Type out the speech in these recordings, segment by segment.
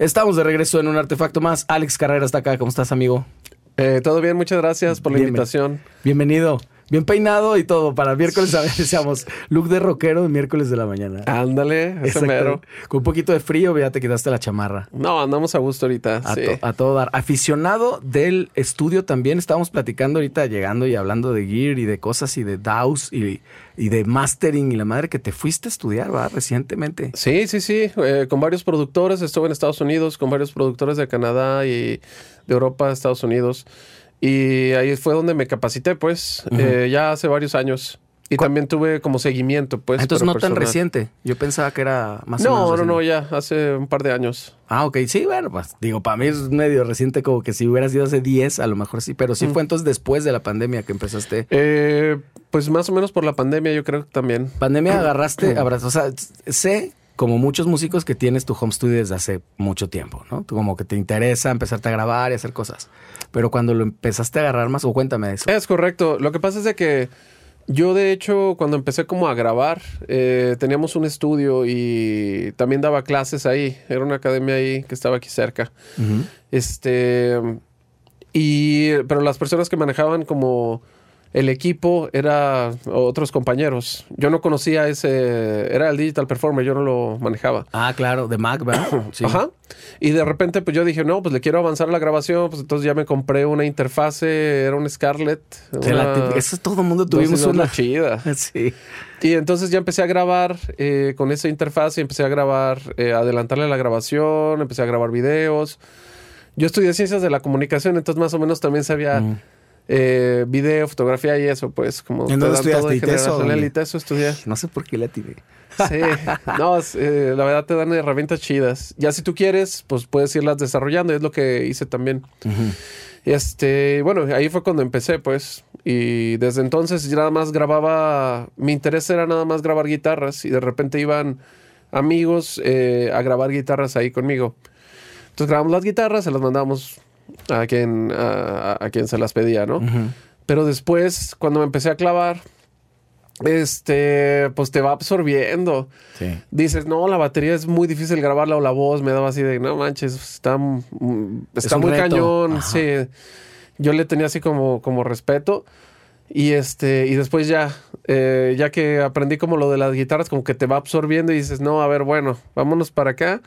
Estamos de regreso en un artefacto más. Alex Carrera está acá. ¿Cómo estás, amigo? Eh, Todo bien, muchas gracias por la invitación. Bienvenido. Bien peinado y todo para miércoles, a ver, decíamos, look de rockero de miércoles de la mañana. Ándale, ese mero. Con un poquito de frío, ya te quitaste la chamarra. No, andamos a gusto ahorita. A, sí. to- a todo dar. Aficionado del estudio también. Estábamos platicando ahorita, llegando y hablando de gear y de cosas y de DAWs y, y de mastering y la madre que te fuiste a estudiar, ¿va? Recientemente. Sí, sí, sí. eh, con varios productores. Estuve en Estados Unidos con varios productores de Canadá y de Europa, Estados Unidos. Y ahí fue donde me capacité, pues, eh, ya hace varios años. Y también tuve como seguimiento, pues. Entonces pero no tan reciente. Yo pensaba que era más o menos. No, no, no, ya hace un par de años. Ah, ok. Sí, bueno, pues digo, para mí es medio reciente, como que si hubieras ido hace 10, a lo mejor sí, pero sí fue entonces después de la pandemia que empezaste. Eh, pues más o menos por la pandemia, yo creo que también. Pandemia agarraste, abrazó, o sea, sé, como muchos músicos, que tienes tu home studio desde hace mucho tiempo, ¿no? Como que te interesa empezarte a grabar y hacer cosas. Pero cuando lo empezaste a agarrar más, o cuéntame de eso. Es correcto. Lo que pasa es de que yo, de hecho, cuando empecé como a grabar, eh, teníamos un estudio y también daba clases ahí. Era una academia ahí que estaba aquí cerca. Este. Y. Pero las personas que manejaban como el equipo era otros compañeros. Yo no conocía ese. Era el Digital Performer, yo no lo manejaba. Ah, claro, de Mac, ¿verdad? Sí. Ajá. Y de repente, pues yo dije, no, pues le quiero avanzar a la grabación. Pues entonces ya me compré una interfase, era un Scarlett. Una eso todo el mundo tuvimos 262 una. chida. Sí. Y entonces ya empecé a grabar eh, con esa interfaz y empecé a grabar, eh, adelantarle la grabación, empecé a grabar videos. Yo estudié ciencias de la comunicación, entonces más o menos también sabía Mm. Eh, video, fotografía y eso, pues como ¿En te dónde dan todo estudiaste? en ¿ITESO. En el dónde? ITESO estudié. No sé por qué le tiré. Sí, no, eh, la verdad te dan herramientas chidas. Ya si tú quieres, pues puedes irlas desarrollando, y es lo que hice también. Este, bueno, ahí fue cuando empecé, pues. Y desde entonces ya nada más grababa. Mi interés era nada más grabar guitarras. Y de repente iban amigos eh, a grabar guitarras ahí conmigo. Entonces grabamos las guitarras, se las mandamos a quien, a, a quien se las pedía, ¿no? Pero después, cuando me empecé a clavar, este, pues te va absorbiendo. Sí. Dices, no, la batería es muy difícil grabarla o la voz me daba así de, no manches, está, mm, está muy reto. cañón. Ajá. Sí. Yo le tenía así como, como respeto. Y este, y después ya, eh, ya que aprendí como lo de las guitarras, como que te va absorbiendo y dices, no, a ver, bueno, vámonos para acá.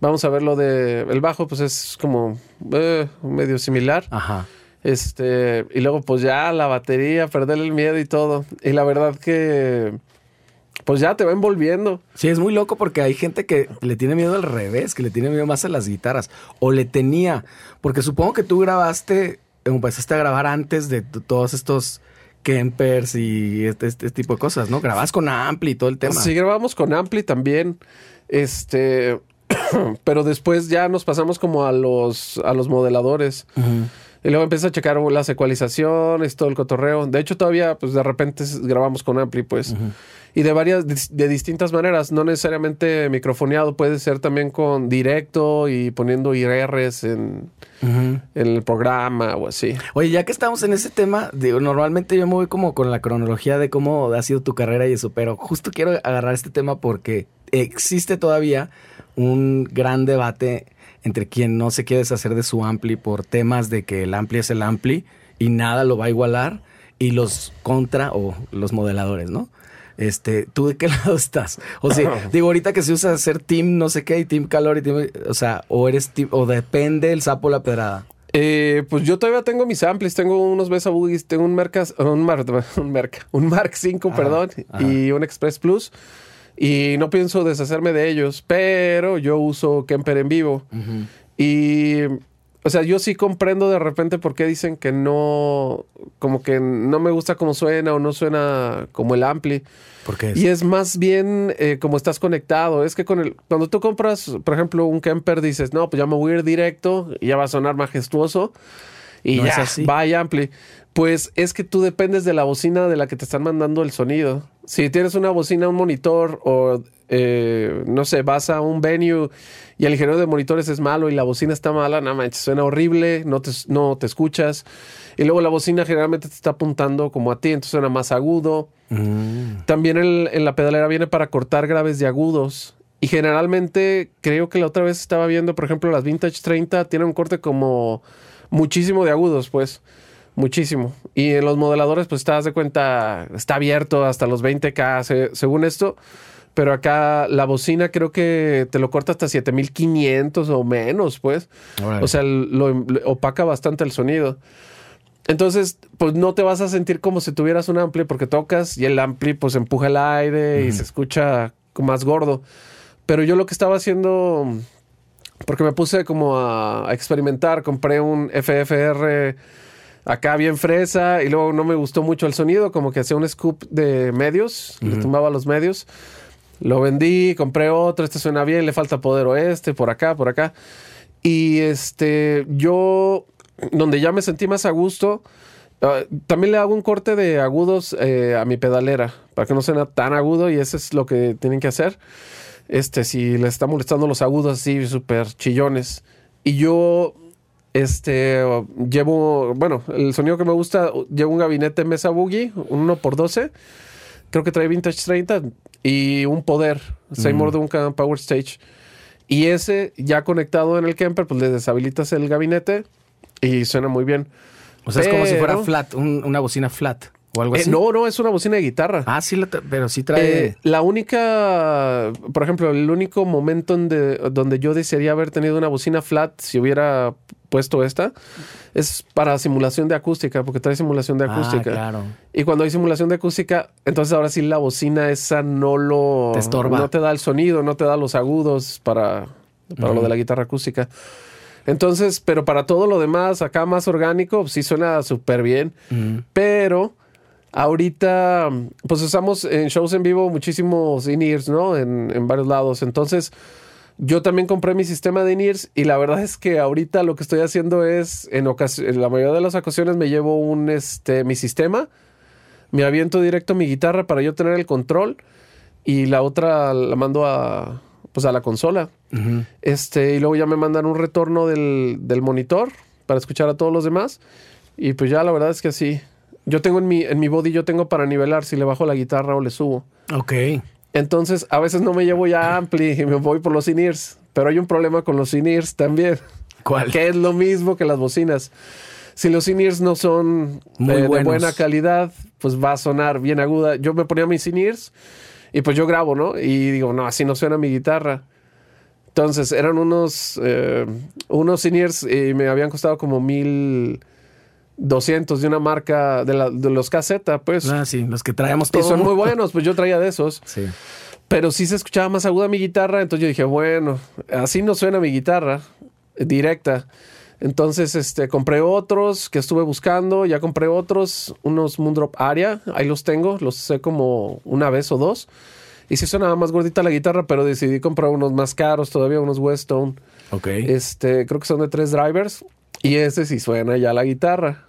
Vamos a ver lo de el bajo, pues es como eh, medio similar. Ajá. Este, y luego pues ya la batería, perder el miedo y todo. Y la verdad que pues ya te va envolviendo. Sí, es muy loco porque hay gente que le tiene miedo al revés, que le tiene miedo más a las guitarras. O le tenía. Porque supongo que tú grabaste, empezaste a grabar antes de todos estos Kempers y este, este tipo de cosas, ¿no? Grabas con Ampli y todo el tema. Sí, grabamos con Ampli también. Este, pero después ya nos pasamos como a los a los modeladores. Y luego empieza a checar las ecualizaciones, todo el cotorreo. De hecho, todavía, pues de repente grabamos con Ampli, pues. Y de varias, de distintas maneras. No necesariamente microfoneado, puede ser también con directo y poniendo IRs en, en el programa o así. Oye, ya que estamos en ese tema, digo, normalmente yo me voy como con la cronología de cómo ha sido tu carrera y eso, pero justo quiero agarrar este tema porque existe todavía un gran debate entre quien no se quiere deshacer de su ampli por temas de que el ampli es el ampli y nada lo va a igualar y los contra o los modeladores, ¿no? Este, ¿tú de qué lado estás? O sea, digo, ahorita que se usa hacer team no sé qué y team calor y team, o sea, o eres team, o depende el sapo o la pedrada. Eh, pues yo todavía tengo mis amplis, tengo unos Besa Boogies, tengo un Mercas, un, Mar, un, Merca, un Mark 5, perdón, y un Express Plus. Y no pienso deshacerme de ellos, pero yo uso Kemper en vivo. Y, o sea, yo sí comprendo de repente por qué dicen que no, como que no me gusta cómo suena o no suena como el ampli. Porque Y es más bien eh, como estás conectado. Es que con el, cuando tú compras, por ejemplo, un Kemper, dices, no, pues ya me voy a ir directo y ya va a sonar majestuoso. Y No ya, es así. vaya ampli. Pues es que tú dependes de la bocina de la que te están mandando el sonido. Si tienes una bocina, un monitor o, eh, no sé, vas a un venue y el ingeniero de monitores es malo y la bocina está mala, no manches, suena horrible, no te, no te escuchas. Y luego la bocina generalmente te está apuntando como a ti, entonces suena más agudo. Mm. También el- en la pedalera viene para cortar graves de agudos. Y generalmente creo que la otra vez estaba viendo, por ejemplo, las Vintage 30 tienen un corte como muchísimo de agudos, pues. Muchísimo. Y en los modeladores, pues te das de cuenta, está abierto hasta los 20K, según esto. Pero acá la bocina creo que te lo corta hasta 7500 o menos, pues. O sea, lo, opaca bastante el sonido. Entonces, pues no te vas a sentir como si tuvieras un ampli porque tocas y el ampli pues empuja el aire y se escucha más gordo. Pero yo lo que estaba haciendo, porque me puse como a, experimentar, compré un FFR acá bien fresa y luego no me gustó mucho el sonido, como que hacía un scoop de medios, le tumbaba los medios. Lo vendí, compré otro, este suena bien, le falta poder oeste, por acá, por acá. Y este, yo, donde ya me sentí más a gusto, ah, también le hago un corte de agudos eh, a mi pedalera, para que no suene tan agudo y eso es lo que tienen que hacer este, si les está molestando los agudos así súper chillones. Y yo, este, llevo, bueno, el sonido que me gusta, llevo un gabinete Mesa Boogie, un 1x12, creo que trae Vintage 30 y un poder, Seymour mm. Duncan Power Stage. Y ese ya conectado en el Kemper, pues le deshabilitas el gabinete y suena muy bien. O sea, es como si fuera flat, una bocina flat. ¿O algo eh, así? no, no, es una bocina de guitarra. Ah, sí, pero sí trae. Eh, la única, por ejemplo, el único momento donde, donde yo desearía haber tenido una bocina flat si hubiera puesto esta es para simulación de acústica, porque trae simulación de ah, acústica. Ah, claro. Y cuando hay simulación de acústica, entonces ahora sí la bocina esa no lo. Te estorba. No te da el sonido, no te da los agudos para, para lo de la guitarra acústica. Entonces, pero para todo lo demás, acá más orgánico, sí suena súper bien. Pero Ahorita, pues usamos en shows en vivo muchísimos in-ears, ¿no? En, varios lados. Entonces, yo también compré mi sistema de in-ears y la verdad es que ahorita lo que estoy haciendo es, en, en la mayoría de las ocasiones me llevo un, este, mi sistema, me aviento directo mi guitarra para yo tener el control y la otra la mando a, pues a la consola. Este, y luego ya me mandan un retorno del, del monitor para escuchar a todos los demás. Y pues ya la verdad es que así, yo tengo en mi, en mi body, yo tengo para nivelar si le bajo la guitarra o le subo. Ok. Entonces, a veces no me llevo ya ampli y me voy por los in-ears. Pero hay un problema con los in-ears también. ¿Cuál? Que es lo mismo que las bocinas. Si los in-ears no son eh, de buena calidad, pues va a sonar bien aguda. Yo me ponía mis in-ears y pues yo grabo, ¿no? Y digo, no, así no suena mi guitarra. Entonces, eran unos, eh, unos in-ears y me habían costado como mil 200 de una marca de, los caseta, pues. Ah, sí, los que traemos todos. Y son muy buenos, pues yo traía de esos. Sí. Pero sí se escuchaba más aguda mi guitarra, entonces yo dije, bueno, así no suena mi guitarra directa. Entonces, este, compré otros que estuve buscando, ya compré otros, unos Moondrop Aria, ahí los tengo, los sé como una vez o dos. Y sí suena más gordita la guitarra, pero decidí comprar unos más caros todavía, unos Weston. Ok. Este, creo que son de tres drivers. Y ese sí suena ya la guitarra.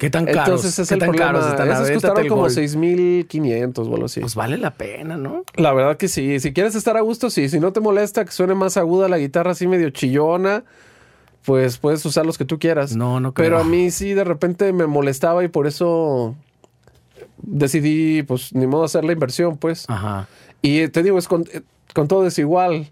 ¿Qué tan caros? Entonces es el problema. Esos costaron como 6.500 o algo así. Pues vale la pena, ¿no? La verdad que sí. Si quieres estar a gusto, sí. Si no te molesta que suene más aguda la guitarra así medio chillona, pues puedes usar los que tú quieras. No, no creo. Pero a mí sí de repente me molestaba y por eso decidí, pues, ni modo hacer la inversión, pues. Ajá. Y te digo, es con, con todo es igual.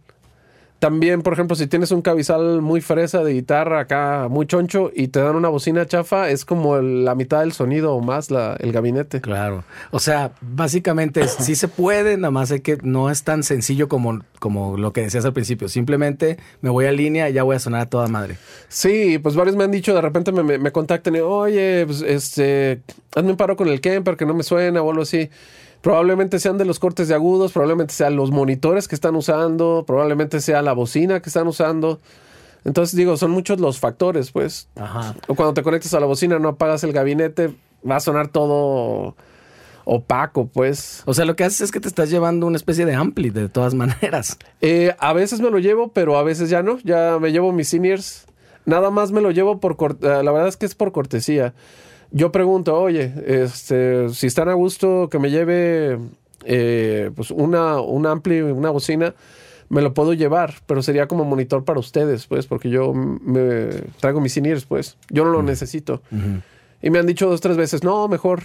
También, por ejemplo, si tienes un cabizal muy fresa de guitarra acá, muy choncho, y te dan una bocina chafa, es como la mitad del sonido o más la, el gabinete. Claro. O sea, básicamente sí se puede, nada más es que no es tan sencillo como, como lo que decías al principio. Simplemente me voy a línea y ya voy a sonar a toda madre. Sí, pues varios me han dicho, de repente me, me, me contactan y, oye, pues este, hazme un paro con el Kemper que no me suena o algo así. Probablemente sean de los cortes de agudos, probablemente sean los monitores que están usando, probablemente sea la bocina que están usando. Entonces digo, son muchos los factores, pues. Ajá. O cuando te conectas a la bocina, no apagas el gabinete, va a sonar todo opaco, pues. O sea, lo que haces es que te estás llevando una especie de ampli de todas maneras. Eh, a veces me lo llevo, pero a veces ya no. Ya me llevo mis seniors. Nada más me lo llevo por... Eh, la verdad es que es por cortesía yo pregunto, oye, este, si están a gusto que me lleve eh, pues una, un ampli, una bocina, me lo puedo llevar, pero sería como monitor para ustedes, pues, porque yo me traigo mis seniors, pues, yo no lo necesito. Y me han dicho dos, tres veces, no, mejor,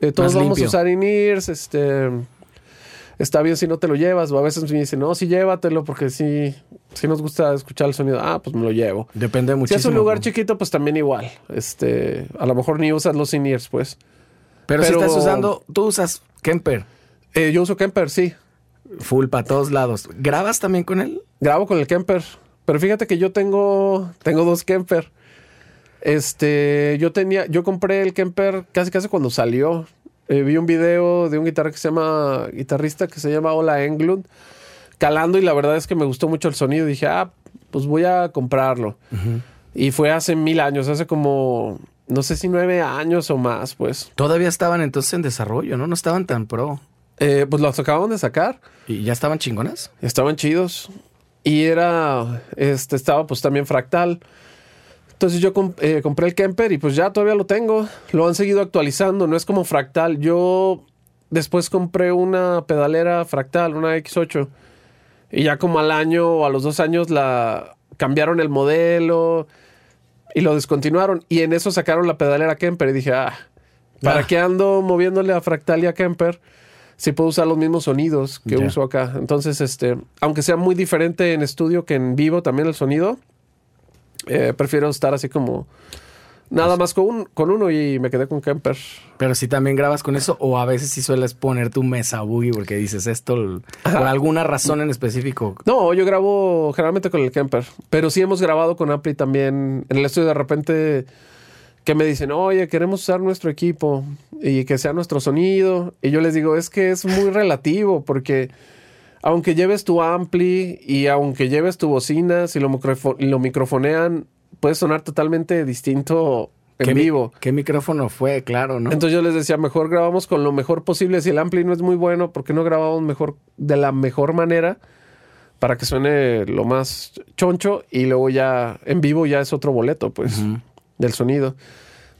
eh, todos vamos a usar in este... está bien si no te lo llevas. O a veces me dicen, no, sí llévatelo porque sí, sí nos gusta escuchar el sonido. Ah, pues me lo llevo. Depende Si muchísimo. es un lugar chiquito, pues también igual. Este, a lo mejor ni usas los in-ears, pues. Pero, si pero- estás usando, tú usas Kemper, Eh, yo uso Kemper, sí. full para todos lados. ¿Grabas también con él? Grabo con el Kemper. Pero fíjate que yo tengo, tengo dos Kemper. Este, yo tenía, yo compré el Kemper casi casi cuando salió. Eh, vi un video de un guitarra que se llama, guitarrista que se llama Ola Englund, calando y la verdad es que me gustó mucho el sonido. Dije, ah, pues voy a comprarlo. Y fue hace mil años, hace como, no sé si nueve años o más, pues. Todavía estaban entonces en desarrollo, ¿no? No estaban tan pro. Eh, pues los acababan de sacar. ¿Y ya estaban chingonas? Estaban chidos. Y era, este, estaba pues también fractal. Entonces yo comp- eh, compré el Kemper y pues ya todavía lo tengo. Lo han seguido actualizando, no es como fractal. Yo después compré una pedalera fractal, una X8. Y ya como al año o a los dos años la cambiaron el modelo y lo descontinuaron. Y en eso sacaron la pedalera Kemper. Y dije, ah, ¿para Ah. qué ando moviéndole a fractal y a Kemper? Si puedo usar los mismos sonidos que uso acá. Entonces, este, aunque sea muy diferente en estudio que en vivo también el sonido, eh, prefiero estar así como nada más con, un- con uno y me quedé con Kemper. Pero si también grabas con eso, o a veces sí sueles poner tu mesa boogie porque dices esto por alguna razón en específico. No, yo grabo generalmente con el Kemper, pero sí hemos grabado con Ampli también en el estudio de repente que me dicen, oye, queremos usar nuestro equipo y que sea nuestro sonido. Y yo les digo, es que es muy relativo porque aunque lleves tu Ampli y aunque lleves tu bocina, si lo, microfo- lo microfonean, puede sonar totalmente distinto en ¿Qué mi- vivo. ¿Qué micrófono fue? Claro, ¿no? Entonces yo les decía, mejor grabamos con lo mejor posible. Si el ampli no es muy bueno, ¿por qué no grabamos mejor de la mejor manera para que suene lo más choncho y luego ya en vivo ya es otro boleto, pues, del sonido.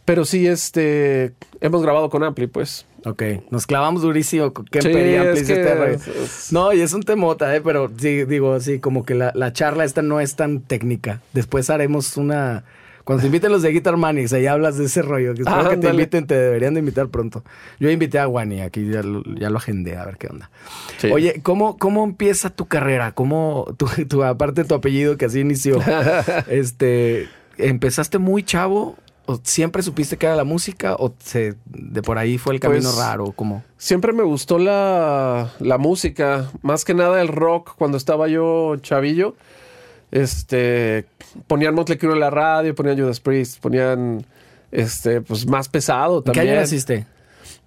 Pero sí, este, hemos grabado con ampli, pues. Ok, nos clavamos durísimo con Kemper Sí, es que este es- No, y es un temota, ¿eh? Pero sí, digo, sí, como que la, la charla esta no es tan técnica. Después haremos una... Cuando te inviten los de Guitar Manix, ahí hablas de ese rollo. Que espero Ah, que te inviten, te deberían de invitar pronto. Yo invité a Wani, aquí ya lo, ya lo agendé, a ver qué onda. Sí. Oye, ¿cómo, ¿cómo empieza tu carrera? ¿Cómo, tu, tu- aparte de tu apellido que así inició, este, ¿empezaste muy chavo? ¿O siempre supiste que era la música? ¿O se, de por ahí fue el camino Pues, raro? ¿Cómo? Siempre me gustó la, la música, más que nada el rock cuando estaba yo chavillo. Este, ponían Motley Crue en la radio, ponían Judas Priest, ponían este, pues más pesado ¿En qué también. año naciste?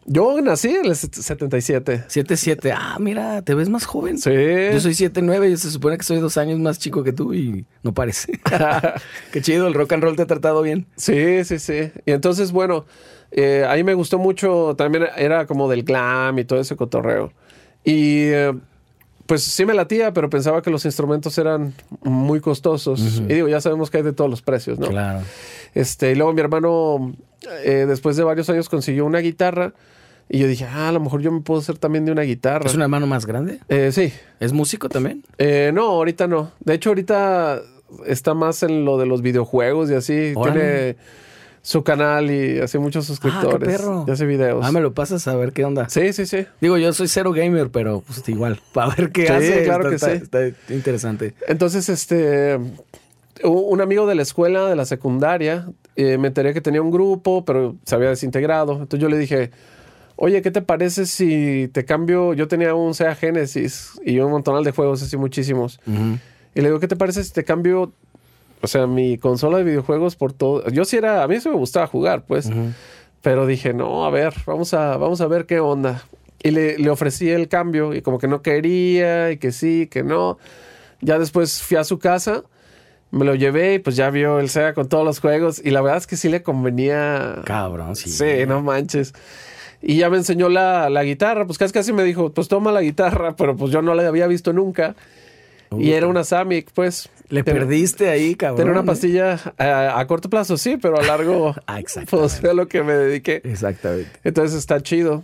Yo nací en el set- 77. 7-7. Ah, mira, te ves más joven. Sí. Yo soy 7-9 y se supone que soy dos años más chico que tú y no parece. Qué chido, el rock and roll te ha tratado bien. Sí, sí, sí. Y entonces, bueno, eh, ahí me gustó mucho, también era como del glam y todo ese cotorreo. Y eh, pues sí me latía, pero pensaba que los instrumentos eran muy costosos. Y digo, ya sabemos que hay de todos los precios, ¿no? Claro. Este, y luego mi hermano, eh, después de varios años, consiguió una guitarra. Y yo dije, ah, a lo mejor yo me puedo hacer también de una guitarra. ¿Es un hermano más grande? Eh, sí. ¿Es músico también? Eh, no, ahorita no. De hecho, ahorita está más en lo de los videojuegos y así. Órale. Tiene su canal y hace muchos suscriptores. perro. Y hace videos. Ah, me lo pasas a ver qué onda. Sí, sí, sí. Digo, yo soy cero gamer, pero pues igual, para ver qué Sí, hace. claro está, que está- sí. está interesante. Entonces, este, un amigo de la escuela, de la secundaria, eh, me enteré que tenía un grupo, pero se había desintegrado. Entonces yo le dije, oye, ¿qué te parece si te cambio? Yo tenía un Sega Genesis y un montonal de juegos, así muchísimos. Ujú. Y le digo, ¿qué te parece si te cambio, o sea, mi consola de videojuegos por todo? Yo sí era, a mí sí me gustaba jugar, pues. Pero dije, no, a ver, vamos a, vamos a ver qué onda. Y le, le ofrecí el cambio y como que no quería y que sí, que no. Ya después fui a su casa, me lo llevé y pues ya vio el Sega con todos los juegos y la verdad es que sí le convenía. Cabrón, sí. Sí, no manches. Y ya me enseñó la, la guitarra, pues casi casi me dijo, pues toma la guitarra, pero pues yo no la había visto nunca. Y era una Samic, pues. Le perdiste ahí, cabrón. Tener una ¿eh? pastilla a, a corto plazo, sí, pero a largo, Ah, pues fue a lo que me dediqué. Exactamente. Entonces está chido.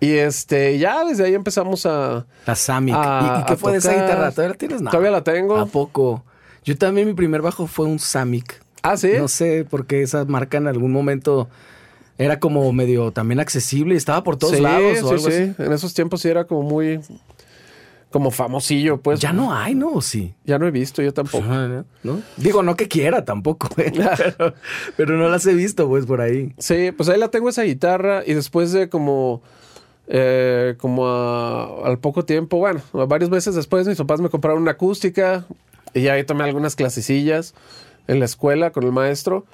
Y este, ya desde ahí empezamos a. La Samic. a- ¿Y, y qué fue de esa guitarra? ¿Todavía la tienes? No. Todavía la tengo. ¿A poco? Yo también mi primer bajo fue un Samic. Ah, sí. No sé por qué esa marca en algún momento era como medio también accesible y estaba por todos sí, lados o sí, algo sí. así. En esos tiempos sí era como muy. como famosillo, pues. Ya no hay, ¿no? ¿O sí. Ya no he visto, yo tampoco. ¿No? ¿No? Digo, no que quiera tampoco, ¿eh? pero, pero no las he visto, pues, por ahí. Sí, pues ahí la tengo esa guitarra y después de como... eh, como a- al poco tiempo, bueno, varios meses después mis papás me compraron una acústica y ahí tomé algunas clasecillas en la escuela con el maestro.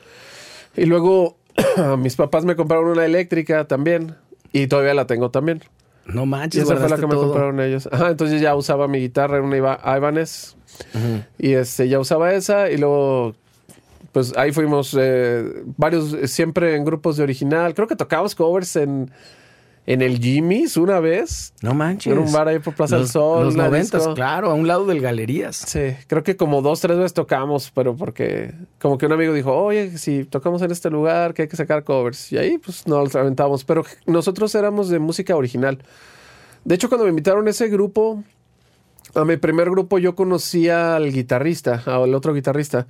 Y luego mis papás me compraron una eléctrica también y todavía la tengo también. No Y manches, esa fue la que me compraron ellos. Ajá, entonces ya usaba mi guitarra, una Iva- Ibanez. Y este, ya usaba esa. Y luego, pues ahí fuimos eh, varios, eh, siempre en grupos de original. Creo que tocábamos covers en, en el Jimmy's una vez. No manches. En un bar ahí por Plaza del Sol, Los noventas, claro, a un lado del Galerías. Sí, creo que como dos, tres veces tocamos, pero porque como que un amigo dijo, oye, si tocamos en este lugar, que hay que sacar covers. Y ahí pues nos aventamos, pero nosotros éramos de música original. De hecho, cuando me invitaron a ese grupo, a mi primer grupo yo conocía al guitarrista, al otro guitarrista.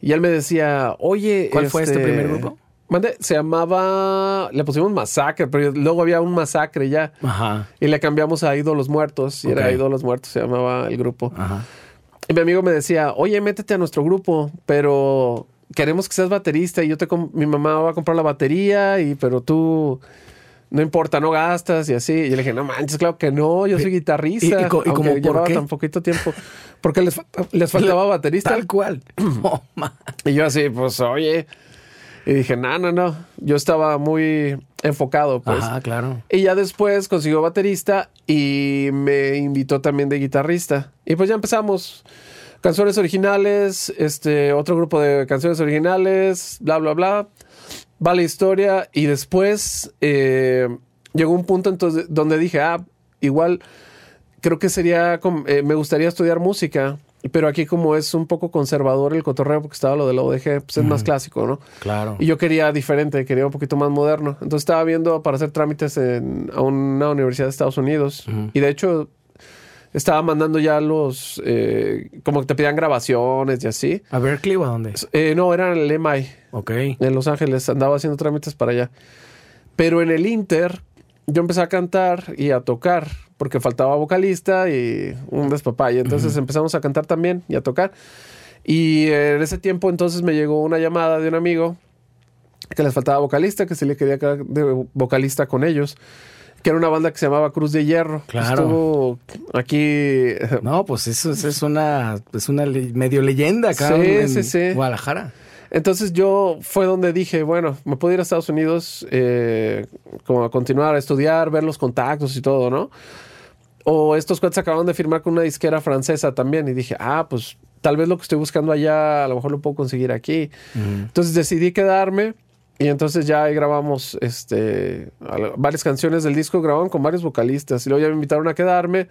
Y él me decía, oye... ¿Cuál fue este primer grupo? Mande, se llamaba, le pusimos Masacre, pero luego había un Masacre ya. Ajá, Y le cambiamos a Ídolos Muertos, y era Ok. Ídolos Muertos, se llamaba el grupo. ajá. Y mi amigo me decía, oye, métete a nuestro grupo, pero queremos que seas baterista y yo te mi mamá va a comprar la batería y pero tú no importa, no gastas y así. Y yo le dije, no manches, claro que no, yo soy guitarrista. y y aunque como, ¿por llevaba qué? tan poquito tiempo. Porque les, les faltaba baterista. Tal cual. Y yo así, pues, oye. Y dije, no, no, no. Yo estaba muy enfocado, pues. Ajá, claro. Y ya después consiguió baterista y me invitó también de guitarrista. Y pues ya empezamos. Canciones originales, este, otro grupo de canciones originales, bla, bla, bla. Va la historia. Y después eh, llegó un punto entonces donde dije, ah, igual creo que sería, eh, me gustaría estudiar música. Pero aquí como es un poco conservador el cotorreo, porque estaba lo de la ODG, pues es más clásico, ¿no? Claro. Y yo quería diferente, quería un poquito más moderno. Entonces estaba viendo para hacer trámites en, a una universidad de Estados Unidos. Y de hecho, estaba mandando ya los. eh, como que te pedían grabaciones y así. ¿A Berkeley o a dónde? Eh, no, era en el MI, Ok. en Los Ángeles. Andaba haciendo trámites para allá. Pero en el Inter, yo empecé a cantar y a tocar, porque faltaba vocalista y un despapalle. Entonces empezamos a cantar también y a tocar. Y en ese tiempo entonces me llegó una llamada de un amigo que les faltaba vocalista, que se le quería quedar de vocalista con ellos, que era una banda que se llamaba Cruz de Hierro. Claro. Estuvo aquí. No, pues eso, es- es una, es una medio leyenda acá Sí, en sí, sí. Guadalajara. Entonces yo fue donde dije, bueno, me puedo ir a Estados Unidos eh, como a continuar a estudiar, ver los contactos y todo, ¿no? O estos cuates acaban de firmar con una disquera francesa también y dije, ah, pues tal vez lo que estoy buscando allá a lo mejor lo puedo conseguir aquí. Entonces decidí quedarme y entonces ya ahí grabamos este, varias canciones del disco, grababan con varios vocalistas y luego ya me invitaron a quedarme.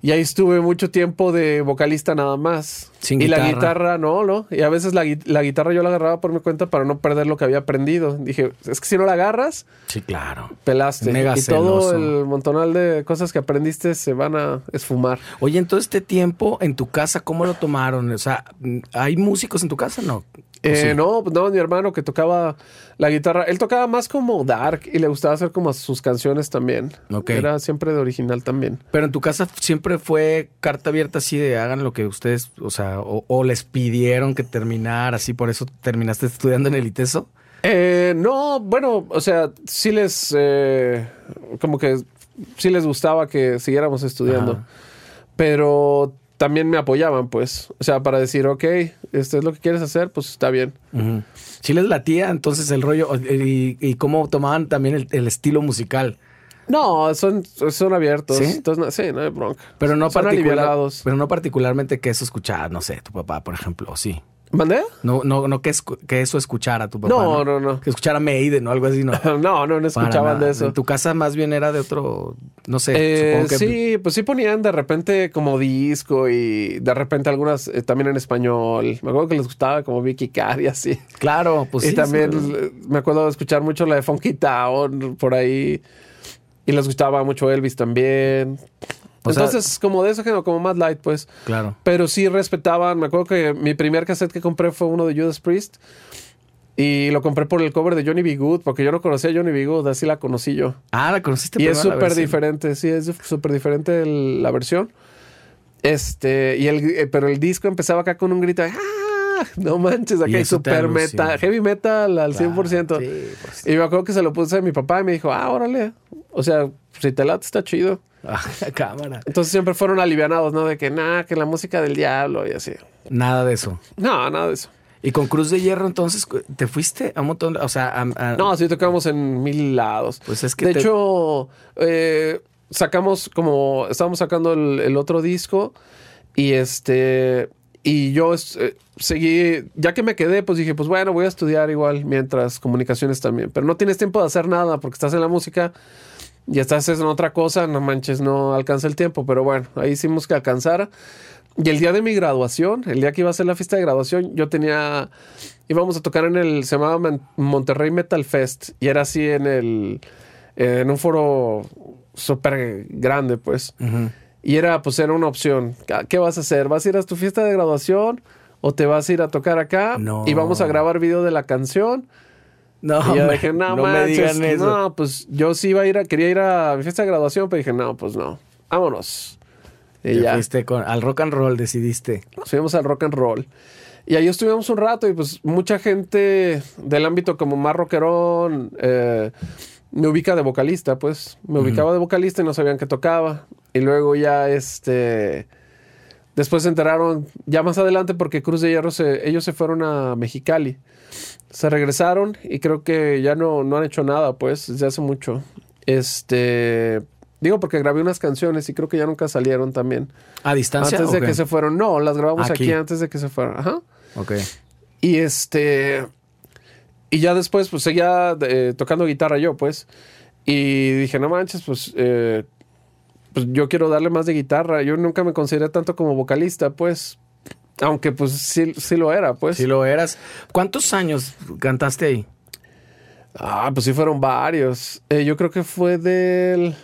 Y ahí estuve mucho tiempo de vocalista nada más. Sin y la guitarra. no, no. Y a veces la, la guitarra yo la agarraba por mi cuenta para no perder lo que había aprendido. Dije, es que si no la agarras, Sí, claro. pelaste. Mega y todo el montonal de cosas que aprendiste se van a esfumar. Oye, en todo este tiempo, en tu casa, ¿cómo lo tomaron? O sea, ¿hay músicos en tu casa? No. ¿O Eh, sí? No, pues no, mi hermano que tocaba la guitarra, él tocaba más como dark y le gustaba hacer como sus canciones también. Ok. Era siempre de original también. Pero en tu casa siempre fue carta abierta así de hagan lo que ustedes, o sea, o, o les pidieron que terminar, así por eso terminaste estudiando en el ITESO. Eh, no, bueno, o sea, sí les, eh, como que sí les gustaba que siguiéramos estudiando, Ajá. pero también me apoyaban, pues, o sea, para decir, ok, esto es lo que quieres hacer, pues está bien. Ujú. Sí les latía entonces el rollo y, y cómo tomaban también el, el estilo musical. No, son, son abiertos. ¿Sí? Entonces, no, sí, no hay bronca. Pero no, son particular, pero no particularmente que eso escuchaba, no sé, tu papá, por ejemplo, sí. ¿Mandé? No, no, no que, escu- que eso escuchara tu papá. No, no, no. Que escuchara Maiden o algo así, no. No, no, no escuchaban de eso. En tu casa más bien era de otro, no sé, Eh, supongo que Sí, pues sí ponían de repente como disco y de repente algunas eh, también en español. Me acuerdo que les gustaba como Vicky Carr y así. Claro, pues y sí, también sí. eh, me acuerdo de escuchar mucho la de Funky Town por ahí. Y les gustaba mucho Elvis también. O sea- Entonces, como de eso, género, como más light, pues. Claro. Pero sí respetaban. Me acuerdo que mi primer cassette que compré fue uno de Judas Priest. Y lo compré por el cover de Johnny B. Good, porque yo no conocía a Johnny B. Good, así la conocí yo. Ah, la conociste Y es súper diferente, sí, es súper diferente el- la versión. Este, y el, eh, pero el disco empezaba acá con un grito de ¡Ah! No manches, acá hay super metal, heavy metal al 100%. Sí, pues. Y me acuerdo que se lo puse a mi papá y me dijo, ah, órale. O sea, si te late está chido. Ah, cámara. Entonces siempre fueron alivianados, ¿no? De que nada, que la música del diablo y así. Nada de eso. No, nada de eso. Y con Cruz de Hierro, entonces, ¿te fuiste a un montón? o sea, a- a- No, sí tocamos en mil lados. Pues es que de te- hecho, eh, sacamos como, estábamos sacando el, el otro disco y este, y yo eh, seguí, ya que me quedé, pues dije, pues bueno, voy a estudiar igual mientras comunicaciones también, pero no tienes tiempo de hacer nada porque estás en la música y estás en otra cosa, no manches, no alcanza el tiempo, pero bueno, ahí hicimos que alcanzara. Y el día de mi graduación, el día que iba a ser la fiesta de graduación, yo tenía, íbamos a tocar en el, se llamaba Monterrey Metal Fest, y era así en el, en un foro súper grande, pues. Ujú. Y era, pues era una opción. ¿Qué- ¿Qué vas a hacer? ¿Vas a ir a tu fiesta de graduación? ¿O te vas a ir a tocar acá? No. Y vamos a grabar video de la canción. No, y yo dije, no, no me digan eso. No, pues yo sí iba a ir a, quería ir a mi fiesta de graduación, pero dije, no, pues no. Vámonos. Y ya. fuiste con, al rock and roll, decidiste. Nos fuimos al rock and roll. Y ahí estuvimos un rato y pues mucha gente del ámbito como más rockerón eh, me ubica de vocalista, pues. Me ubicaba de vocalista y no sabían que tocaba. Y luego ya este... Después se enteraron ya más adelante porque Cruz de Hierro, se, ellos se fueron a Mexicali. Se regresaron y creo que ya no, no han hecho nada, pues, desde hace mucho. Este... Digo porque grabé unas canciones y creo que ya nunca salieron también. ¿A distancia? Antes de que se fueron. No, las grabamos aquí. Aquí. antes de que se fueran. Ajá. Ok. Y este. Y ya después, pues seguía eh, tocando guitarra yo, pues. Y dije, no manches, pues. eh, pues yo quiero darle más de guitarra. Yo nunca me consideré tanto como vocalista, pues. Aunque, pues sí, sí lo era, pues. Si lo eras. ¿Cuántos años cantaste ahí? Ah, pues sí fueron varios. Eh, yo creo que fue del.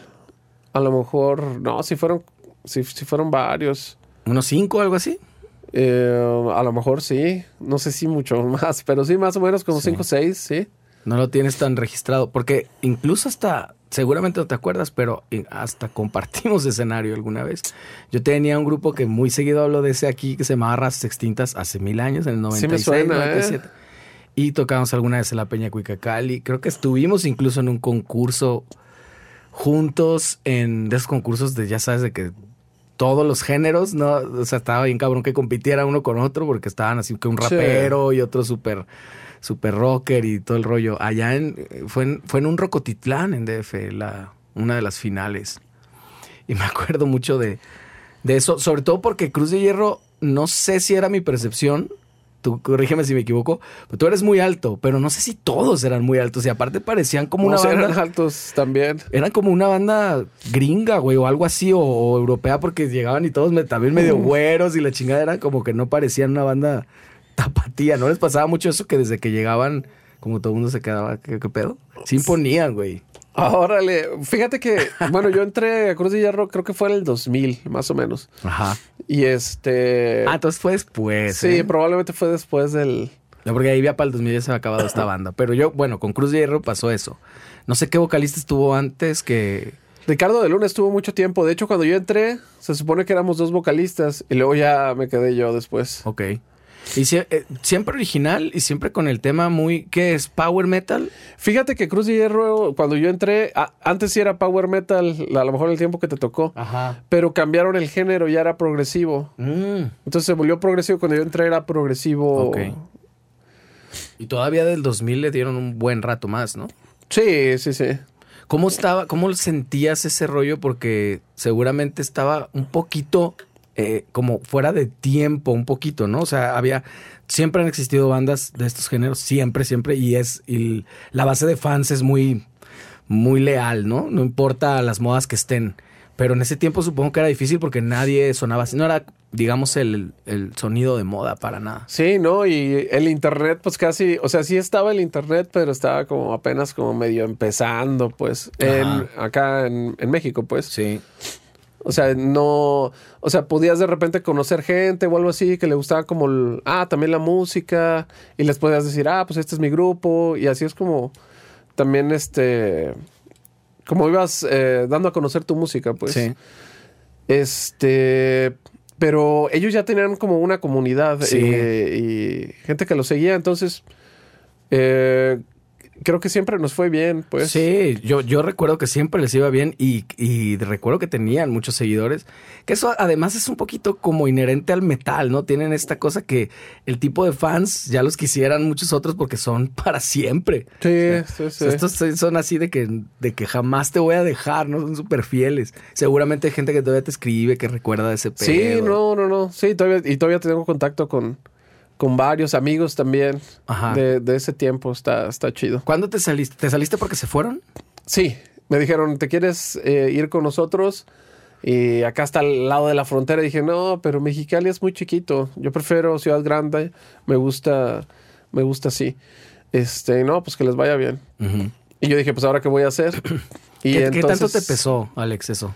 A lo mejor. No, sí fueron. Sí, sí fueron varios. ¿Unos cinco o algo así? Eh, a lo mejor sí, no sé si mucho más, pero sí, más o menos como Sí. 5 o 6, sí. No lo tienes tan registrado. Porque incluso hasta, seguramente no te acuerdas, pero eh, hasta compartimos escenario alguna vez. Yo tenía un grupo que muy seguido hablo de ese aquí, que se llamaba Razas Extintas, hace mil años, en el Sí 96, me suena, ¿eh? 97. Y tocamos alguna vez en la Peña Cuicacali. Creo que estuvimos incluso en un concurso juntos, en de esos concursos de, ya sabes, de que todos los géneros, ¿no? O sea, estaba bien cabrón que compitiera uno con otro porque estaban así que un Sí. rapero y otro súper super rocker y todo el rollo. Allá en, fue en, fue en un Rocotitlán, en DF, la, una de las finales. Y me acuerdo mucho de, de eso, sobre todo porque Cruz de Hierro, no sé si era mi percepción, tú corrígeme si me equivoco, pero tú eres muy alto, pero no sé si todos eran muy altos y aparte parecían como una No, banda... eran altos también. Eran como una banda gringa, güey, o algo así, o, o europea, porque llegaban y todos me- también medio güeros y la chingada era como que no parecían una banda tapatía. ¿No les pasaba mucho eso que desde que llegaban, como todo el mundo se quedaba, ¿qué, qué pedo? Sí imponían, güey. Órale, fíjate que, bueno, yo entré a Cruz de Hierro, creo que fue en el 2000, más o menos. Ajá. Y este. Ah, entonces fue después. sí, ¿eh? probablemente fue después del. No, porque ahí ya para el 2000 ya se había acabado esta banda. Pero yo, bueno, con Cruz de Hierro pasó eso. No sé qué vocalista estuvo antes que... Ricardo de Luna estuvo mucho tiempo. De hecho, cuando yo entré, se supone que éramos dos vocalistas y luego ya me quedé yo después. Ok. Y eh, siempre original y siempre con el tema muy... ¿Qué es? ¿Power metal? Fíjate que Cruz de Hierro, cuando yo entré, a- antes sí era power metal, a lo mejor el tiempo que te tocó, Ajá. pero cambiaron el género, ya era progresivo. Mm. Entonces se volvió progresivo. Cuando yo entré era progresivo. Ok. Y todavía del 2000 le dieron un buen rato más, ¿no? Sí, sí, sí. ¿Cómo estaba, cómo sentías ese rollo? Porque seguramente estaba un poquito eh, como fuera de tiempo, un poquito, ¿no? O sea, había, siempre han existido bandas de estos géneros, siempre, siempre, y es, y la base de fans es muy, muy leal, ¿no? No importa las modas que estén. Pero en ese tiempo supongo que era difícil porque nadie sonaba así, no era, digamos, el, el sonido de moda para nada. Sí, ¿no? Y el internet, pues casi, o sea, sí estaba el internet, pero estaba como apenas como medio empezando, pues, en, acá en, en México, pues. Sí. O sea, no, o sea, podías de repente conocer gente o algo así que le gustaba como, el- ah, también la música, y les podías decir, ah, pues este es mi grupo, y así es como también este, como ibas eh, dando a conocer tu música, pues. sí. Este, pero ellos ya tenían como una comunidad Sí. eh, y gente que los seguía, entonces eh, creo que siempre nos fue bien, pues. Sí, yo, yo recuerdo que siempre les iba bien y, y recuerdo que tenían muchos seguidores. Que eso además es un poquito como inherente al metal, ¿no? Tienen esta cosa que el tipo de fans ya los quisieran muchos otros porque son para siempre. Sí, sí, sí. estos son así de que, de que jamás te voy a dejar, ¿no? Son súper fieles. Seguramente hay gente que todavía te escribe, que recuerda de ese pedo. Sí, no, no, no. Sí, todavía, y todavía tengo contacto con, con varios amigos también Ajá. de, de ese tiempo. Está, está chido. ¿Cuándo te saliste? ¿Te saliste porque se fueron? Sí, me dijeron, ¿te quieres eh, ir con nosotros? Y acá está al lado de la frontera. dije, no, pero Mexicali es muy chiquito. Yo prefiero ciudad grande. Me gusta, me gusta así. Este, no, pues que les vaya bien. Y yo dije, pues ahora qué voy a hacer. Y ¿Qué, qué tanto te entonces- pesó, Alex, eso?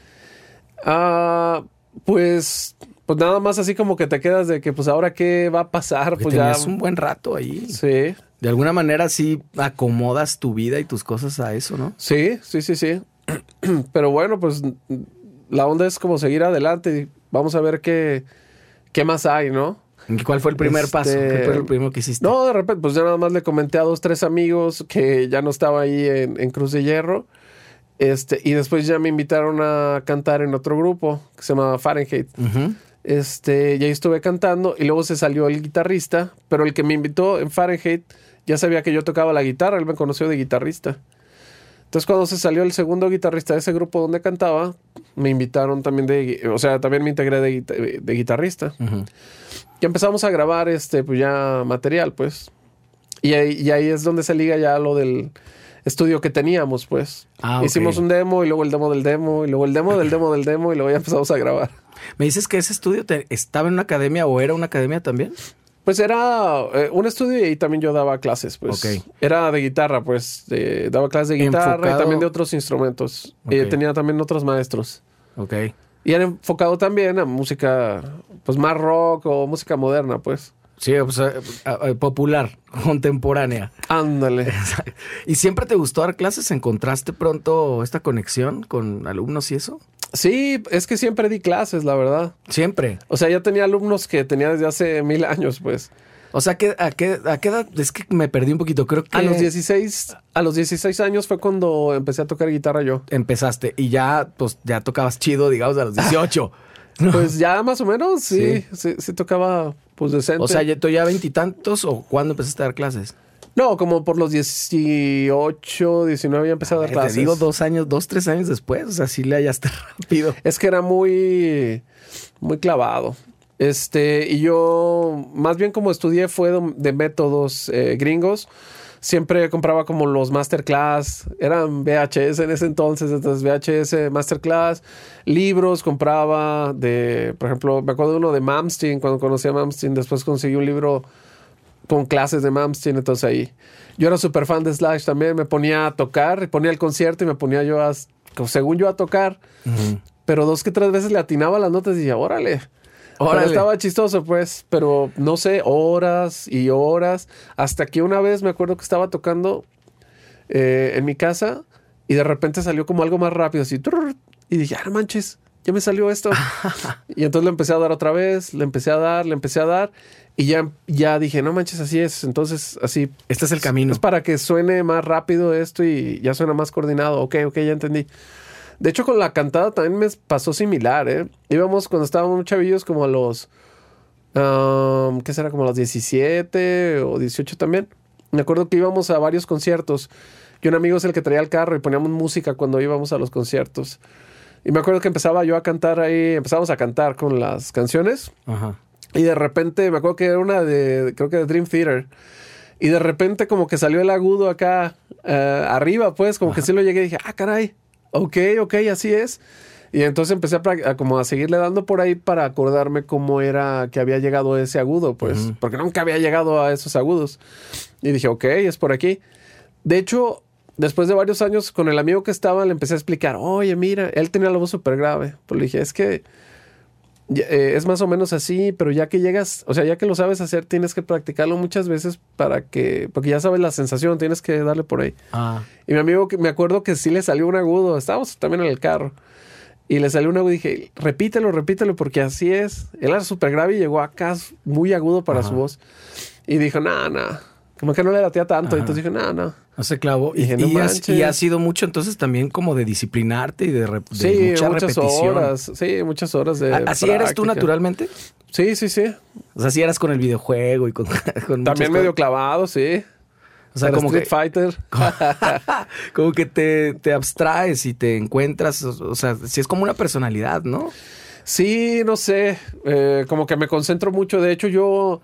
Ah, pues, pues nada más así como que te quedas de que, pues ahora qué va a pasar. Porque pues ya. tenías un buen rato ahí. Sí, De alguna manera sí acomodas tu vida y tus cosas a eso, ¿no? sí, sí, sí, sí. Pero bueno, pues la onda es como seguir adelante y vamos a ver qué, qué más hay, ¿no? ¿Y ¿Cuál fue el primer Este- paso? ¿Qué fue lo primero que hiciste? No, de repente, pues ya nada más le comenté a dos, tres amigos que ya no estaba ahí en, en Cruz de Hierro. Este, y después ya me invitaron a cantar en otro grupo que se llama Fahrenheit. Ujú. Este, y ahí estuve cantando y luego se salió el guitarrista, pero el que me invitó en Fahrenheit ya sabía que yo tocaba la guitarra, él me conoció de guitarrista. Entonces cuando se salió el segundo guitarrista de ese grupo donde cantaba, me invitaron también de, o sea, también me integré de, guita- de guitarrista. Y empezamos a grabar este, pues ya material, pues. Y ahí, y ahí es donde se liga ya lo del estudio que teníamos, pues. Ah. Hicimos un demo y luego el demo del demo y luego el demo del demo del demo y luego ya empezamos a grabar. ¿Me dices que ese estudio te- estaba en una academia o era una academia también? Pues era eh, un estudio y ahí también yo daba clases, pues. Ok. Era de guitarra, pues. daba clases de guitarra Enfocado- y también de otros instrumentos. Eh, Ok. tenía también otros maestros. Ok. Y era enfocado también a música, pues más rock o música moderna, pues. Sí, pues, popular, contemporánea. Ándale. ¿Y siempre te gustó dar clases? ¿Encontraste pronto esta conexión con alumnos y eso? Sí, es que siempre di clases, la verdad. Siempre. O sea, ya tenía alumnos que tenía desde hace mil años, pues. O sea, ¿qué- a, qué, ¿a qué edad? Es que me perdí un poquito. Creo que A los 16, a los 16 años fue cuando empecé a tocar guitarra yo. empezaste y ya, pues, ya tocabas chido, digamos, a los 18. Pues ya más o menos, sí, sí, sí tocaba pues decente. O sea, ¿ya- ¿tú ya veintitantos o cuándo empezaste a dar clases? no, como por los 18, 19 ya empecé a dar Te clases. digo dos años, dos, tres años después. O sea, sí le hallaste rápido. Es que era muy, muy clavado. Este, y yo, más bien como estudié fue de, de métodos eh, gringos. Siempre compraba como los masterclass, eran VHS en ese entonces, entonces VHS, masterclass, libros compraba de, por ejemplo, me acuerdo de uno de Malmsteen, cuando conocí a Malmsteen, después conseguí un libro con clases de Malmsteen, entonces ahí. Yo era súper fan de Slash también, me ponía a tocar, ponía el concierto y me ponía yo a, según yo a tocar, pero dos que tres veces le atinaba las notas y decía, órale. Pero estaba chistoso, pues, pero no sé, horas y horas. Hasta que una vez me acuerdo que estaba tocando eh, en mi casa y de repente salió como algo más rápido, así. y dije, ah, no manches, ya me salió esto. y entonces le empecé a dar otra vez, le empecé a dar, le empecé a dar. Y ya, ya dije, no manches, así es. Entonces, así. Este es el camino. Es para que suene más rápido esto y ya suena más coordinado. Ok, ok, ya entendí. De hecho, con la cantada también me pasó similar, ¿eh? Íbamos cuando estábamos chavillos como a los... um, ¿Qué será? Como a los 17 o 18 también. Me acuerdo que íbamos a varios conciertos. Y un amigo es el que traía el carro y poníamos música cuando íbamos a los conciertos. Y me acuerdo que empezaba yo a cantar ahí, empezábamos a cantar con las canciones. Ajá. Y de repente, me acuerdo que era una de, creo que de Dream Theater. Y de repente como que salió el agudo acá eh, arriba, pues, como que sí lo llegué y dije, ah, caray, ok, ok, así es. Y entonces empecé a, como a seguirle dando por ahí para acordarme cómo era que había llegado ese agudo, pues, porque nunca había llegado a esos agudos. Y dije, ok, es por aquí. De hecho, después de varios años con el amigo que estaba, le empecé a explicar, oye, mira, él tenía la voz súper grave. Pues le dije, es que eh, es más o menos así, pero ya que llegas, o sea, ya que lo sabes hacer, tienes que practicarlo muchas veces para que, porque ya sabes la sensación, tienes que darle por ahí. Ah. Y mi amigo, me acuerdo que sí le salió un agudo, estábamos también en el carro. Y le salió una y dije, repítelo, repítelo, porque así es. Él era súper grave y llegó acá muy agudo para su voz. Y dijo, no, no. Como que no le latía tanto. Entonces dije, no, no. No se clavó. Y, y, ha sido mucho entonces también como de disciplinarte y de, de sí, muchas horas. Sí, muchas horas de. ¿Así eres tú naturalmente? Sí, sí, sí. O sea, así eras con el videojuego y con. También medio clavado, sí. O sea, como Street Fighter. como que te, te, abstraes y te encuentras. O sea, si es como una personalidad, ¿no? Sí, no sé. Eh, como que me concentro mucho. De hecho, yo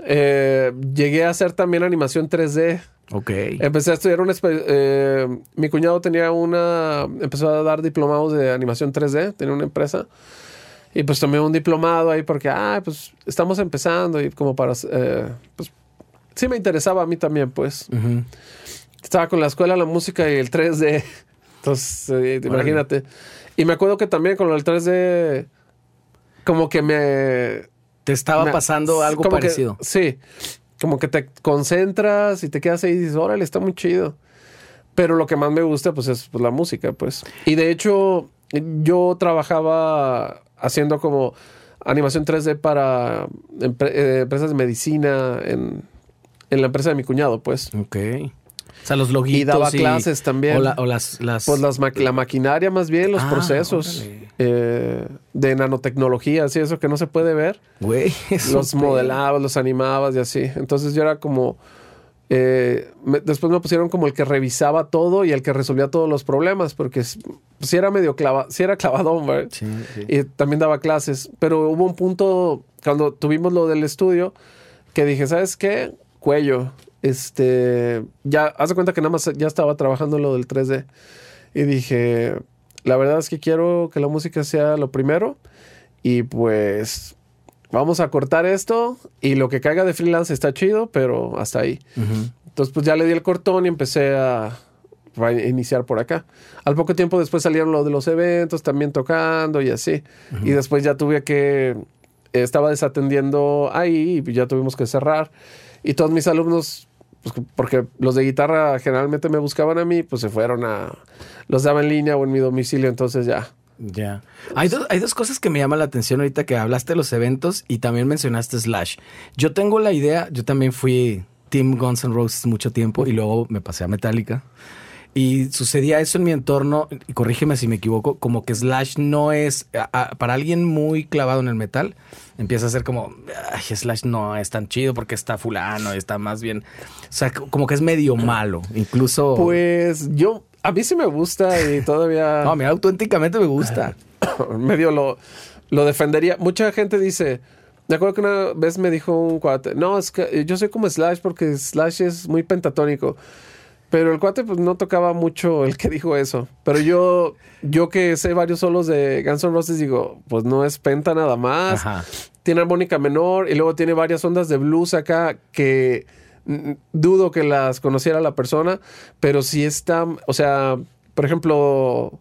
eh, llegué a hacer también animación 3D. Ok. Empecé a estudiar una... Eh, mi cuñado tenía una... Empezó a dar diplomados de animación 3D. Tenía una empresa. Y pues tomé un diplomado ahí porque, ah, pues estamos empezando y como para... Eh, pues sí me interesaba a mí también, pues. Estaba con la escuela, la música y el 3D. Entonces, eh, imagínate. Y me acuerdo que también con el 3D, como que me... Te estaba pasando algo parecido. sí, como que te concentras y te quedas ahí y dices, órale, está muy chido. Pero lo que más me gusta, pues, es pues, la música, pues. Y de hecho, yo trabajaba haciendo como animación 3D para eh, empresas de medicina en, en la empresa de mi cuñado, pues. Ok. O sea, los logitos. Y daba clases también. O, las, Pues las la maquinaria más bien, los ah, procesos eh, de nanotecnología, así, eso que no se puede ver. Güey. Los modelabas, los animabas y así. Entonces yo era como... Eh, después me pusieron como el que revisaba todo y el que resolvía todos los problemas, porque si era medio clavado, si era clavadón, ¿verdad? Sí, Y también daba clases. Pero hubo un punto, cuando tuvimos lo del estudio, que dije, ¿sabes qué? Cuello este, ya, haz de cuenta que nada más ya estaba trabajando lo del 3D. Y dije, la verdad es que quiero que la música sea lo primero. Y pues vamos a cortar esto y lo que caiga de freelance está chido, pero hasta ahí. Entonces pues ya le di el cortón y empecé a, iniciar por acá. Al poco tiempo después salieron lo de los eventos, también tocando y así. Y después ya tuve que, estaba desatendiendo ahí y ya tuvimos que cerrar. Y todos mis alumnos, pues, porque los de guitarra generalmente me buscaban a mí, pues se fueron a... Los daba en línea o en mi domicilio, entonces ya. Ya. Hay, hay dos cosas que me llaman la atención ahorita que hablaste de los eventos y también mencionaste Slash. Yo tengo la idea, yo también fui Team Guns N' Roses mucho tiempo y luego me pasé a Metallica. Y sucedía eso en mi entorno, y corrígeme si me equivoco, como que Slash no es, para alguien muy clavado en el metal, empieza a ser como, ay, Slash no es tan chido porque está fulano, está más bien, o sea, como que es medio malo, incluso... Pues yo, a mí sí me gusta y todavía... no, a mí auténticamente me gusta. medio lo, lo defendería. Mucha gente dice... Me acuerdo que una vez me dijo un cuate, no, es que yo soy como Slash porque Slash es muy pentatónico. Pero el cuate pues no tocaba mucho el que dijo eso. Pero yo, yo que sé varios solos de Guns N' Roses digo, pues no es penta nada más. Tiene armónica menor y luego tiene varias ondas de blues acá que dudo que las conociera la persona, pero sí está, o sea, por ejemplo,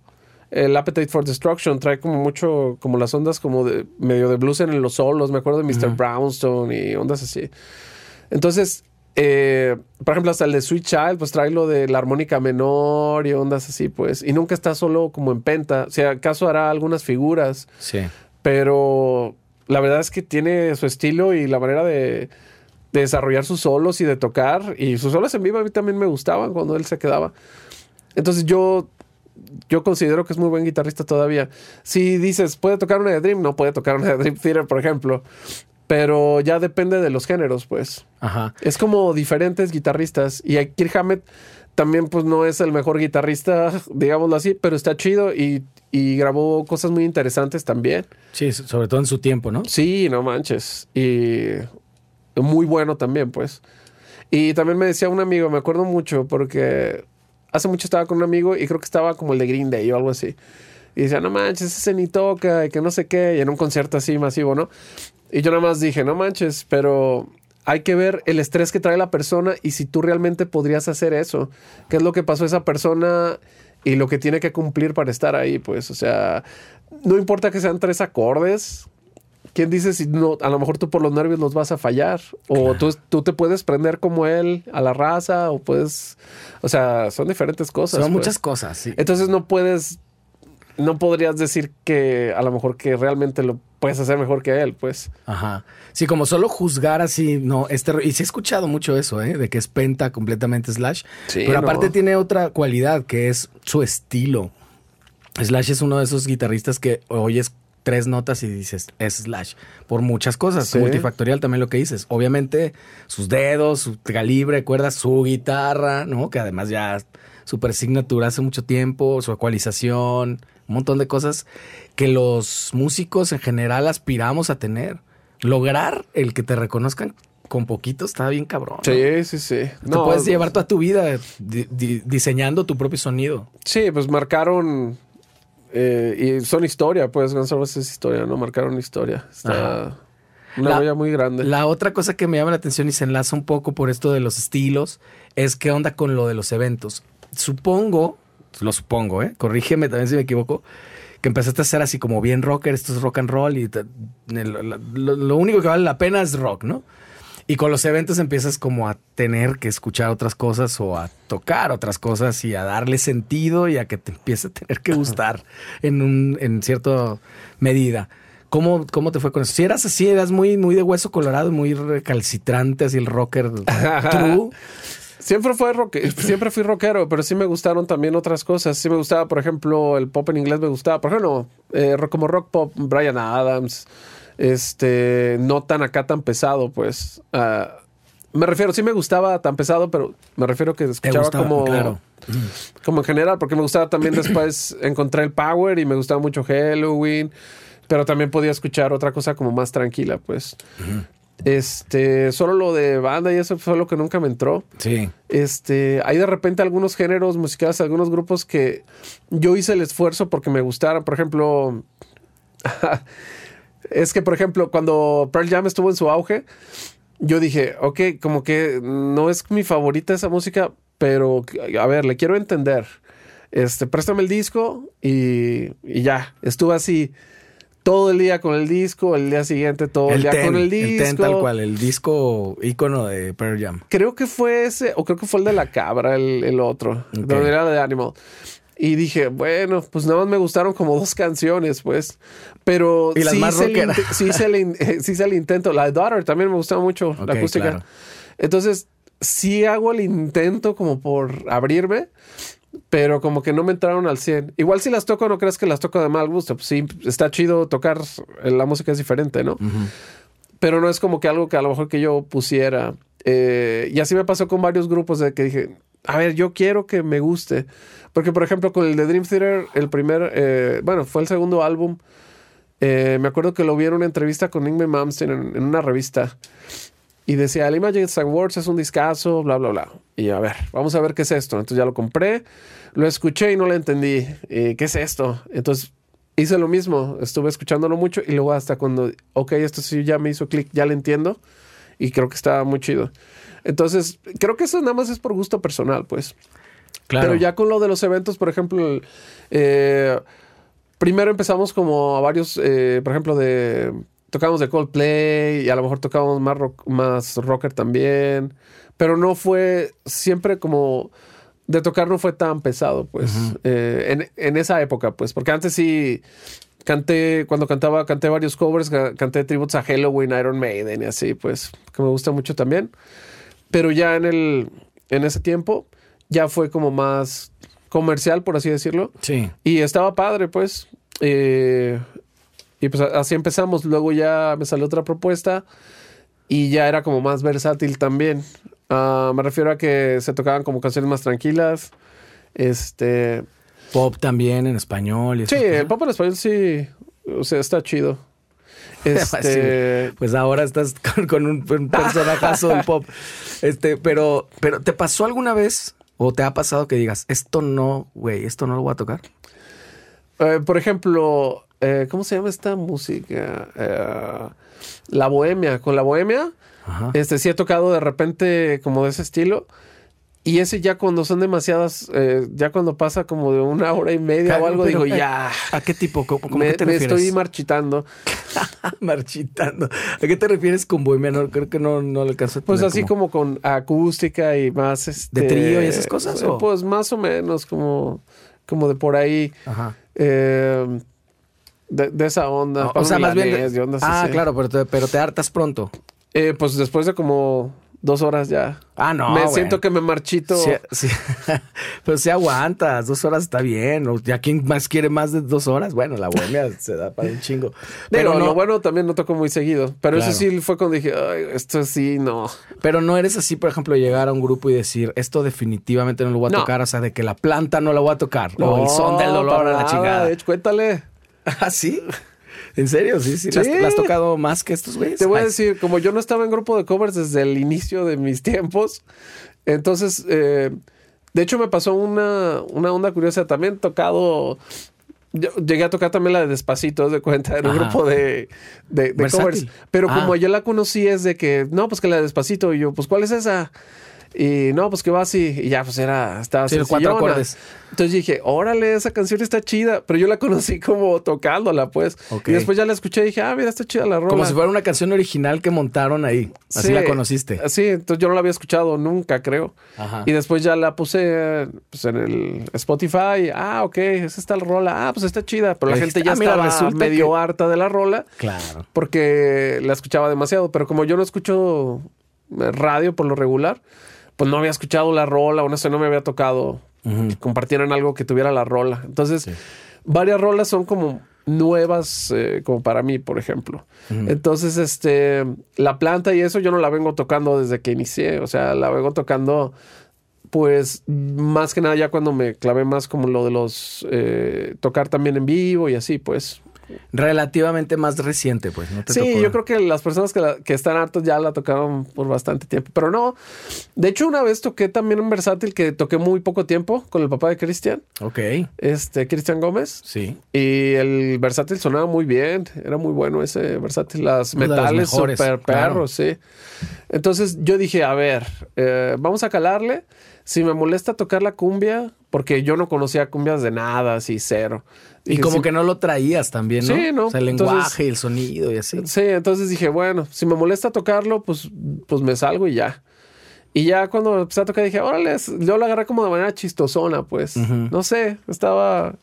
el Appetite for Destruction trae como mucho, como las ondas como de medio de blues en los solos, me acuerdo de Mr. Brownstone y ondas así. Entonces, eh, por ejemplo, hasta el de Sweet Child, pues trae lo de la armónica menor y ondas así, pues. Y nunca está solo como en penta. O sea, acaso hará algunas figuras. Sí. Pero la verdad es que tiene su estilo y la manera de, desarrollar sus solos y de tocar. Y sus solos en vivo a mí también me gustaban cuando él se quedaba. Entonces yo, yo considero que es muy buen guitarrista todavía. Si dices, ¿puede tocar una de Dream? No puede tocar una de Dream Theater, por ejemplo. Pero ya depende de los géneros, pues. Ajá. Es como diferentes guitarristas. Y Kirk Hammett también, pues, no es el mejor guitarrista, digámoslo así, pero está chido y, y, grabó cosas muy interesantes también. Sí, sobre todo en su tiempo, ¿no? Sí, no manches. Y muy bueno también, pues. Y también me decía un amigo, me acuerdo mucho, porque hace mucho estaba con un amigo y creo que estaba como el de Green Day o algo así. Y decía, no manches, ese ni toca y que no sé qué, y en un concierto así masivo, ¿no? Y yo nada más dije, no manches, pero hay que ver el estrés que trae la persona y si tú realmente podrías hacer eso. ¿Qué es lo que pasó a esa persona y lo que tiene que cumplir para estar ahí? Pues, o sea, no importa que sean tres acordes. ¿Quién dice si no, a lo mejor tú por los nervios los vas a fallar? O tú, tú, te puedes prender como él a la raza, o puedes. O sea, son diferentes cosas. Son muchas pues. cosas, sí. Entonces no puedes no podrías decir que a lo mejor que realmente lo puedes hacer mejor que él, pues. Ajá. Sí, como solo juzgar así, no, este, y sí he escuchado mucho eso, ¿eh? De que es penta completamente Slash. Sí, pero no. aparte tiene otra cualidad que es su estilo. Slash es uno de esos guitarristas que oyes tres notas y dices, es Slash. Por muchas cosas. Sí. Multifactorial también lo que dices. Obviamente, sus dedos, su calibre, cuerdas, su guitarra, ¿no? Que además ya super signature hace mucho tiempo, su ecualización, un montón de cosas que los músicos en general aspiramos a tener. Lograr el que te reconozcan con poquito está bien cabrón. ¿no? Sí, sí, sí. Te puedes llevar toda tu vida di- di- diseñando tu propio sonido. Sí, pues marcaron. eh, y son historia, pues Guns N' Roses es historia, ¿no? Marcaron historia. Está Ajá. una La- huella muy grande. La otra cosa que me llama la atención y se enlaza un poco por esto de los estilos es qué onda con lo de los eventos. Supongo, lo supongo, ¿eh? Corrígeme también si me equivoco, que empezaste a ser así como bien rocker, esto es rock and roll y te- lo, lo- lo único que vale la pena es rock, ¿no? Y con los eventos empiezas como a tener que escuchar otras cosas o a tocar otras cosas y a darle sentido y a que te empiece a tener que gustar en un en cierta medida. ¿Cómo, ¿Cómo te fue con eso? Si eras así, eras muy, muy de hueso colorado, muy recalcitrante, así el rocker true. Siempre fue rock, siempre fui rockero, pero sí me gustaron también otras cosas. Sí me gustaba, por ejemplo, el pop en inglés me gustaba. Por ejemplo, eh, como rock pop, Brian Adams, este, no tan acá tan pesado, pues. Ah, me refiero, sí me gustaba tan pesado, pero me refiero que escuchaba gustaba, como, claro. como en general, porque me gustaba también después encontré el power y me gustaba mucho Halloween, pero también podía escuchar otra cosa como más tranquila, pues. Este, solo lo de banda y eso fue lo que nunca me entró. Sí. Este, hay de repente algunos géneros musicales, algunos grupos que yo hice el esfuerzo porque me gustaran. Por ejemplo, es que, por ejemplo, cuando Pearl Jam estuvo en su auge, yo dije, ok, como que no es mi favorita esa música, pero a ver, le quiero entender. Este, préstame el disco y, y ya. Estuve así todo el día con el disco, el día siguiente todo el, día Ten, con el el disco. Ten tal cual, el disco ícono de Pearl Jam. Creo que fue ese, o creo que fue el de la cabra, el, el otro, donde era de Animal. Y dije, bueno, pues nada más me gustaron como dos canciones, pues. Pero Y las sí, más el, inte- sí, el, in- eh, sí hice el intento. La de Daughter también me gustaba mucho, Ok, la acústica. claro. Entonces, sí hago el intento como por abrirme, pero como que no me entraron al 100. Igual si las toco, no crees que las toco de mal gusto. Pues sí, está chido tocar, eh, la música es diferente, ¿no? pero no es como que algo que a lo mejor que yo pusiera. Eh, y así me pasó con varios grupos de que dije, a ver, yo quiero que me guste. Porque, por ejemplo, con el de Dream Theater, el primer, eh, bueno, fue el segundo álbum. eh, me acuerdo que lo vi en una entrevista con Ingrid Malmsteen en, en una revista. Y decía, el Imagine Words es un discazo, bla, bla, bla. Y a ver, vamos a ver qué es esto. Entonces ya lo compré, lo escuché y no lo entendí. Eh, ¿Qué es esto? Entonces hice lo mismo, estuve escuchándolo mucho y luego hasta cuando, ok, esto sí ya me hizo clic, ya lo entiendo y creo que está muy chido. Entonces, creo que eso nada más es por gusto personal, pues. Claro. Pero ya con lo de los eventos, por ejemplo, eh, primero empezamos como a varios, eh, por ejemplo, de tocábamos de Coldplay y a lo mejor tocábamos más rock, más rocker también, pero no fue siempre como de tocar no fue tan pesado, pues, eh, en, en esa época, pues, porque antes sí canté, cuando cantaba, canté varios covers, ca- canté tributos a Halloween, Iron Maiden y así, pues, que me gusta mucho también. Pero ya en el, en ese tiempo, ya fue como más comercial, por así decirlo. Sí. Y estaba padre, pues. Eh, y pues así empezamos. Luego ya me salió otra propuesta y ya era como más versátil también. Ah, me refiero a que se tocaban como canciones más tranquilas. Este. Pop también en español. Y Sí, el pop en español sí. O sea, está chido. Este. Pues ahora estás con, con un, un personajazo del pop. Este, pero, pero ¿te pasó alguna vez o te ha pasado que digas, esto no, güey, esto no lo voy a tocar? Eh, por ejemplo, eh, ¿cómo se llama esta música? Eh, la bohemia. Con la bohemia, Ajá. este sí he tocado de repente como de ese estilo. Y ese ya cuando son demasiadas, eh, ya cuando pasa como de una hora y media o algo, digo, eh, ya. ¿A qué tipo? ¿Cómo, cómo Me, que te me refieres? estoy marchitando. marchitando. ¿A qué te refieres con bohemia? No, creo que no, no le alcanzo a Pues así como con acústica y más este, ¿De trío y esas cosas, eh, o? Pues más o menos como, como de por ahí. Ajá. Eh, de, de esa onda. O, sea, más bien. De- ondas ah, así. claro, pero te, pero te hartas pronto. Eh, pues después de como dos horas ya. Ah, no. me siento que me marchito. Sí, sí. pero si aguantas, dos horas está bien. O ya quién más quiere más de dos horas, bueno, la bohemia se da para un chingo. Pero Pero no, lo bueno también no toco muy seguido. Pero Claro. eso sí fue cuando dije, Ay, esto sí, no. pero no eres así, por ejemplo, llegar a un grupo y decir, esto definitivamente no lo voy a No. tocar, o sea, de que la planta no la voy a tocar, o el son del dolor a la chingada. De hecho, cuéntale. ¿Ah, sí? ¿En serio? Sí, sí. ¿La has- Sí. ¿La has tocado más que estos güeyes? Te voy a decir, como yo no estaba en grupo de covers desde el inicio de mis tiempos, entonces, eh, de hecho me pasó una, una onda curiosa. También tocado, yo llegué a tocar también la de Despacito, de cuenta, en un Ajá. grupo de, de, de Versátil. covers. Pero Ah. como yo la conocí es de que, no, pues que la de Despacito, y yo, pues ¿cuál es esa? Y no, pues que va así, y ya, pues era, estaba Sí, cuatro acordes. Entonces dije, órale, esa canción está chida, pero yo la conocí como tocándola, pues. Y después ya la escuché y dije, ah, mira, está chida la rola. Como si fuera una canción original que montaron ahí. Así Sí, la conociste. Sí, entonces yo no la había escuchado nunca, creo. Ajá. Y después ya la puse pues, en el Spotify. Ah, ok, esa está la rola. Ah, pues está chida. Pero la gente ya "Ah, mira, estaba medio que-" harta de la rola Claro. porque la escuchaba demasiado. Pero como yo no escucho radio por lo regular, pues no había escuchado la rola o no sé, no me había tocado que compartieran algo que tuviera la rola. Entonces, varias rolas son como nuevas eh, como para mí, por ejemplo. Entonces, este, la planta y eso yo no la vengo tocando desde que inicié, o sea, la vengo tocando pues más que nada ya cuando me clavé más como lo de los eh, tocar también en vivo y así, pues. Relativamente más reciente, pues. ¿no te Sí, tocó? yo creo que las personas que, la- que están hartos ya la tocaron por bastante tiempo, pero no. De hecho, una vez toqué también un versátil que toqué muy poco tiempo con el papá de Cristian, Ok. este Cristian Gómez. Sí. Y el versátil sonaba muy bien, era muy bueno ese versátil, las metales mejores, super claro. perros, sí. Entonces yo dije, a ver, eh, vamos a calarle. Si me molesta tocar la cumbia, porque yo no conocía cumbias de nada, así cero. Y como que no lo traías también, ¿no? Sí, ¿no? O sea, el Entonces- lenguaje y el sonido y así. Sí, entonces dije, bueno, si me molesta tocarlo, pues, pues me salgo y ya. Y ya cuando empecé a tocar dije, órale, yo lo agarré como de manera chistosona, pues. No sé, estaba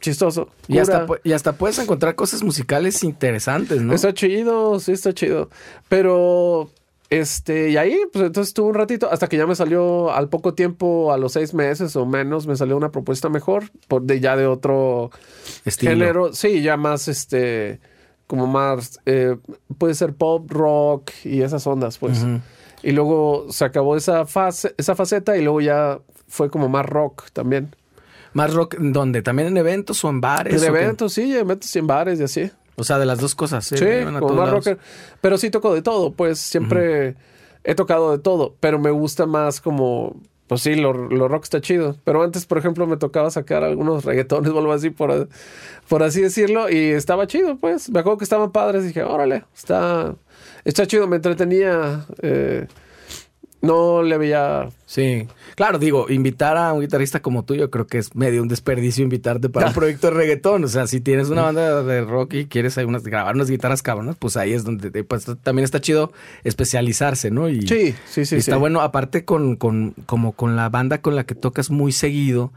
chistoso. Y hasta, y hasta puedes encontrar cosas musicales interesantes, ¿no? Está chido, sí, está chido. Pero, este, y ahí, pues entonces estuve un ratito, hasta que ya me salió al poco tiempo, a los seis meses o menos, me salió una propuesta mejor, por de ya de otro Estilo. género. Sí, ya más, este, como más, eh, puede ser pop, rock y esas ondas, pues. Y luego se acabó esa fase, esa faceta y luego ya fue como más rock también. Más rock, ¿dónde? ¿También en eventos o en bares? En qué? eventos, sí, eventos y en bares y así. O sea, de las dos cosas. Sí, Sí, a como más rocker. Pero sí toco de todo, pues siempre he tocado de todo, pero me gusta más como, pues sí, lo, lo rock está chido. Pero antes, por ejemplo, me tocaba sacar algunos reggaetones o algo así, por, por así decirlo, y estaba chido, pues. Me acuerdo que estaban padres, dije, órale, está, está chido, me entretenía. eh, no le veía... Sí. Claro, digo, invitar a un guitarrista como tú, yo creo que es medio un desperdicio invitarte para un proyecto de reggaetón. O sea, si tienes una banda de rock y quieres unas, grabar unas guitarras cabronas, pues ahí es donde te- pues, también está chido especializarse, ¿no? Y, Sí, sí, sí. y está sí. bueno, aparte con, con, como con la banda con la que tocas muy seguido,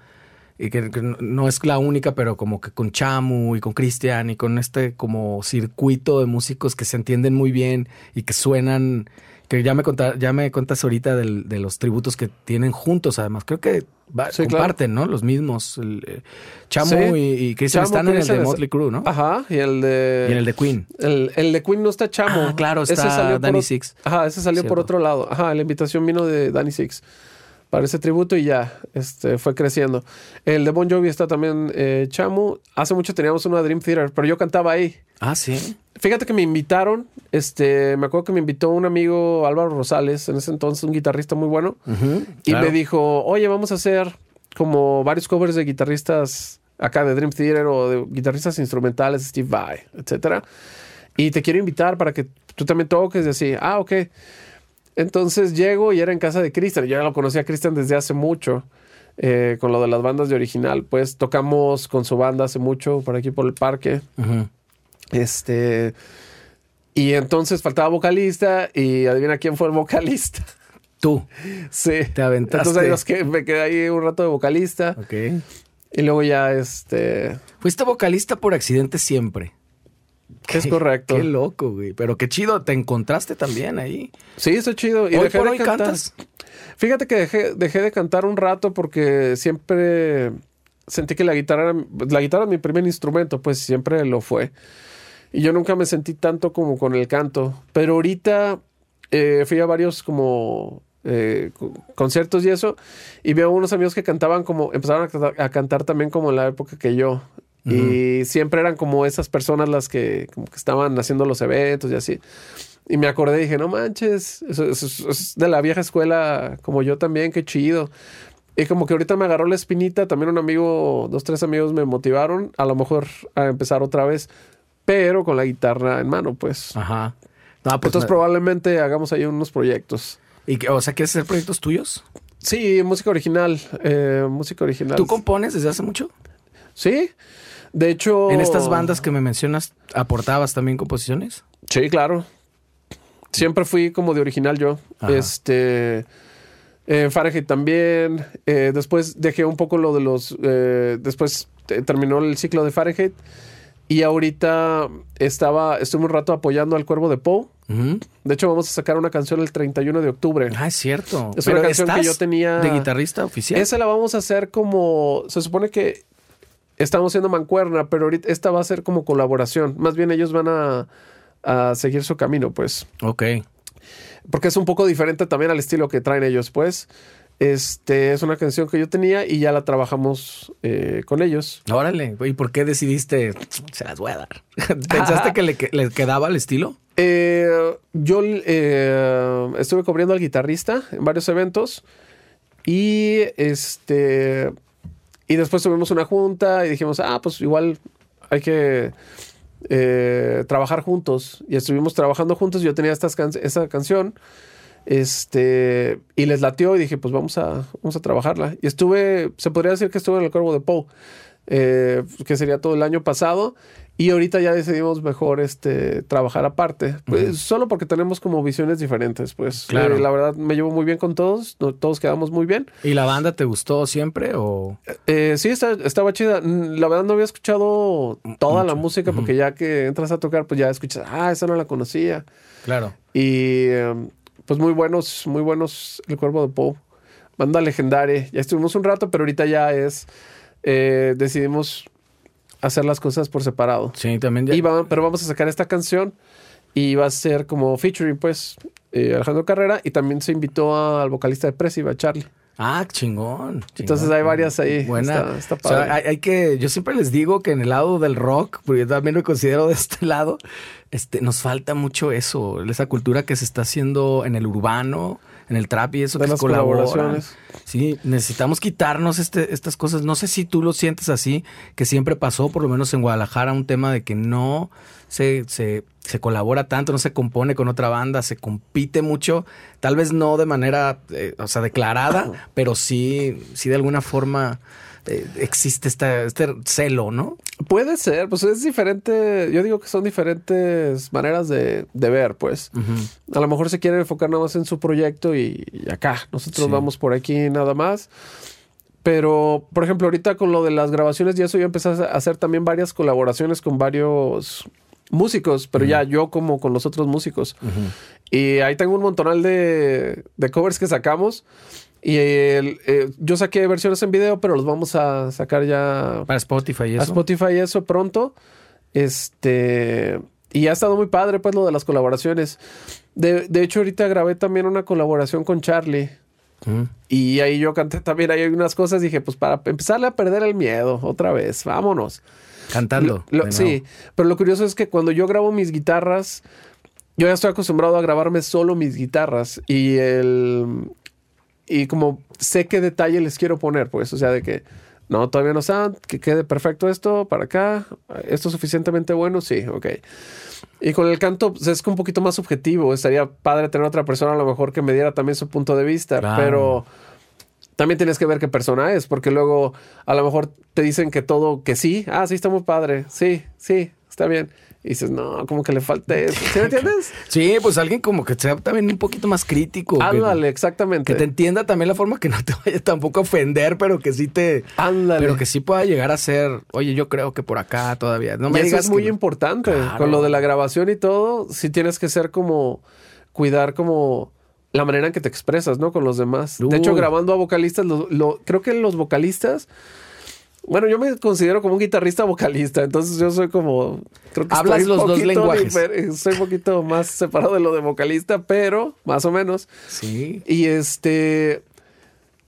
y que, no es la única, pero como que con Chamu y con Cristian y con este como circuito de músicos que se entienden muy bien y que suenan, que ya me conta- ya me contas ahorita del- de los tributos que tienen juntos, además. Creo que va- Sí, claro. comparten, ¿no? Los mismos. el, eh, Chamu Sí. y, y Cristian Chamo, están en el Christian de Motley Crue, ¿no? Ajá, y el de... Y en el de Queen. El, el de Queen no está chamo. Ah, claro, está salió por Danny Six. Ajá, ese salió por otro lado. Ajá, la invitación vino de Danny Six para ese tributo y ya, este, fue creciendo. El de Bon Jovi está también eh, chamo. Hace mucho teníamos una Dream Theater, pero yo cantaba ahí. Ah, sí. Fíjate que me invitaron, este, me acuerdo que me invitó un amigo Álvaro Rosales, en ese entonces un guitarrista muy bueno, y claro. me dijo, oye, vamos a hacer como varios covers de guitarristas acá de Dream Theater o de guitarristas instrumentales, Steve Vai, etcétera. Y te quiero invitar para que tú también toques y así. Ah, ok. Entonces llego y era en casa de Cristian. Yo ya lo conocía a Cristian desde hace mucho. eh, con lo de las bandas de original. Pues tocamos con su banda hace mucho por aquí por el parque. Ujú. Este. Y entonces faltaba vocalista. Y adivina quién fue el vocalista. Tú. Sí. Te aventaste. Entonces que- me quedé ahí un rato de vocalista. Ok. Y luego ya, este... Fuiste vocalista por accidente siempre. Es correcto. Qué loco, güey. Pero qué chido, te encontraste también ahí. Sí, está chido. Y Hoy dejé por de hoy cantar. cantas. Fíjate que dejé, dejé de cantar un rato porque siempre sentí que la guitarra, era- la guitarra es mi primer instrumento, pues siempre lo fue. Y yo nunca me sentí tanto como con el canto. Pero ahorita eh, fui a varios como eh, co- conciertos y eso, y veo unos amigos que cantaban como, empezaron a, canta- a cantar también como en la época que yo. Y siempre eran como esas personas las que, como que estaban haciendo los eventos y así. Y me acordé y dije, no manches, es de la vieja escuela como yo también, qué chido. Y como que ahorita me agarró la espinita, también un amigo, dos, tres amigos me motivaron a lo mejor a empezar otra vez, pero con la guitarra en mano, pues. Ajá. No, pues, Entonces me- probablemente hagamos ahí unos proyectos. ¿Y qué- o sea, ¿quieres hacer proyectos tuyos? Sí, música original, eh, música original. ¿Tú compones desde hace mucho? Sí, de hecho... En estas bandas que me mencionas, ¿aportabas también composiciones? Sí, claro. Siempre fui como de original yo. Ajá. Este. En Fahrenheit también. Eh, después dejé un poco lo de los. eh, después eh, terminó el ciclo de Fahrenheit. Y ahorita estaba. Estuve un rato apoyando al cuervo de Poe. De hecho, vamos a sacar una canción el 31 de octubre. Ah, es cierto. Es una canción que ¿estás yo tenía- De guitarrista oficial. Esa la vamos a hacer como. Se supone que estamos haciendo mancuerna, pero ahorita esta va a ser como colaboración. Más bien ellos van a, a seguir su camino, pues. Ok. Porque es un poco diferente también al estilo que traen ellos, pues. Este es una canción que yo tenía y ya la trabajamos eh, con ellos. Órale. ¿Y por qué decidiste? Se las voy a dar. ¿Pensaste que le, que- le quedaba el estilo? Eh, yo eh, estuve cubriendo al guitarrista en varios eventos y este y después tuvimos una junta y dijimos, ah, pues igual hay que eh, trabajar juntos y estuvimos trabajando juntos. Yo tenía estas can- esa canción este y les latió y dije, pues vamos a vamos a trabajarla y estuve, se podría decir que estuve en el Cuervo de Poe. eh, que sería todo el año pasado y ahorita ya decidimos mejor este trabajar aparte pues, solo porque tenemos como visiones diferentes pues Claro. Eh, la verdad me llevo muy bien con todos no- todos quedamos muy bien ¿Y la banda te gustó siempre o...? Eh, sí está- estaba chida Mm, la verdad no había escuchado toda la música porque ya que entras a tocar pues ya escuchas ah esa no la conocía Claro. y eh, pues muy buenos muy buenos el cuervo de Poe banda legendaria ya estuvimos un rato pero ahorita ya es eh, decidimos hacer las cosas por separado Sí, también ya... y va- pero vamos a sacar esta canción y va a ser como featuring, pues, eh, Alejandro Carrera. Y también se invitó a- al vocalista de Presiva, a Charlie. Ah, chingón. Entonces hay varias ahí. Buena. Está, está O sea, padre. hay, hay que, yo siempre les digo que en el lado del rock, porque yo también me considero de este lado, este, nos falta mucho eso, esa cultura que se está haciendo en el urbano, en el trap y eso De que las colaboraciones. Sí, necesitamos quitarnos este, estas cosas. No sé si tú lo sientes así, que siempre pasó, por lo menos en Guadalajara, un tema de que no se, se, se colabora tanto, no se compone con otra banda, se compite mucho, tal vez no de manera, eh, o sea, declarada, pero sí, sí de alguna forma eh, existe esta, este celo, ¿no? Puede ser, pues es diferente. Yo digo que son diferentes maneras de, de ver, pues. A lo mejor se quiere enfocar nada más en su proyecto y, y acá. Nosotros Sí. vamos por aquí nada más. Pero, por ejemplo, ahorita con lo de las grabaciones y eso, yo empecé a hacer también varias colaboraciones con varios músicos, pero ya yo como con los otros músicos. Y ahí tengo un montonal de, de covers que sacamos. Y el- eh, yo saqué versiones en video, pero los vamos a sacar ya Para Spotify y a eso. Spotify y eso pronto. Este. Y ha estado muy padre, pues, lo de las colaboraciones. De, de hecho, ahorita grabé también una colaboración con Charlie. Y ahí yo canté también ahí unas cosas. Dije, pues, para empezarle a perder el miedo otra vez, vámonos. Cantando. Lo- sí, pero lo curioso es que cuando yo grabo mis guitarras, yo ya estoy acostumbrado a grabarme solo mis guitarras. Y el. Y como sé qué detalle les quiero poner, pues, o sea, de que no, todavía no están, que quede perfecto esto para acá, esto es suficientemente bueno, sí, ok. Y con el canto pues, es un poquito más subjetivo, estaría padre tener otra persona a lo mejor que me diera también su punto de vista, Claro. pero también tienes que ver qué persona es, porque luego a lo mejor te dicen que todo, que sí, ah, sí, está muy padre, sí, sí, está bien. y dices, no, como que le falta eso. ¿Sí me entiendes? Sí, pues alguien como que sea también un poquito más crítico. que- Ándale, exactamente. Que te entienda también la forma que no te vaya tampoco a ofender, pero que sí te. Ándale. Pero que sí pueda llegar a ser, oye, yo creo que por acá todavía. No Y me eso digas es muy que importante. Claro. Con lo de la grabación y todo, sí tienes que ser como, cuidar como la manera en que te expresas, ¿no? Con los demás. De hecho, grabando a vocalistas, lo- lo- creo que los vocalistas... Bueno, yo me considero como un guitarrista vocalista, entonces yo soy como... Creo que Hablas los dos lenguajes. difer- Soy un poquito más separado de lo de vocalista, pero más o menos. Sí. Y este...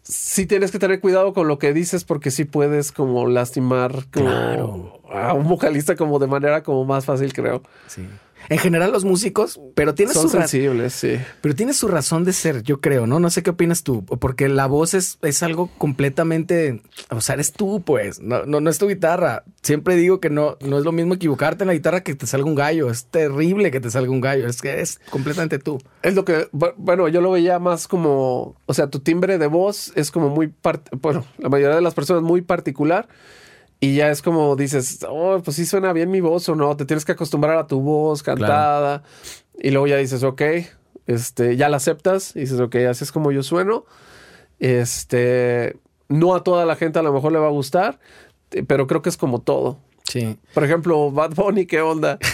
Sí tienes que tener cuidado con lo que dices porque sí puedes como lastimar como Claro. a un vocalista como de manera como más fácil, creo. Sí. En general los músicos, pero tienes Son su sensibles, sí. pero tienes su razón de ser, yo creo, ¿no? No sé qué opinas tú, porque la voz es, es algo completamente, o sea, eres tú, pues, no, no, no es tu guitarra. Siempre digo que no, no es lo mismo equivocarte en la guitarra que te salga un gallo. Es terrible que te salga un gallo. Es que es completamente tú. Es lo que, bu- bueno, yo lo veía más como, o sea, tu timbre de voz es como muy, bueno, la mayoría de las personas muy particular y ya es como dices, oh, pues sí suena bien mi voz o no, te tienes que acostumbrar a tu voz cantada y luego ya dices, ok, este, ya la aceptas y dices, ok, así es como yo sueno, este, no a toda la gente a lo mejor le va a gustar, eh, pero creo que es como todo. Sí. Por ejemplo, Bad Bunny, ¿qué onda?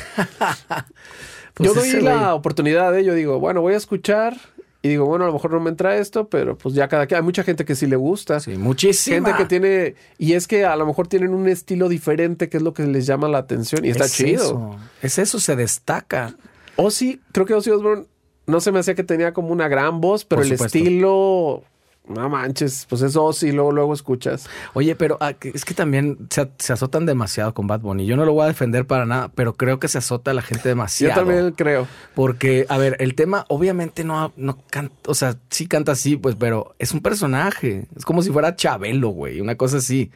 Pues yo doy ese la oportunidad de, yo digo, bueno, voy a escuchar y digo, bueno, a lo mejor no me entra esto, pero pues ya cada quien, hay mucha gente que sí le gusta. Sí, muchísima. Gente que tiene, y es que a lo mejor tienen un estilo diferente, que es lo que les llama la atención y está Es chido. Eso. Es eso, se destaca. Ozzy, creo que Ozzy Osbourne no se me hacía que tenía como una gran voz, pero Por el supuesto. estilo, no manches, pues es Ozzy, luego luego escuchas. Oye, pero ah, es que también se, se azotan demasiado con Bad Bunny. Yo no lo voy a defender para nada, pero creo que se azota a la gente Yo demasiado. también creo. Porque, a ver, el tema obviamente no, no canta, o sea, sí canta así, pues, pero es un personaje. Es como si fuera Chabelo, güey, una cosa así.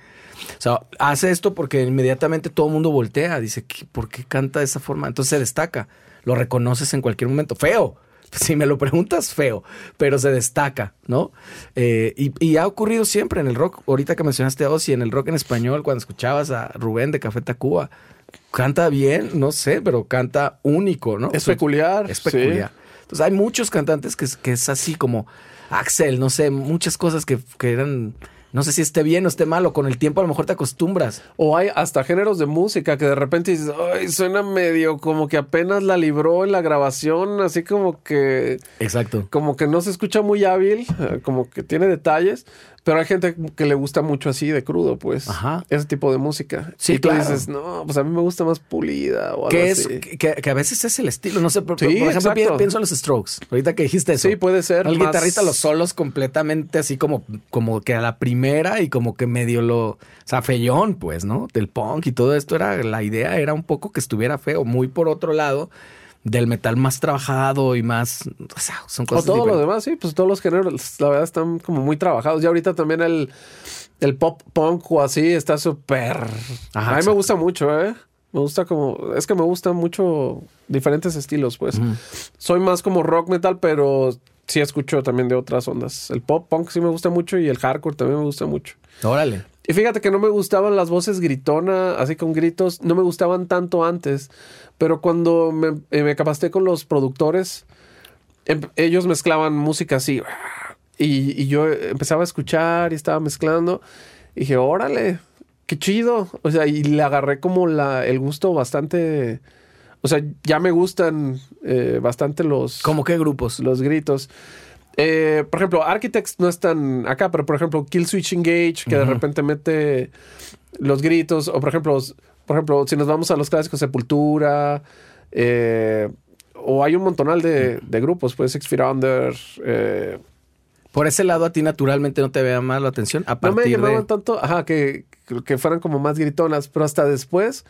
O sea, hace esto porque inmediatamente todo el mundo voltea, dice, ¿qué- ¿por qué canta de esa forma? Entonces se destaca, lo reconoces en cualquier momento. Feo, si me lo preguntas, feo, pero se destaca, ¿no? Eh, y, y ha ocurrido siempre en el rock, ahorita que mencionaste a Ozzy, en el rock en español, cuando escuchabas a Rubén de Café Tacuba, canta bien, no sé, pero canta único, ¿no? Es peculiar. es sí. peculiar. Entonces hay muchos cantantes que, es- que es así como Axel, no sé, muchas cosas que, que eran, no sé si esté bien o esté mal, o con el tiempo a lo mejor te acostumbras. O hay hasta géneros de música que de repente dices, ay, suena medio como que apenas la libró en la grabación, así como que, Exacto. como que no se escucha muy hábil, eh, como que tiene detalles, pero hay gente que le gusta mucho así de crudo, pues, Ajá. ese tipo de música. Sí, y tú claro. dices, no, pues a mí me gusta más pulida o algo Que es así. que, que a veces es el estilo, no sé, por, Sí, por ejemplo, exacto. pienso en los Strokes. Ahorita que dijiste eso. Sí, puede ser El más- guitarrista los solos completamente así como como que a la primera y como que medio lo, o sea, feyón, pues, ¿no? Del punk y todo esto era la idea era un poco que estuviera feo, muy por otro lado del metal más trabajado y más, o sea, son O cosas todo lo demás, sí, pues todos los géneros, la verdad, están como muy trabajados. Y ahorita también el, el pop punk o así está súper. A mí me gusta mucho, ¿eh? Me gusta como. Es que me gustan mucho diferentes estilos, pues. Soy más como rock metal, pero sí escucho también de otras ondas. El pop punk sí me gusta mucho y el hardcore también me gusta mucho. Órale. Y fíjate que no me gustaban las voces gritona, así con gritos, no me gustaban tanto antes, pero cuando me, eh, me capacité con los productores, em- ellos mezclaban música así, y, y yo empezaba a escuchar y estaba mezclando, y dije, órale, qué chido, o sea, y le agarré como la, el gusto bastante, o sea, ya me gustan eh, bastante los ¿Cómo qué grupos? los gritos. Eh, por ejemplo, Architects no están acá, pero por ejemplo, Kill Switch Engage, que de repente mete los gritos, o por ejemplo, por ejemplo, si nos vamos a los clásicos Sepultura, eh, o hay un montonal de, de grupos, pues Six Feet Under, eh, Por ese lado a ti naturalmente no te vea más la atención a no me llamaban de tanto, ajá, que, que fueran como más gritonas, pero hasta después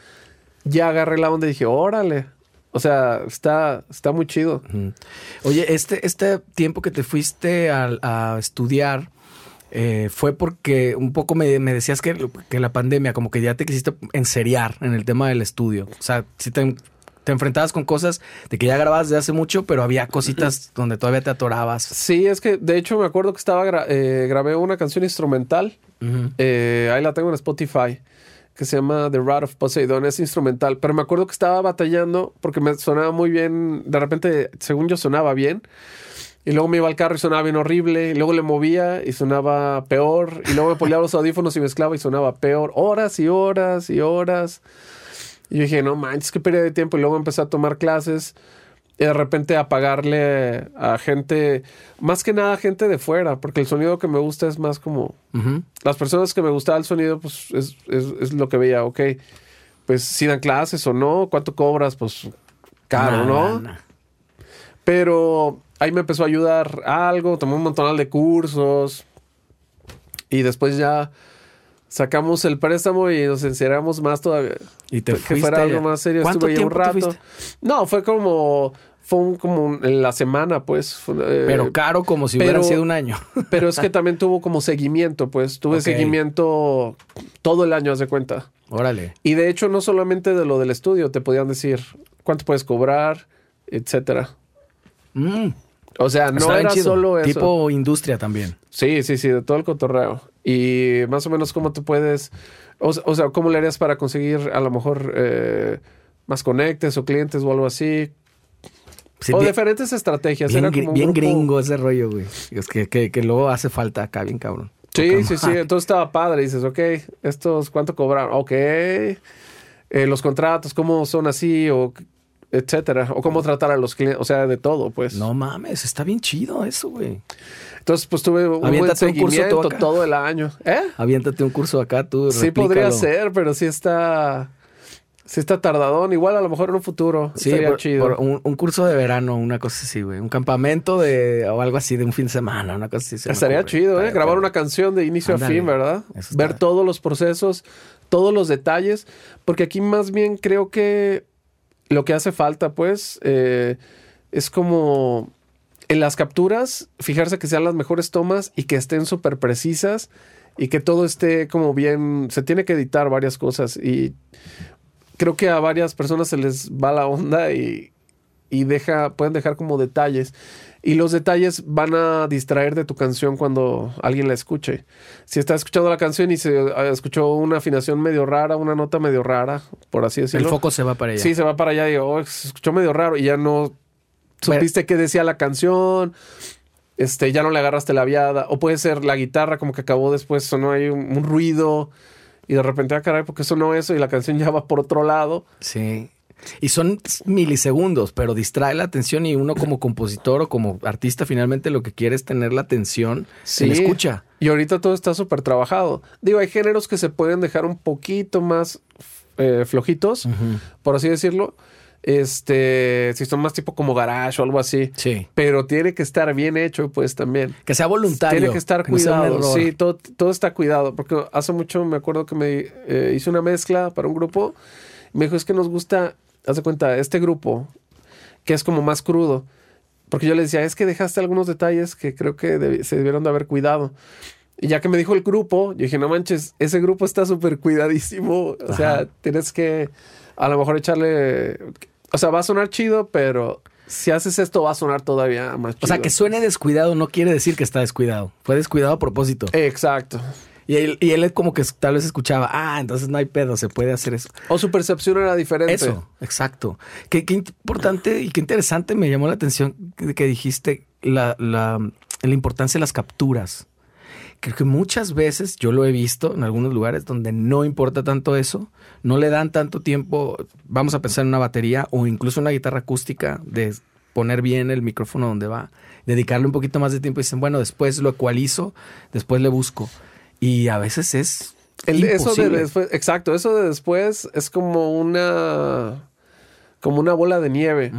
ya agarré la onda y dije, órale, o sea, está, está muy chido. Oye, este, este tiempo que te fuiste a, a estudiar eh, fue porque un poco me, me decías que, que la pandemia, como que ya te quisiste enseriar en el tema del estudio. O sea, si te, te enfrentabas con cosas de que ya grababas de hace mucho, pero había cositas donde todavía te atorabas. Sí, es que de hecho me acuerdo que estaba gra- eh, grabé una canción instrumental. Eh, ahí la tengo en Spotify. Que se llama The Rod of Poseidon, es instrumental, pero me acuerdo que estaba batallando porque me sonaba muy bien, de repente, según yo sonaba bien, y luego me iba al carro y sonaba bien horrible, y luego le movía y sonaba peor, y luego me ponía los audífonos y mezclaba y sonaba peor, horas y horas y horas. Y yo dije, no manches, qué pérdida de tiempo, y luego empecé a tomar clases y de repente a pagarle a gente, más que nada gente de fuera, porque el sonido que me gusta es más como... Las personas que me gustaba el sonido, pues es, es, es, lo que veía, ok, pues si dan clases o no, cuánto cobras, pues caro, ¿no? Pero ahí me empezó a ayudar algo, tomé un montón de cursos y después ya sacamos el préstamo y nos encerramos más todavía. Y te que fuera algo más serio. ¿Cuánto Estuve ahí un tiempo te rato. No, fue como fue un- como un- en la semana, pues. fue, eh, Pero caro como si pero- hubiera sido un año. pero es que también tuvo como seguimiento, pues. Tuve seguimiento todo el año, haz de cuenta. Órale. Y de hecho, no solamente de lo del estudio, te podían decir cuánto puedes cobrar, etcétera. Mm, O sea, no está era chido. solo eso. Tipo industria también. Sí, sí, sí, de todo el cotorreo. Y más o menos cómo tú puedes, o, o sea, cómo le harías para conseguir a lo mejor eh, más conectes o clientes o algo así. Sí, o bien, diferentes estrategias. bien Era gri- como un bien grupo- gringo ese rollo, güey. Es que, que, que luego hace falta acá, bien cabrón. Sí, sí, sí. Entonces estaba padre. Dices, ok, estos, ¿cuánto cobran? Ok. Eh, los contratos, ¿cómo son así? O etcétera. O cómo tratar a los clientes. O sea, de todo, pues. No mames, está bien chido eso, güey. Entonces, pues tuve un buen un curso seguimiento todo el año. ¿Eh? Aviéntate un curso acá, tú. Sí podría ser, pero sí está... Sí está tardadón. Igual a lo mejor en un futuro. Sí, por- chido. por un, un curso de verano, una cosa así, güey. Un campamento de o algo así de un fin de semana, una cosa así. se Estaría chido, ¿eh? Grabar una canción de inicio Ándale. a fin, ¿verdad? Ver todos los procesos, todos los detalles. Porque aquí más bien creo que lo que hace falta, pues, eh, es como en las capturas, fijarse que sean las mejores tomas y que estén súper precisas y que todo esté como bien. Se tiene que editar varias cosas y creo que a varias personas se les va la onda y, y deja, pueden dejar como detalles. Y los detalles van a distraer de tu canción cuando alguien la escuche. Si está escuchando la canción y se eh, escuchó una afinación medio rara, una nota medio rara, por así El decirlo. foco se va para allá. Sí, se va para allá y oh, se escuchó medio raro y ya no supiste qué decía la canción. Este, ya no le agarraste la viada. O puede ser la guitarra, como que acabó después, sonó ahí un, un ruido. Y de repente, ah, caray, porque sonó eso? Y la canción ya va por otro lado. Sí. Y son milisegundos, pero distrae la atención y uno como compositor o como artista finalmente lo que quiere es tener la atención Sí. la escucha. Y ahorita todo está súper trabajado. Digo, hay géneros que se pueden dejar un poquito más eh, flojitos, por así decirlo. Este, si son más tipo como garage o algo así. Sí. Pero tiene que estar bien hecho, pues también. Que sea voluntario. Tiene que estar cuidado. sí, todo, todo está cuidado. Porque hace mucho me acuerdo que me eh, hice una mezcla para un grupo. Me dijo, es que nos gusta, haz de cuenta, este grupo, que es como más crudo. Porque yo le decía, es que dejaste algunos detalles que creo que se debieron de haber cuidado. Y ya que me dijo el grupo, yo dije, no manches, ese grupo está súper cuidadísimo. O sea, Ajá. tienes que a lo mejor echarle... O sea, va a sonar chido, pero si haces esto va a sonar todavía más chido. O sea, que suene descuidado no quiere decir que está descuidado. Fue descuidado a propósito. Exacto. Y él, y él como que tal vez escuchaba, ah, entonces no hay pedo, se puede hacer eso. O su percepción era diferente. Eso, exacto. Qué, qué importante y qué interesante me llamó la atención que, que dijiste la, la, la importancia de las capturas. Creo que muchas veces yo lo he visto en algunos lugares donde no importa tanto eso, no le dan tanto tiempo, vamos a pensar en una batería o incluso una guitarra acústica, de poner bien el micrófono donde va, dedicarle un poquito más de tiempo y dicen, bueno, después lo ecualizo, después le busco. Y a veces es... El de- eso de imposible. después, exacto, eso de después es como una como una bola de nieve.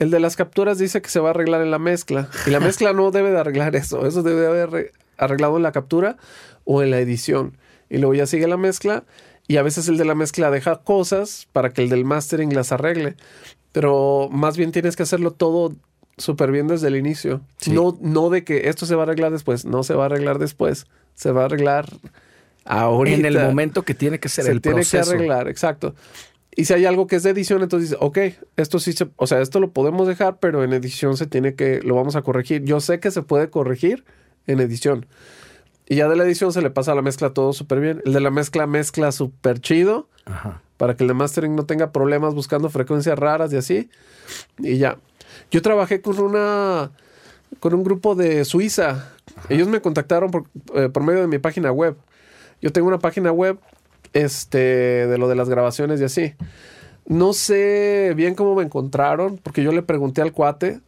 El de las capturas dice que se va a arreglar en la mezcla. Y la mezcla no debe de arreglar eso. Eso debe de haber re- arreglado en la captura o en la edición. Y luego ya sigue la mezcla. Y a veces el de la mezcla deja cosas para que el del mastering las arregle. Pero más bien tienes que hacerlo todo súper bien desde el inicio. Sí. No, no de que esto se va a arreglar después. No se va a arreglar después. Se va a arreglar ahorita. En el momento que tiene que ser se el tiene proceso. que arreglar, exacto. Y si hay algo que es de edición, entonces dice, ok, esto sí se, o sea, esto lo podemos dejar, pero en edición se tiene que, lo vamos a corregir. Yo sé que se puede corregir en edición. Y ya de la edición se le pasa a la mezcla todo súper bien. El de la mezcla mezcla súper chido. Ajá. Para que el de mastering no tenga problemas buscando frecuencias raras y así. Y ya. Yo trabajé con una. con un grupo de Suiza. Ellos me contactaron por, eh, por medio de mi página web. Yo tengo una página web. Este. de lo de las grabaciones y así. No sé bien cómo me encontraron. Porque yo le pregunté al cuate.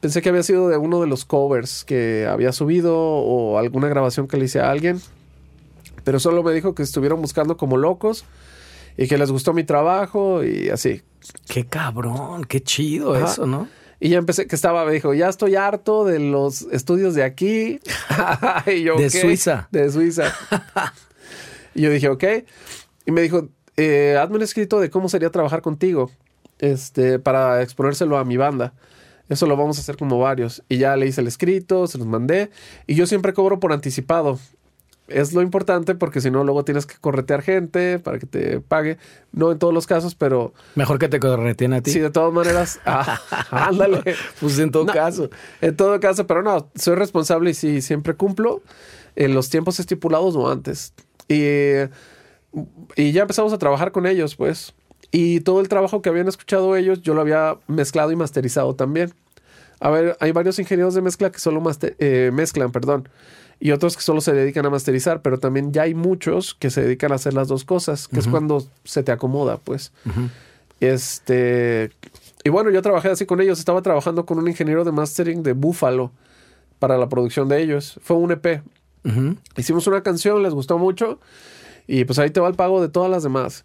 Pensé que había sido de uno de los covers que había subido o alguna grabación que le hice a alguien. Pero solo me dijo que estuvieron buscando como locos y que les gustó mi trabajo y así. Qué cabrón, qué chido Ajá. eso, ¿no? Y ya empecé, que estaba, me dijo, ya estoy harto de los estudios de aquí. Y yo, De "¿Qué?". Suiza. De Suiza. y yo dije, ok. Y me dijo, eh, hazme un escrito de cómo sería trabajar contigo este, para exponérselo a mi banda. Eso lo vamos a hacer como varios. Y ya le hice el escrito, se los mandé. Y yo siempre cobro por anticipado. Es lo importante porque si no, luego tienes que corretear gente para que te pague. No en todos los casos, pero Mejor que te retiene a ti. sí, de todas maneras. ah, ándale. Pues en todo No, caso. En todo caso, pero no, soy responsable y sí, siempre cumplo en los tiempos estipulados o antes. Y, y ya empezamos a trabajar con ellos, pues. Y todo el trabajo que habían escuchado ellos, yo lo había mezclado y masterizado también. A ver, hay varios ingenieros de mezcla que solo maste- eh, mezclan, perdón. Y otros que solo se dedican a masterizar, pero también ya hay muchos que se dedican a hacer las dos cosas, que es cuando se te acomoda, pues. Este. Y bueno, yo trabajé así con ellos. Estaba trabajando con un ingeniero de mastering de Buffalo para la producción de ellos. Fue un EP. Hicimos una canción, les gustó mucho. Y pues ahí te va el pago de todas las demás.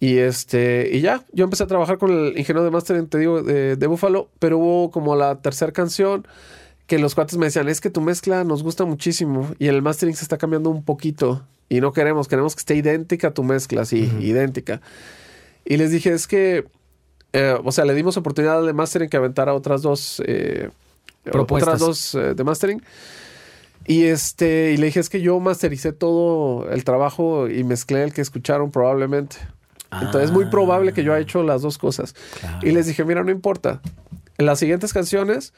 Y este, y ya, yo empecé a trabajar con el ingeniero de mastering, te digo, de, de Buffalo, pero hubo como la tercera canción que los cuates me decían, es que tu mezcla nos gusta muchísimo y el mastering se está cambiando un poquito y no queremos, queremos que esté idéntica a tu mezcla, sí, idéntica. Y les dije, es que, eh, o sea, le dimos oportunidad de mastering que aventara otras dos, eh, Propuestas. otras dos eh, de mastering. Y este, y le dije, es que yo mastericé todo el trabajo y mezclé el que escucharon probablemente. Entonces es muy probable que yo haya hecho las dos cosas. Claro. Y les dije, mira, no importa. En las siguientes canciones,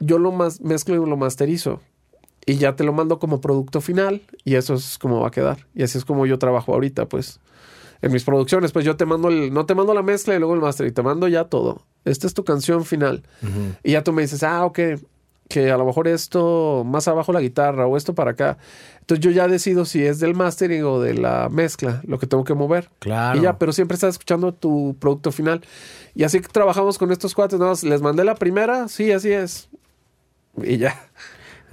yo lo más mezclo y lo masterizo. Y ya te lo mando como producto final. Y eso es como va a quedar. Y así es como yo trabajo ahorita, pues. En mis producciones, pues yo te mando el, no te mando la mezcla y luego el master, y te mando ya todo. Esta es tu canción final. Y ya tú me dices, ah, ok, que a lo mejor esto más abajo la guitarra o esto para acá. Entonces yo ya decido si es del mastering o de la mezcla lo que tengo que mover. Claro. Y ya, pero siempre estás escuchando tu producto final. Y así que trabajamos con estos cuates. Nada más les mandé la primera, sí, así es. Y ya.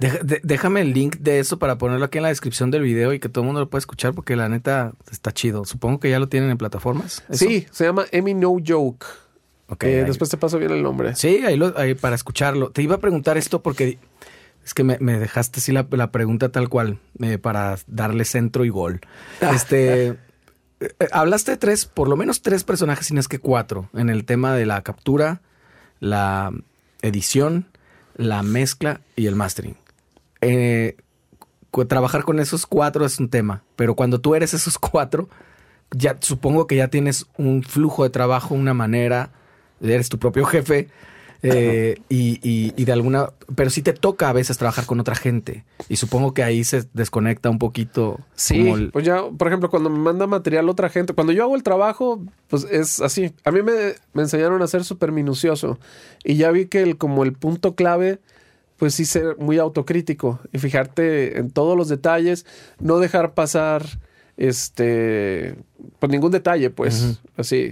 De- déjame el link de eso para ponerlo aquí en la descripción del video y que todo el mundo lo pueda escuchar porque la neta está chido. Supongo que ya lo tienen en plataformas. ¿eso? Sí, se llama Emi No Joke. Ok, Eh, después te paso bien el nombre. Sí, ahí, lo- ahí para escucharlo. Te iba a preguntar esto porque es que me, me dejaste así la, la pregunta tal cual eh, para darle centro y gol. Este, eh, eh, hablaste de tres, por lo menos tres personajes, si no es que cuatro, en el tema de la captura, la edición, la mezcla y el mastering. Eh, trabajar con esos cuatro es un tema, pero cuando tú eres esos cuatro, ya supongo que ya tienes un flujo de trabajo, una manera, eres tu propio jefe. Eh, y, y- y de alguna, pero sí te toca a veces trabajar con otra gente y supongo que ahí se desconecta un poquito. Sí, como el- pues ya, por ejemplo, cuando me manda material otra gente, cuando yo hago el trabajo, pues es así. A mí me, me enseñaron a ser súper minucioso y ya vi que el, como el punto clave, pues sí ser muy autocrítico y fijarte en todos los detalles, no dejar pasar este, pues ningún detalle, pues, así.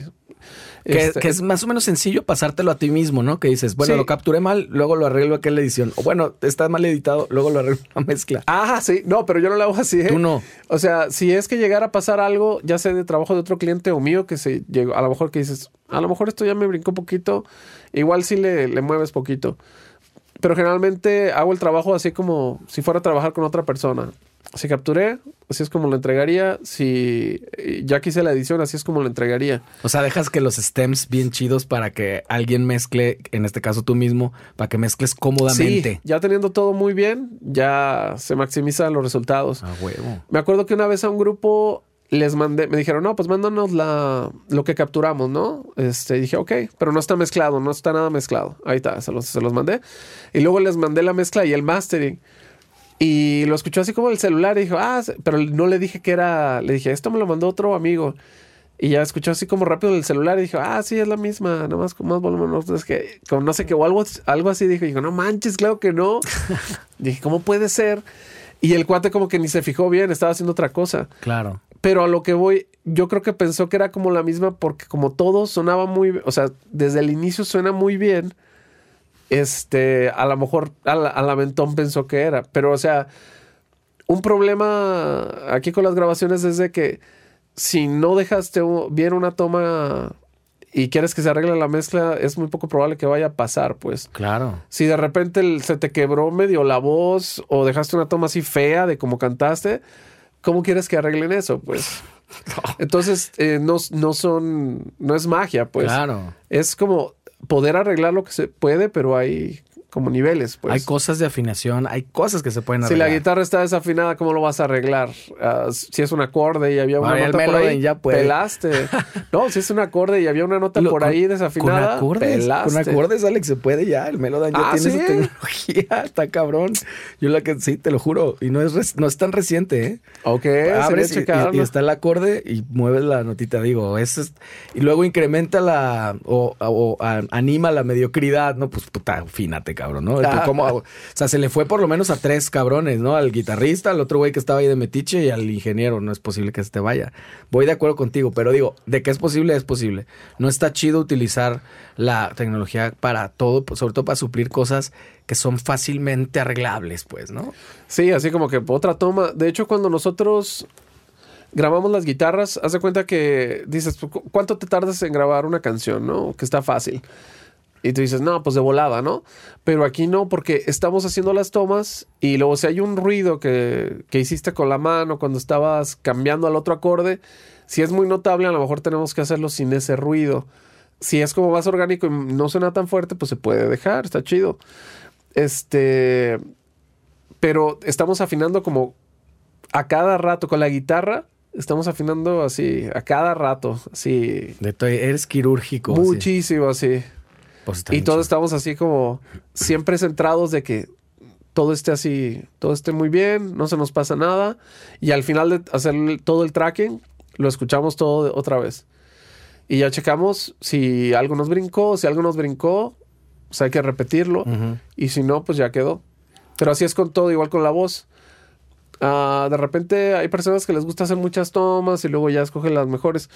Que, Este, que es más o menos sencillo pasártelo a ti mismo, ¿no? Que dices, bueno, Sí. lo capturé mal, luego lo arreglo aquí en la edición. O bueno, está mal editado, luego lo arreglo la mezcla. Ah, sí, no, pero yo no lo hago así. ¿eh? Tú no. O sea, si es que llegara a pasar algo, ya sea de trabajo de otro cliente o mío, que se llegó, a lo mejor que dices, a lo mejor esto ya me brincó un poquito, igual sí le, le mueves poquito. Pero generalmente hago el trabajo así como si fuera a trabajar con otra persona. Si capturé, así es como lo entregaría. Si eh, ya quise la edición, así es como lo entregaría. O sea, dejas que los stems bien chidos para que alguien mezcle, en este caso tú mismo, para que mezcles cómodamente. Sí, ya teniendo todo muy bien, ya se maximizan los resultados. A huevo. Me acuerdo que una vez a un grupo les mandé, me dijeron, no, pues mándanos la, lo que capturamos, ¿no? Este, dije, ok, pero no está mezclado, no está nada mezclado. Ahí está, se los, se los mandé. Y luego les mandé la mezcla y el mastering. Y lo escuchó así como el celular y dijo, ah, pero no le dije que era, le dije, esto me lo mandó otro amigo. Y ya escuchó así como rápido el celular y dijo, ah, sí, es la misma, nomás con más volumen. No, es que, como no sé qué, o algo, algo así dijo. Y dijo, no manches, claro que no. dije, ¿cómo puede ser? Y el cuate como que ni se fijó bien, estaba haciendo otra cosa. Claro. Pero a lo que voy, yo creo que pensó que era como la misma porque como todo sonaba muy, o sea, desde el inicio suena muy bien este, a lo mejor al, al aventón pensó que era. Pero, o sea, un problema aquí con las grabaciones es de que si no dejaste bien una toma y quieres que se arregle la mezcla, es muy poco probable que vaya a pasar, pues. Claro. Si de repente se te quebró medio la voz o dejaste una toma así fea de como cantaste, ¿cómo quieres que arreglen eso? Pues. Entonces, eh, no, no son, no es magia, pues. Claro. Es como, poder arreglar lo que se puede, pero hay como niveles, pues. Hay cosas de afinación, hay cosas que se pueden arreglar. Si la guitarra está desafinada, ¿cómo lo vas a arreglar? Ah, si es un acorde y había una nota por ahí, ya pelaste. no, si es un acorde y había una nota por ahí desafinada, con acordes, pelaste. Con acordes, Alex, se puede ya. El Melodyne ya ah, tiene esa tecnología. Está cabrón. Yo la que sí, te lo juro. Y no es, no es tan reciente, ¿eh? Ok, Abres y, está el acorde y mueves la notita. Digo, eso es, y luego incrementa la o, o, anima la mediocridad, ¿no? Pues puta, fínate, cabrón, ¿no? o sea, se le fue por lo menos a tres cabrones, ¿no? Al guitarrista, al otro güey que estaba ahí de metiche y al ingeniero. No es posible que se te vaya. Voy de acuerdo contigo, pero digo, de que es posible, es posible. No está chido utilizar la tecnología para todo, sobre todo para suplir cosas que son fácilmente arreglables, pues, ¿no? Sí, así como que otra toma. De hecho, cuando nosotros grabamos las guitarras, haz de cuenta que dices, ¿cuánto te tardas en grabar una canción, no? Que está fácil. Y tú dices, no, pues de volada, ¿no? Pero aquí no, porque estamos haciendo las tomas y luego si hay un ruido que, que hiciste con la mano cuando estabas cambiando al otro acorde, si es muy notable, a lo mejor tenemos que hacerlo sin ese ruido. Si es como más orgánico y no suena tan fuerte, pues se puede dejar, está chido. Este, pero estamos afinando como a cada rato con la guitarra. Estamos afinando así, a cada rato, así. De eres quirúrgico. Muchísimo, así. Pues y todos estamos así como siempre centrados de que todo esté así, todo esté muy bien, no se nos pasa nada. Y al final de hacer todo el tracking, lo escuchamos todo otra vez. Y ya checamos si algo nos brincó, si algo nos brincó, pues hay que repetirlo. Y si no, pues ya quedó. Pero así es con todo, igual con la voz. Ah, de repente hay personas que les gusta hacer muchas tomas y luego ya escogen las mejores.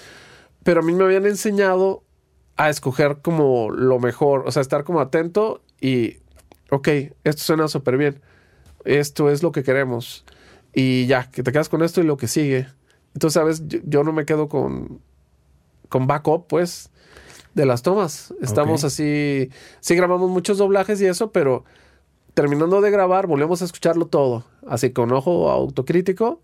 Pero a mí me habían enseñado a escoger como lo mejor, o sea, estar como atento y, ok, esto suena súper bien, esto es lo que queremos y ya, que te quedas con esto y lo que sigue. Entonces, sabes, yo, no me quedo con, con backup, pues, de las tomas. Estamos así, sí grabamos muchos doblajes y eso, pero terminando de grabar, volvemos a escucharlo todo, así con ojo autocrítico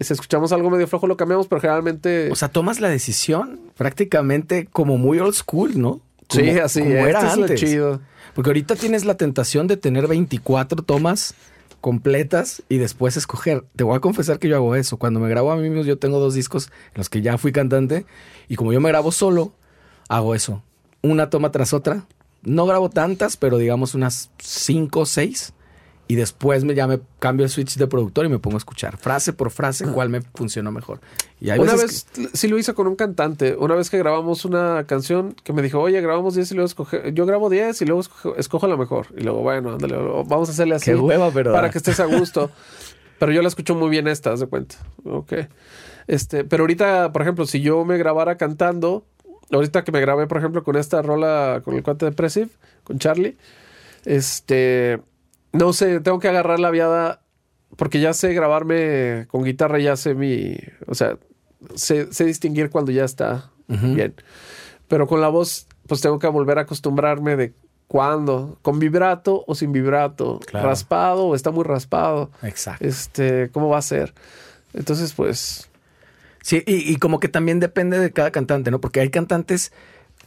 si escuchamos algo medio flojo lo cambiamos, pero generalmente... O sea, tomas la decisión prácticamente como muy old school, ¿no? sí, así como era antes. chido. Porque ahorita tienes la tentación de tener 24 tomas completas y después escoger. Te voy a confesar que yo hago eso. Cuando me grabo a mí mismo, yo tengo dos discos en los que ya fui cantante y como yo me grabo solo, hago eso. Una toma tras otra. No grabo tantas, pero digamos unas 5 o 6 y después me, ya me cambio el switch de productor y me pongo a escuchar frase por frase cuál me funcionó mejor. Y una vez sí lo hice con un cantante, una vez que grabamos una canción que me dijo, oye, grabamos 10 y luego escoge, yo grabo 10 y luego escojo, la mejor. Y luego, bueno, ándale, vamos a hacerle así. Qué hueva, pero... Para que estés a gusto. pero yo la escucho muy bien esta, haz de cuenta. Ok. Este, pero ahorita, por ejemplo, si yo me grabara cantando, ahorita que me grabé, por ejemplo, con esta rola con el cuate Depressive, con Charlie, este no sé, tengo que agarrar la viada porque ya sé grabarme con guitarra, ya sé mi. O sea, sé, distinguir cuando ya está bien. Pero con la voz, pues tengo que volver a acostumbrarme de cuándo, con vibrato o sin vibrato, raspado o está muy raspado. Exacto. Este, ¿cómo va a ser? Entonces, pues. Sí, y, y como que también depende de cada cantante, ¿no? Porque hay cantantes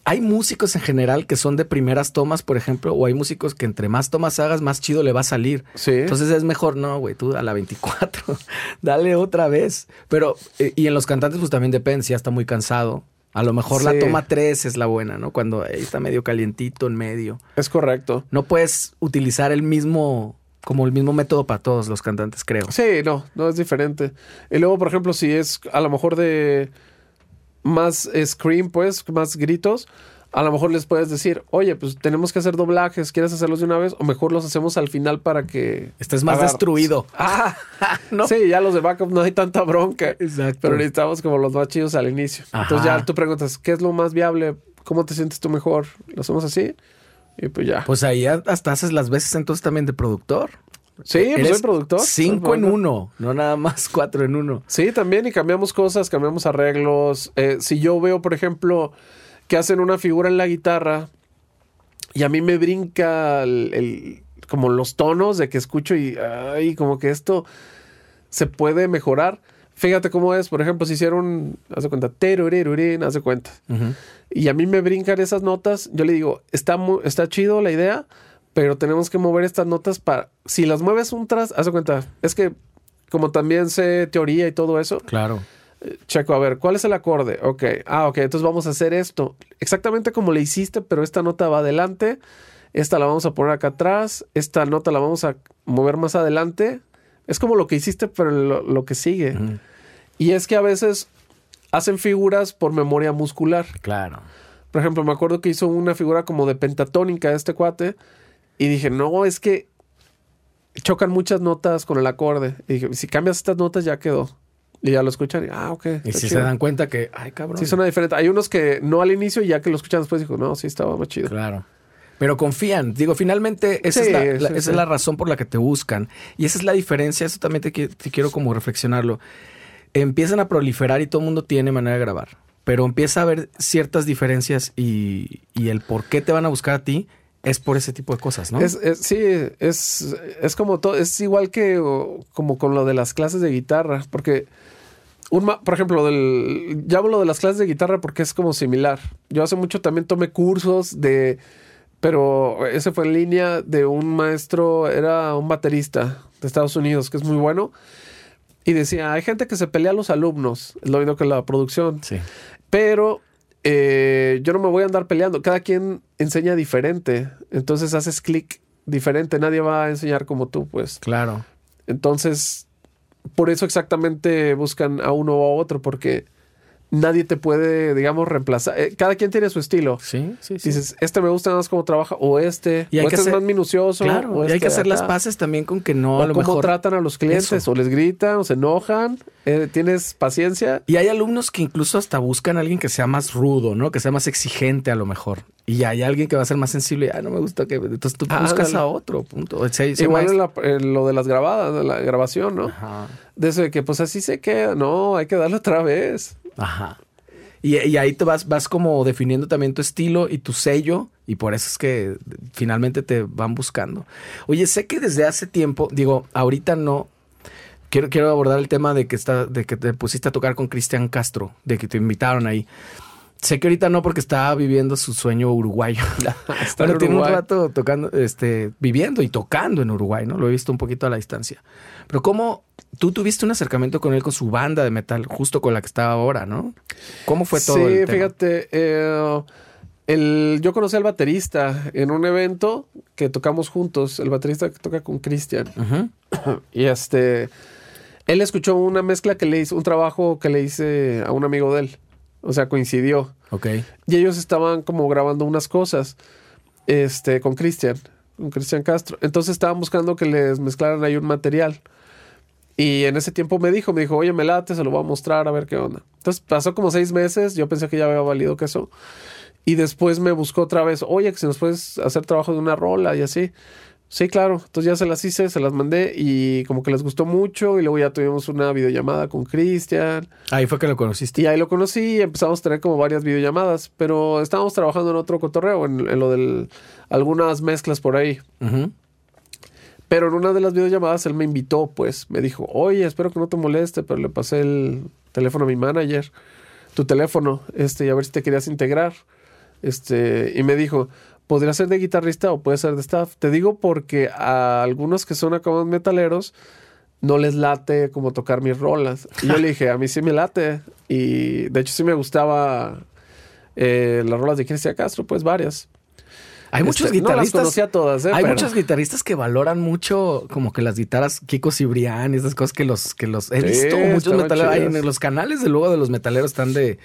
hay músicos en general que son de primeras tomas, por ejemplo, o hay músicos que entre más tomas hagas, más chido le va a salir. Sí. Entonces es mejor, no, güey, tú a la 24, dale otra vez. Pero, eh, y en los cantantes, pues también depende, si ya está muy cansado. A lo mejor la toma 3 es la buena, ¿no? Cuando ahí está medio calientito en medio. Es correcto. No puedes utilizar el mismo como el mismo método para todos los cantantes, creo. Sí, no, no es diferente. Y luego, por ejemplo, si es a lo mejor de más scream, pues, más gritos, a lo mejor les puedes decir, oye, pues tenemos que hacer doblajes, ¿quieres hacerlos de una vez? O mejor los hacemos al final para que... Estés más agarres. destruido. Ah, ¿no? Sí, ya los de backup no hay tanta bronca. Exacto. Pero necesitamos como los más chidos al inicio. Entonces ya tú preguntas, ¿qué es lo más viable? ¿Cómo te sientes tú mejor? ¿Lo hacemos así? Y pues ya. Pues ahí hasta haces las veces entonces también de productor. Sí, pues soy productor. Cinco Soy en uno, no nada más cuatro en uno. Sí, también y cambiamos cosas, cambiamos arreglos. Eh, si yo veo, por ejemplo, que hacen una figura en la guitarra y a mí me brinca el, el- como los tonos de que escucho y ay, como que esto se puede mejorar. Fíjate cómo es, por ejemplo, si hicieron, haz de cuenta, terurirurín, haz de cuenta. Y a mí me brincan esas notas, yo le digo, está, está chido la idea, pero tenemos que mover estas notas para, si las mueves un tras, haz de cuenta, es que como también sé teoría y todo eso, Claro. checo, a ver, ¿cuál es el acorde? Ok, ah, ok, entonces vamos a hacer esto. Exactamente como le hiciste, pero esta nota va adelante, esta la vamos a poner acá atrás, esta nota la vamos a mover más adelante. Es como lo que hiciste, pero lo, lo que sigue. Y es que a veces hacen figuras por memoria muscular. Claro. Por ejemplo, me acuerdo que hizo una figura como de pentatónica este cuate y dije, no, es que chocan muchas notas con el acorde. Y dije, si cambias estas notas ya quedó. Y ya lo escuchan y, ah, ok. Y si se chido". dan cuenta que, ay, cabrón. Sí, suena diferente. Hay unos que no al inicio y ya que lo escuchan después dijo, no, sí estaba más chido. Claro. Pero confían. Digo, finalmente, esa, Sí, es, la, sí, la- esa sí. es la razón por la que te buscan. Y esa es la diferencia. Eso también te quiero como reflexionarlo. Empiezan a proliferar y todo el mundo tiene manera de grabar. Pero empieza a haber ciertas diferencias y, y el por qué te van a buscar a ti es por ese tipo de cosas, ¿no? Es, es- sí, es, es como todo, es igual que o, como con lo de las clases de guitarra, porque un ma- por ejemplo, del, ya hablo de las clases de guitarra porque es como similar. Yo hace mucho también tomé cursos de, pero ese fue en línea de un maestro, era un baterista de Estados Unidos que es muy bueno. Y decía, hay gente que se pelea a los alumnos, es lo mismo que la producción. Sí. Pero eh, yo no me voy a andar peleando. Cada quien enseña diferente. Entonces haces clic diferente. Nadie va a enseñar como tú, pues. Claro. Entonces, por eso exactamente buscan a uno o a otro, porque nadie te puede, digamos, reemplazar. Eh, cada quien tiene su estilo. Sí, sí, sí. Dices, este me gusta más cómo trabaja, o este, Y hay o que este hacer- es más minucioso. Claro, o y hay este que hacer las paces también con que no O a lo cómo mejor. tratan a los clientes, Eso. o les gritan, o se enojan. Eh, ¿Tienes paciencia? Y hay alumnos que incluso hasta buscan a alguien que sea más rudo, ¿no? Que sea más exigente a lo mejor. Y hay alguien que va a ser más sensible. Ah, no me gusta que. Entonces tú Ah, buscas a otro, punto. Igual en, la- en lo de las grabadas, de la grabación, ¿no? Ajá. De eso de que pues así se queda. No, hay que darle otra vez. Ajá. Y, ahí te vas, vas como definiendo también tu estilo y tu sello. Y por eso es que finalmente te van buscando. Oye, sé que desde hace tiempo, digo, ahorita no. Quiero, quiero abordar el tema de que está, de que te pusiste a tocar con Cristian Castro, de que te invitaron ahí. Sé que ahorita no porque está viviendo su sueño uruguayo. Está en tiene un rato tocando, este, viviendo y tocando en Uruguay, ¿no? Lo he visto un poquito a la distancia. Pero cómo tú tuviste un acercamiento con él, con su banda de metal, justo con la que estaba ahora, ¿no? ¿Cómo fue todo? sí, el fíjate. eh, el, yo conocí al baterista en un evento que tocamos juntos. El baterista que toca con Cristian. Y este. Él escuchó una mezcla que le hice, un trabajo que le hice a un amigo de él. O sea, coincidió. Ok. Y ellos estaban como grabando unas cosas este, con Cristian, con Cristian Castro. Entonces estaban buscando que les mezclaran ahí un material. Y en ese tiempo me dijo, me dijo, oye, me late, se lo voy a mostrar a ver qué onda. Entonces pasó como seis meses, yo pensé que ya había valido que eso. Y después me buscó otra vez, oye, que si nos puedes hacer trabajo de una rola y así. Sí, claro. Entonces ya se las hice, se las mandé y como que les gustó mucho. Y luego ya tuvimos una videollamada con Cristian. Ahí fue que lo conociste. Y ahí lo conocí y empezamos a tener como varias videollamadas, pero estábamos trabajando en otro cotorreo, en, en lo del algunas mezclas por ahí. Pero en una de las videollamadas él me invitó, pues, me dijo, oye, espero que no te moleste, pero le pasé el teléfono a mi manager, tu teléfono, este, y a ver si te querías integrar. Este, y me dijo, podría ser de guitarrista o puede ser de staff. Te digo porque a algunos que son acá metaleros no les late como tocar mis rolas. Y yo le dije, a mí sí me late. Y de hecho sí me gustaba eh, las rolas de Cristian Castro, pues varias. Hay muchos Este, no las guitarristas. conocía todas, ¿eh? hay Pero- muchos guitarristas que valoran mucho como que las guitarras Kiko Cibrián y esas cosas que los que los he Sí, visto muchos metaleros en los canales de luego de los metaleros están de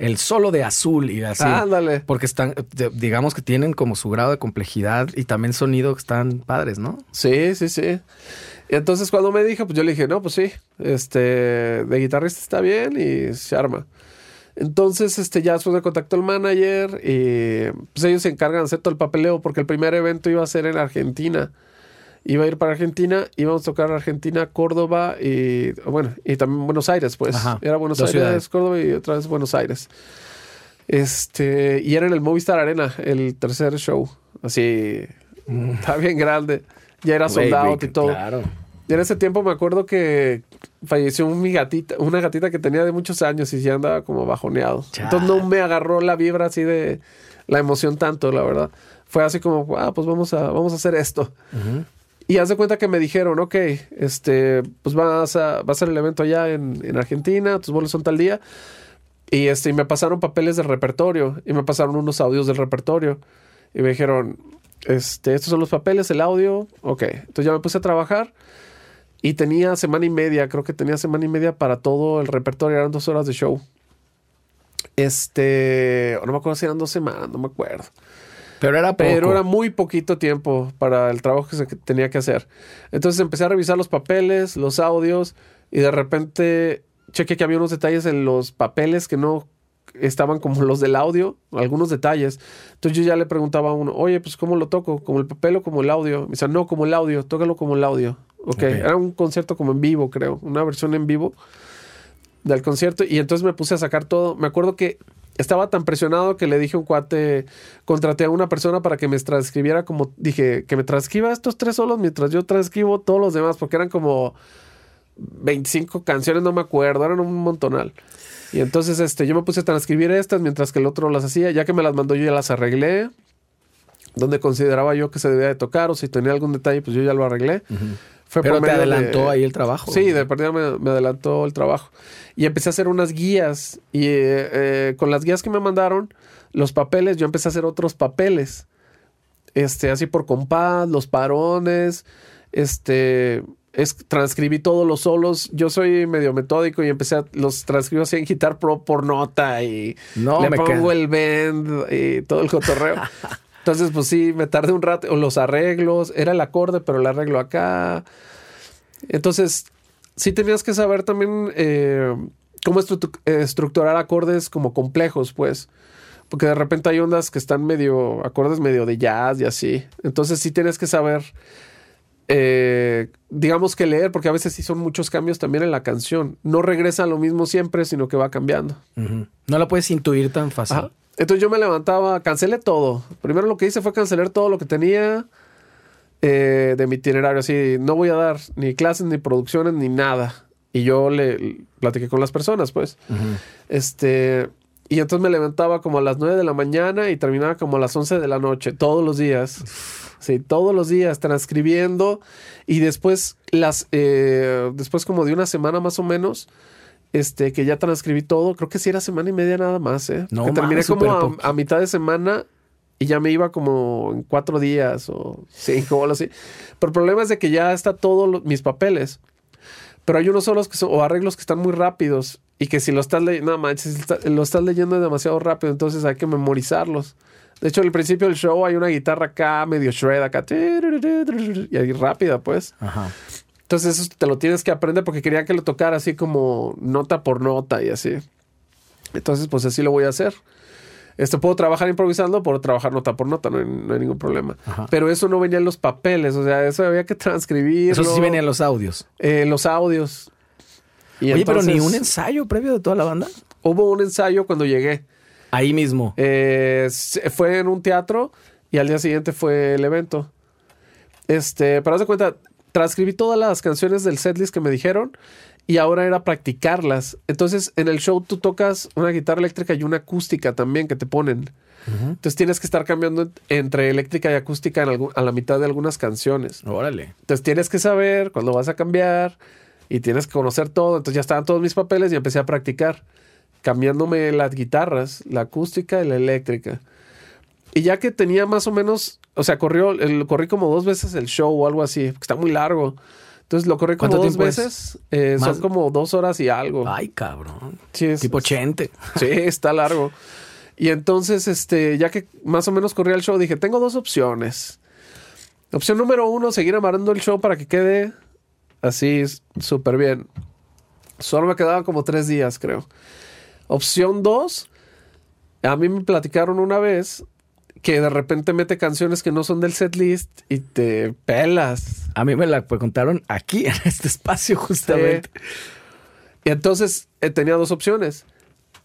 el solo de azul y así. Ándale. Porque están, de- digamos que tienen como su grado de complejidad y también sonido que están padres, ¿no? Sí, sí, sí. Y entonces cuando me dijo, pues yo le dije, no, pues sí, este, de guitarrista está bien y se arma. Entonces, este, ya después me contactó el manager y pues ellos se encargan de hacer todo el papeleo porque el primer evento iba a ser en Argentina. Iba a ir para Argentina, íbamos a tocar Argentina, Córdoba y, bueno, y también Buenos Aires, pues. Ajá, Era Buenos Aires, ciudades. Córdoba y otra vez Buenos Aires. Este, y era en el Movistar Arena, el tercer show. Así, está bien grande. Ya era Güey, sold güey, out y todo. Claro. Y en ese tiempo me acuerdo que falleció mi gatita, una gatita que tenía de muchos años y ya andaba como bajoneado. Entonces no me agarró la vibra así de la emoción tanto, la verdad. Fue así como, ah, pues vamos a, vamos a hacer esto. Ujú. Y haz de cuenta que me dijeron, ok, este, pues vas a, va a ser el evento allá en, en Argentina, tus bolos son tal día. Y este, y me pasaron papeles del repertorio y me pasaron unos audios del repertorio. Y me dijeron, este, estos son los papeles, el audio. Ok, entonces ya me puse a trabajar y tenía semana y media, creo que tenía semana y media para todo el repertorio, eran dos horas de show. Este, no me acuerdo si eran dos semanas, no me acuerdo. Pero era poco. Pero era muy poquito tiempo para el trabajo que se tenía que hacer. Entonces empecé a revisar los papeles, los audios, y de repente chequé que había unos detalles en los papeles que no estaban como los del audio, algunos detalles. Entonces yo ya le preguntaba a uno, oye, pues ¿cómo lo toco? ¿Como el papel o como el audio? Me dice, no, como el audio, tócalo como el audio. ok, Ok. era un concierto como en vivo, creo, una versión en vivo del concierto. Y entonces me puse a sacar todo. Me acuerdo que estaba tan presionado que le dije a un cuate, contraté a una persona para que me transcribiera como, dije, que me transcriba estos tres solos mientras yo transcribo todos los demás, porque eran como 25 canciones, no me acuerdo, eran un montonal. Y entonces este, yo me puse a transcribir estas mientras que el otro las hacía, ya que me las mandó yo ya las arreglé, donde consideraba yo que se debía de tocar o si tenía algún detalle, pues yo ya lo arreglé. Fue Pero por te de- adelantó ahí el trabajo. Sí, de perdida me, me adelantó el trabajo. Y empecé a hacer unas guías. Y eh, eh, con las guías que me mandaron, los papeles, yo empecé a hacer otros papeles. Este, así por compás, los parones. Este, es, transcribí todos los solos. Yo soy medio metódico y empecé a los transcribo así en Guitar Pro por nota y No, le me pongo queda- el bend y todo el cotorreo. Entonces, pues sí, me tardé un rato. O los arreglos, era el acorde, pero el arreglo acá. Entonces, sí tenías que saber también eh, cómo estru- estructurar acordes como complejos, pues. Porque de repente hay ondas que están medio, acordes medio de jazz y así. Entonces sí tienes que saber, eh, digamos que leer, porque a veces sí son muchos cambios también en la canción. No regresa lo mismo siempre, sino que va cambiando. No la puedes intuir tan fácil. Ajá. Entonces yo me levantaba, cancelé todo. Primero lo que hice fue cancelar todo lo que tenía eh, de mi itinerario. Así, no voy a dar ni clases, ni producciones, ni nada. Y yo le, le platiqué con las personas, pues. Este, y entonces me levantaba como a las 9 de la mañana y terminaba como a las 11 de la noche, todos los días. Sí, todos los días transcribiendo. Y después, las, eh, después como de una semana más o menos, este, que ya transcribí todo, creo que sí era semana y media nada más, ¿eh? No que terminé como a, mitad de semana y ya me iba como en cuatro días o cinco o algo así. Pero el problema es de que ya está todos mis papeles. Pero hay unos solos que son, o arreglos que están muy rápidos y que si lo estás leyendo, no manches, lo estás leyendo demasiado rápido, entonces hay que memorizarlos. De hecho, al principio del show hay una guitarra acá, medio shred acá, y ahí rápida, pues. Ajá. Entonces eso te lo tienes que aprender porque quería que lo tocara así como nota por nota y así. Entonces, pues así lo voy a hacer. Este, puedo trabajar improvisando, puedo trabajar nota por nota, no hay, no hay ningún problema. Ajá. Pero eso no venía en los papeles, o sea, eso había que transcribir. Eso sí venían los audios. los audios. Y Oye, pero ni un ensayo previo de toda la banda. Hubo un ensayo cuando llegué. Ahí mismo. Eh, fue en un teatro y al día siguiente fue el evento. Este, pero haz de cuenta, transcribí todas las canciones del setlist que me dijeron y ahora era practicarlas. Entonces, en el show tú tocas una guitarra eléctrica y una acústica también que te ponen. Entonces tienes que estar cambiando ent- entre eléctrica y acústica en a la mitad de algunas canciones. Órale. Entonces tienes que saber cuándo vas a cambiar y tienes que conocer todo. Entonces ya estaban todos mis papeles y empecé a practicar, cambiándome las guitarras, la acústica y la eléctrica. Y ya que tenía más o menos, o sea, corrió, el, corrí como dos veces el show o algo así, está muy largo. Entonces lo corrí como ¿Cuánto dos veces. eh, son como dos horas y algo. Ay, cabrón. Sí, es- Tipo Chente. Sí, está largo. Y entonces, este, ya que más o menos corría el show, dije, tengo dos opciones. Opción número uno, seguir amarrando el show para que quede así súper bien. Solo me quedaban como tres días, creo. Opción dos, a mí me platicaron una vez que de repente mete canciones que no son del setlist y te pelas. A mí me la contaron aquí, en este espacio, justamente. Y entonces eh, tenía dos opciones.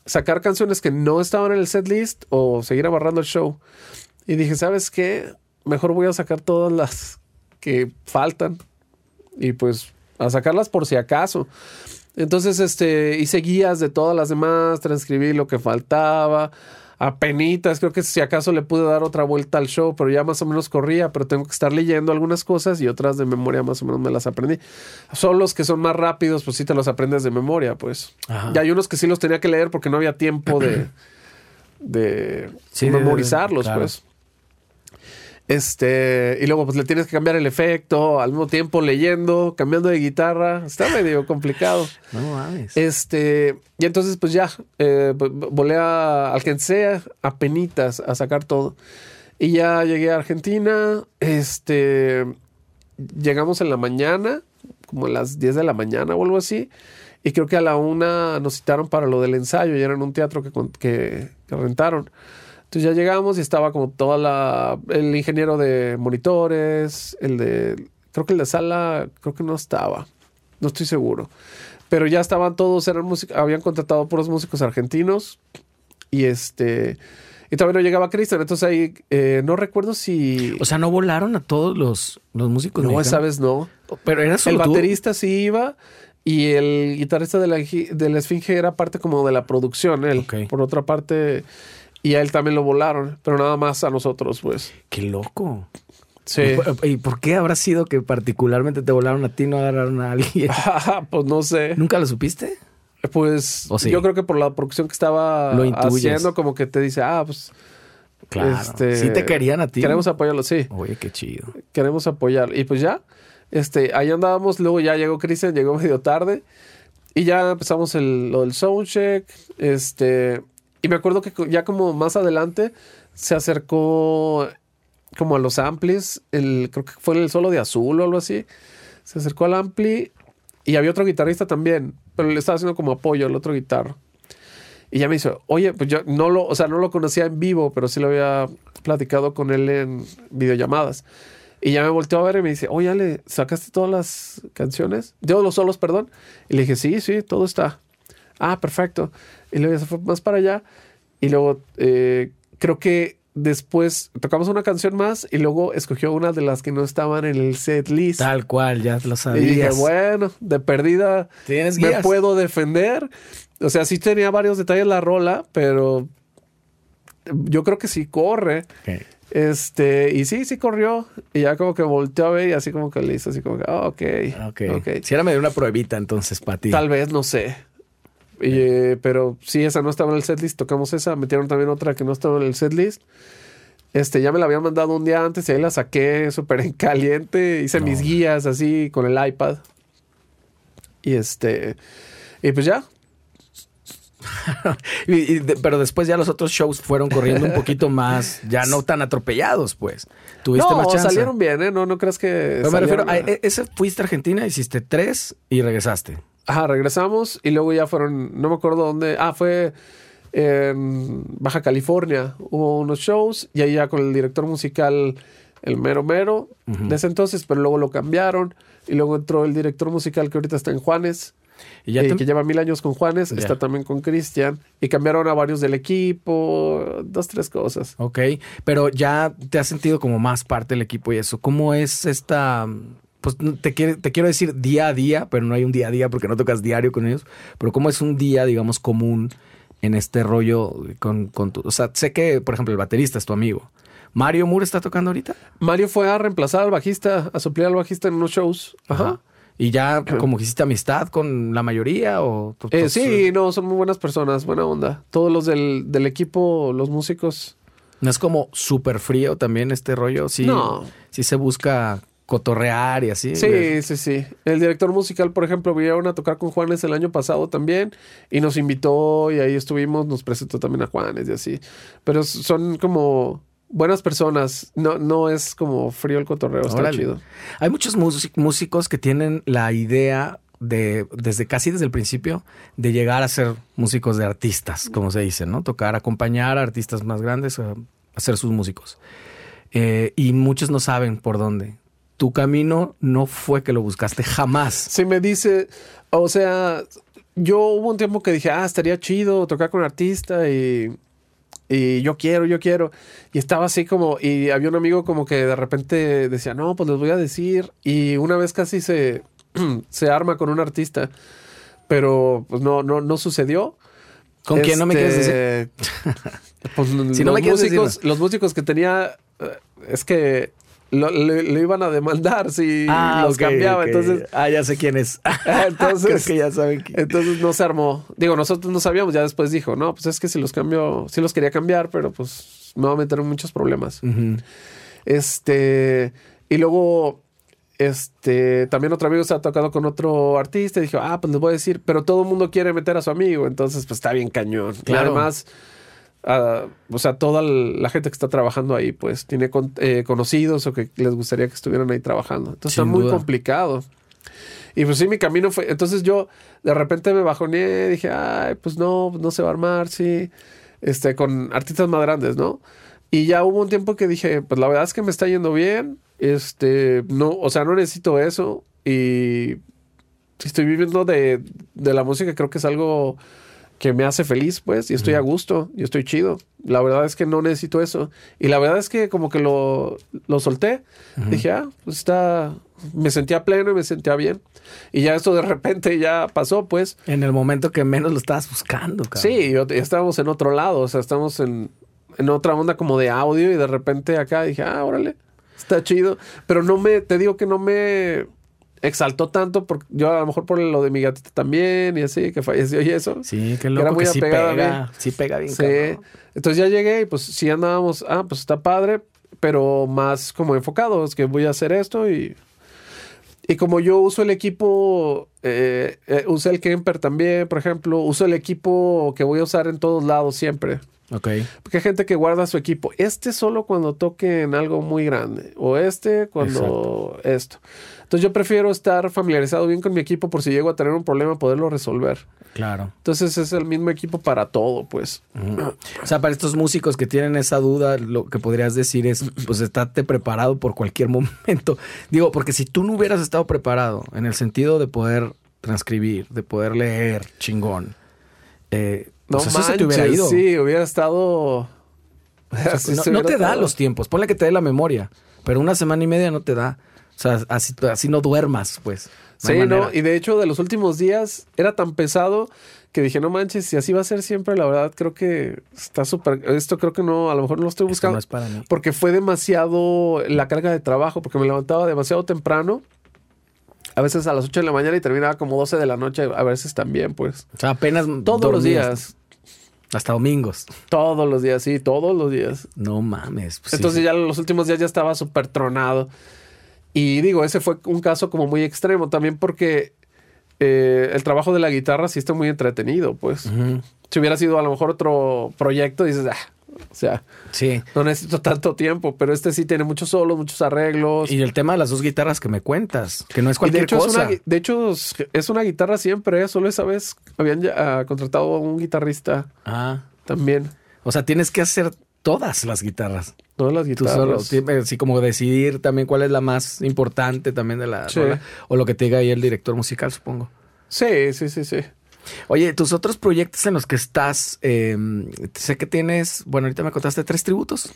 Sacar canciones que no estaban en el setlist o seguir amarrando el show. Y dije, ¿sabes qué? Mejor voy a sacar todas las que faltan. Y pues a sacarlas por si acaso. Entonces, este, hice guías de todas las demás, transcribí lo que faltaba. Apenitas, creo que si acaso le pude dar otra vuelta al show, pero ya más o menos corría, pero tengo que estar leyendo algunas cosas y otras de memoria más o menos me las aprendí. Son los que son más rápidos, pues sí te los aprendes de memoria, pues. Ajá. Y hay unos que sí los tenía que leer porque no había tiempo de, de Sí, de- de- memorizarlos, claro. pues. Este, y luego pues le tienes que cambiar el efecto, al mismo tiempo leyendo, cambiando de guitarra, está medio complicado. No mames. Este, y entonces pues ya, eh, v- volé a, alcancé a penitas a sacar todo. Y ya llegué a Argentina, este, llegamos en la mañana, como a las 10 de la mañana o algo así. Y creo que a la una nos citaron para lo del ensayo y era en un teatro que, que, que rentaron. Entonces ya llegamos y estaba como toda la... El ingeniero de monitores, el de... Creo que el de sala, creo que no estaba. No estoy seguro. Pero ya estaban todos, eran músicos, habían contratado puros músicos argentinos. Y este... Y todavía no llegaba Cristian. Entonces ahí eh, no recuerdo si... O sea, no volaron a todos los, los músicos. no, esa mexicanos? vez no. Pero era solo El tú. baterista sí iba y el guitarrista de la, gi- de la Esfinge era parte como de la producción, él. Por otra parte, y a él también lo volaron, pero nada más a nosotros, pues. Qué loco. Sí. ¿Y por- ¿Y por qué habrá sido que particularmente te volaron a ti y no agarraron a alguien? pues no sé. ¿Nunca lo supiste? Pues yo creo que por la producción que estaba Lo haciendo, como que te dice, ah, pues. Claro. este, sí te querían a ti. Queremos apoyarlo, sí. Oye, qué chido. queremos apoyar. Y pues ya, este, ahí andábamos, luego ya llegó Cristian, llegó medio tarde. Y ya empezamos el, lo del soundcheck. Este. Y me acuerdo que ya como más adelante se acercó como a los amplis. El, creo que fue el solo de azul o algo así. Se acercó al ampli. Y había otro guitarrista también. Pero le estaba haciendo como apoyo al otro guitarro. Y ya me dice, oye, pues yo no lo, o sea, no lo conocía en vivo, pero sí lo había platicado con él en videollamadas. Y ya me volteó a ver y me dice, oye, Ale, ¿sacaste todas las canciones? Yo los solos, perdón. Y le dije, sí, sí, todo está. Ah, perfecto. Y luego ya se fue más para allá. Y luego eh, creo que después tocamos una canción más y luego escogió una de las que no estaban en el set list. Tal cual, ya lo Y dije, sabías. bueno, de perdida Tienes me guías. puedo defender. O sea, sí tenía varios detalles la rola, pero yo creo que sí corre. Este, y sí, sí corrió. Y ya como que volteó a ver y así como que le hizo así como que, ah, ok. Ok. ok. Si era medio una pruebita entonces para ti. Tal vez, no sé. Eh, pero sí, esa no estaba en el setlist. Tocamos esa. Metieron también otra que no estaba en el setlist. Este, ya me la habían mandado un día antes y ahí la saqué súper en caliente. Hice mis guías así con el iPad. Y este, y pues ya. Y- y de- pero después ya los otros shows fueron corriendo un poquito más, ya no tan atropellados, pues. Tuviste No, más chance. salieron bien, ¿eh? No, no creas que. Pero me refiero a, e- ese fuiste a Argentina, hiciste tres y regresaste. Ajá, regresamos y luego ya fueron, no me acuerdo dónde. Ah, fue en Baja California. Hubo unos shows y ahí ya con el director musical, el mero mero, de ese entonces, pero luego lo cambiaron. Y luego entró el director musical que ahorita está en Juanes, Y ya eh, te- que lleva mil años con Juanes, está también con Cristian. Y cambiaron a varios del equipo, dos, tres cosas. Ok, pero ya te has sentido como más parte del equipo y eso. ¿Cómo es esta... Pues te, quiere- te quiero decir día a día, pero no hay un día a día porque no tocas diario con ellos. Pero ¿cómo es un día, digamos, común en este rollo con, con tu... O sea, sé que, por ejemplo, el baterista es tu amigo. ¿Mario Moore está tocando ahorita? Mario fue a reemplazar al bajista, a suplir al bajista en unos shows. Ajá. ¿Y ya como que hiciste amistad con la mayoría o...? Eh, sí, no, son muy buenas personas, buena onda. Todos los del, del equipo, los músicos, No es como súper frío también este rollo. Sí, No. sí se busca cotorrear y así. Sí, sí, sí. El director musical, por ejemplo, vinieron a tocar con Juanes el año pasado también y nos invitó y ahí estuvimos, nos presentó también a Juanes y así. Pero son como buenas personas, no, no es como frío el cotorreo, está chido. Hay muchos músi- músicos que tienen la idea de, desde casi desde el principio, de llegar a ser músicos de artistas, como se dice, ¿no? Tocar, acompañar a artistas más grandes a, a ser sus músicos. Eh, y muchos no saben por dónde. Tu camino no fue que lo buscaste jamás. Si me dice, o sea, yo hubo un tiempo que dije, ah, estaría chido tocar con artista y, y yo quiero, yo quiero. Y estaba así como, y había un amigo como que de repente decía, no, pues les voy a decir. Y una vez casi se, se arma con un artista, pero pues no, no, no sucedió. ¿Con quién no me quieres decir? Este, Pues Si no me quieres decir, músicos, los músicos que tenía, eh, es que lo, le, le iban a demandar si los Ah, ok, cambiaba. Entonces, Ah, ya sé quién es. Entonces- que ya saben quién. entonces no se armó. Digo, nosotros no sabíamos, ya después dijo, no, pues es que si los cambio, sí los quería cambiar, pero pues me va a meter en muchos problemas. Este, y luego, este, también otro amigo se ha tocado con otro artista y dijo, ah, pues les voy a decir, pero todo el mundo quiere meter a su amigo, entonces pues está bien cañón. Y Claro. además, ah, o sea, toda la gente que está trabajando ahí, pues tiene con- eh, conocidos o que les gustaría que estuvieran ahí trabajando. Entonces Sin está muy duda. complicado. Y pues sí, mi camino fue. Entonces yo de repente me bajoneé, dije, ay, pues no, no se va a armar, sí. Este, con artistas más grandes, ¿no? Y ya hubo un tiempo que dije, pues la verdad es que me está yendo bien. Este, no, o sea, no necesito eso. Y si estoy viviendo de, de la música, creo que es algo que me hace feliz, pues, y estoy a gusto, y estoy chido. La verdad es que no necesito eso. Y la verdad es que como que lo, lo solté. Dije, ah, pues está, me sentía pleno y me sentía bien. Y ya esto de repente ya pasó, pues. En el momento que menos lo estabas buscando, cabrón. Sí, yo- estábamos en otro lado, o sea, estamos en, en otra onda como de audio y de repente acá dije, ah, órale, está chido. Pero no me, te digo que no me exaltó tanto, porque yo a lo mejor por lo de mi gatita también y así, que falleció y eso. Sí, qué Era loco muy que sí apegada a mí. pega. Sí pega bien, Sí. cabrón. Entonces ya llegué y pues sí andábamos, ah, pues está padre, pero más como enfocados, que voy a hacer esto y... Y como yo uso el equipo, eh, eh, usé el Kemper también, por ejemplo, uso el equipo que voy a usar en todos lados siempre. Ok. Porque hay gente que guarda su equipo. Este solo cuando toque en algo muy grande. O este cuando esto. Entonces yo prefiero estar familiarizado bien con mi equipo por si llego a tener un problema, poderlo resolver. Claro. Entonces es el mismo equipo para todo, pues. O sea, para estos músicos que tienen esa duda, lo que podrías decir es, pues estate preparado por cualquier momento. Digo, porque si tú no hubieras estado preparado en el sentido de poder transcribir, de poder leer, chingón, eh, No pues eso se te hubiera manches, ido. Sí, hubiera estado. O sea, Así no, no te da los tiempos. Ponle que te dé la memoria, pero una semana y media no te da. O sea, así, así no duermas, pues. No Sí, no, y de hecho de los últimos días era tan pesado que dije, no manches, si así va a ser siempre, la verdad creo que está súper, esto creo que no, a lo mejor no lo estoy Esto buscando, no es para mí. porque fue demasiado la carga de trabajo, porque me levantaba demasiado temprano, a veces a las 8 de la mañana y terminaba como 12 de la noche, a veces también, pues, O sea, apenas todos los días, Hasta domingos. todos los días, sí, todos los días. No mames. pues Entonces sí. ya los últimos días ya estaba súper tronado. Y digo, ese fue un caso como muy extremo también porque eh, el trabajo de la guitarra sí está muy entretenido, pues. Si hubiera sido a lo mejor otro proyecto, dices, ah, o sea, Sí. no necesito tanto tiempo, pero este sí tiene muchos solos, muchos arreglos. Y el tema de las dos guitarras que me cuentas, que no es Y de cualquier hecho, es cosa. una, gui- de hecho, es- es una guitarra siempre, ¿eh? solo esa vez habían ya, ah, contratado a un guitarrista Ah. también. O sea, tienes que hacer todas las guitarras. Todas las Tú guitarras. solo, sí, así como decidir también cuál es la más importante también de la Sí. rola. O lo que te diga ahí el director musical, supongo. Sí, sí, sí, sí. Oye, tus otros proyectos en los que estás, eh, sé que tienes, bueno, ahorita me contaste tres tributos.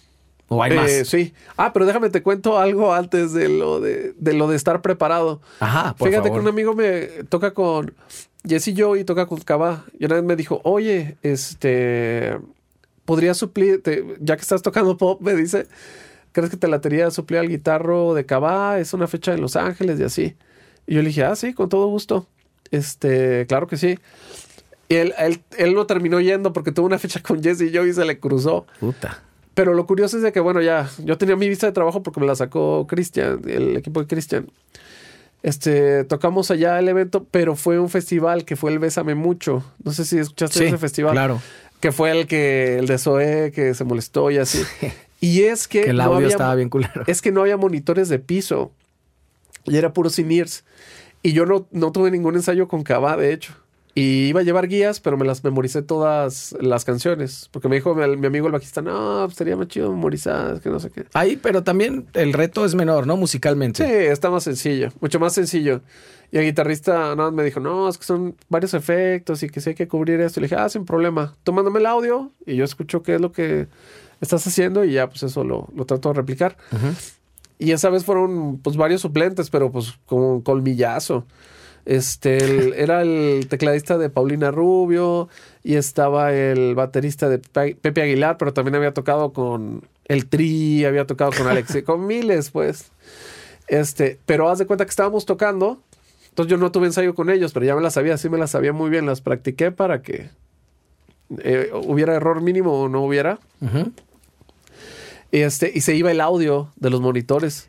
¿O hay más? Eh, sí. Ah, pero déjame te cuento algo antes de lo de, de lo de estar preparado. Ajá, por Fíjate favor. que un amigo me toca con Jesse Joe y toca con Cabá. Y una vez me dijo, oye, este, podría suplir, te- ya que estás tocando pop, me dice, ¿crees que te latería suplir al guitarro de Cabá? Es una fecha en Los Ángeles y así. Y yo le dije, ah, sí, con todo gusto. Este, claro que sí. Y él, él, él no terminó yendo porque tuvo una fecha con Jesse Joe y se le cruzó. Puta. Pero lo curioso es de que, bueno, ya, yo tenía mi vista de trabajo porque me la sacó Cristian, el equipo de Cristian. Este, tocamos allá el evento, pero fue un festival que fue el Bésame Mucho. No sé si escuchaste ese festival. Claro. Que fue el que, el de Zoe, que se molestó y así. Y es que. el audio estaba bien culero. Es que no había monitores de piso. Y era puro sin Y yo no, no tuve ningún ensayo con Cava, de hecho. Y iba a llevar guías, pero me las memoricé todas las canciones. Porque me dijo mi, amigo el bajista, no, pues sería más chido memorizar, que no sé qué. Ahí, pero también el reto es menor, ¿no? Musicalmente. Sí, está más sencillo, mucho más sencillo. Y el guitarrista nada me dijo, no, es que son varios efectos y que sí hay que cubrir esto. Y le dije, ah, sin problema. Tú mándame el audio y yo escucho qué es lo que estás haciendo y ya, pues eso lo, lo trato de replicar. Y esa vez fueron, pues, varios suplentes, pero pues con colmillazo. Este, era el tecladista de Paulina Rubio y estaba el baterista de Pepe Aguilar, pero también había tocado con el Tri, había tocado con Alex, con miles, pues. Este, pero haz de cuenta que estábamos tocando, entonces yo no tuve ensayo con ellos, pero ya me las sabía, sí me las sabía muy bien, las practiqué para que eh, hubiera error mínimo o no hubiera. este, y se iba el audio de los monitores.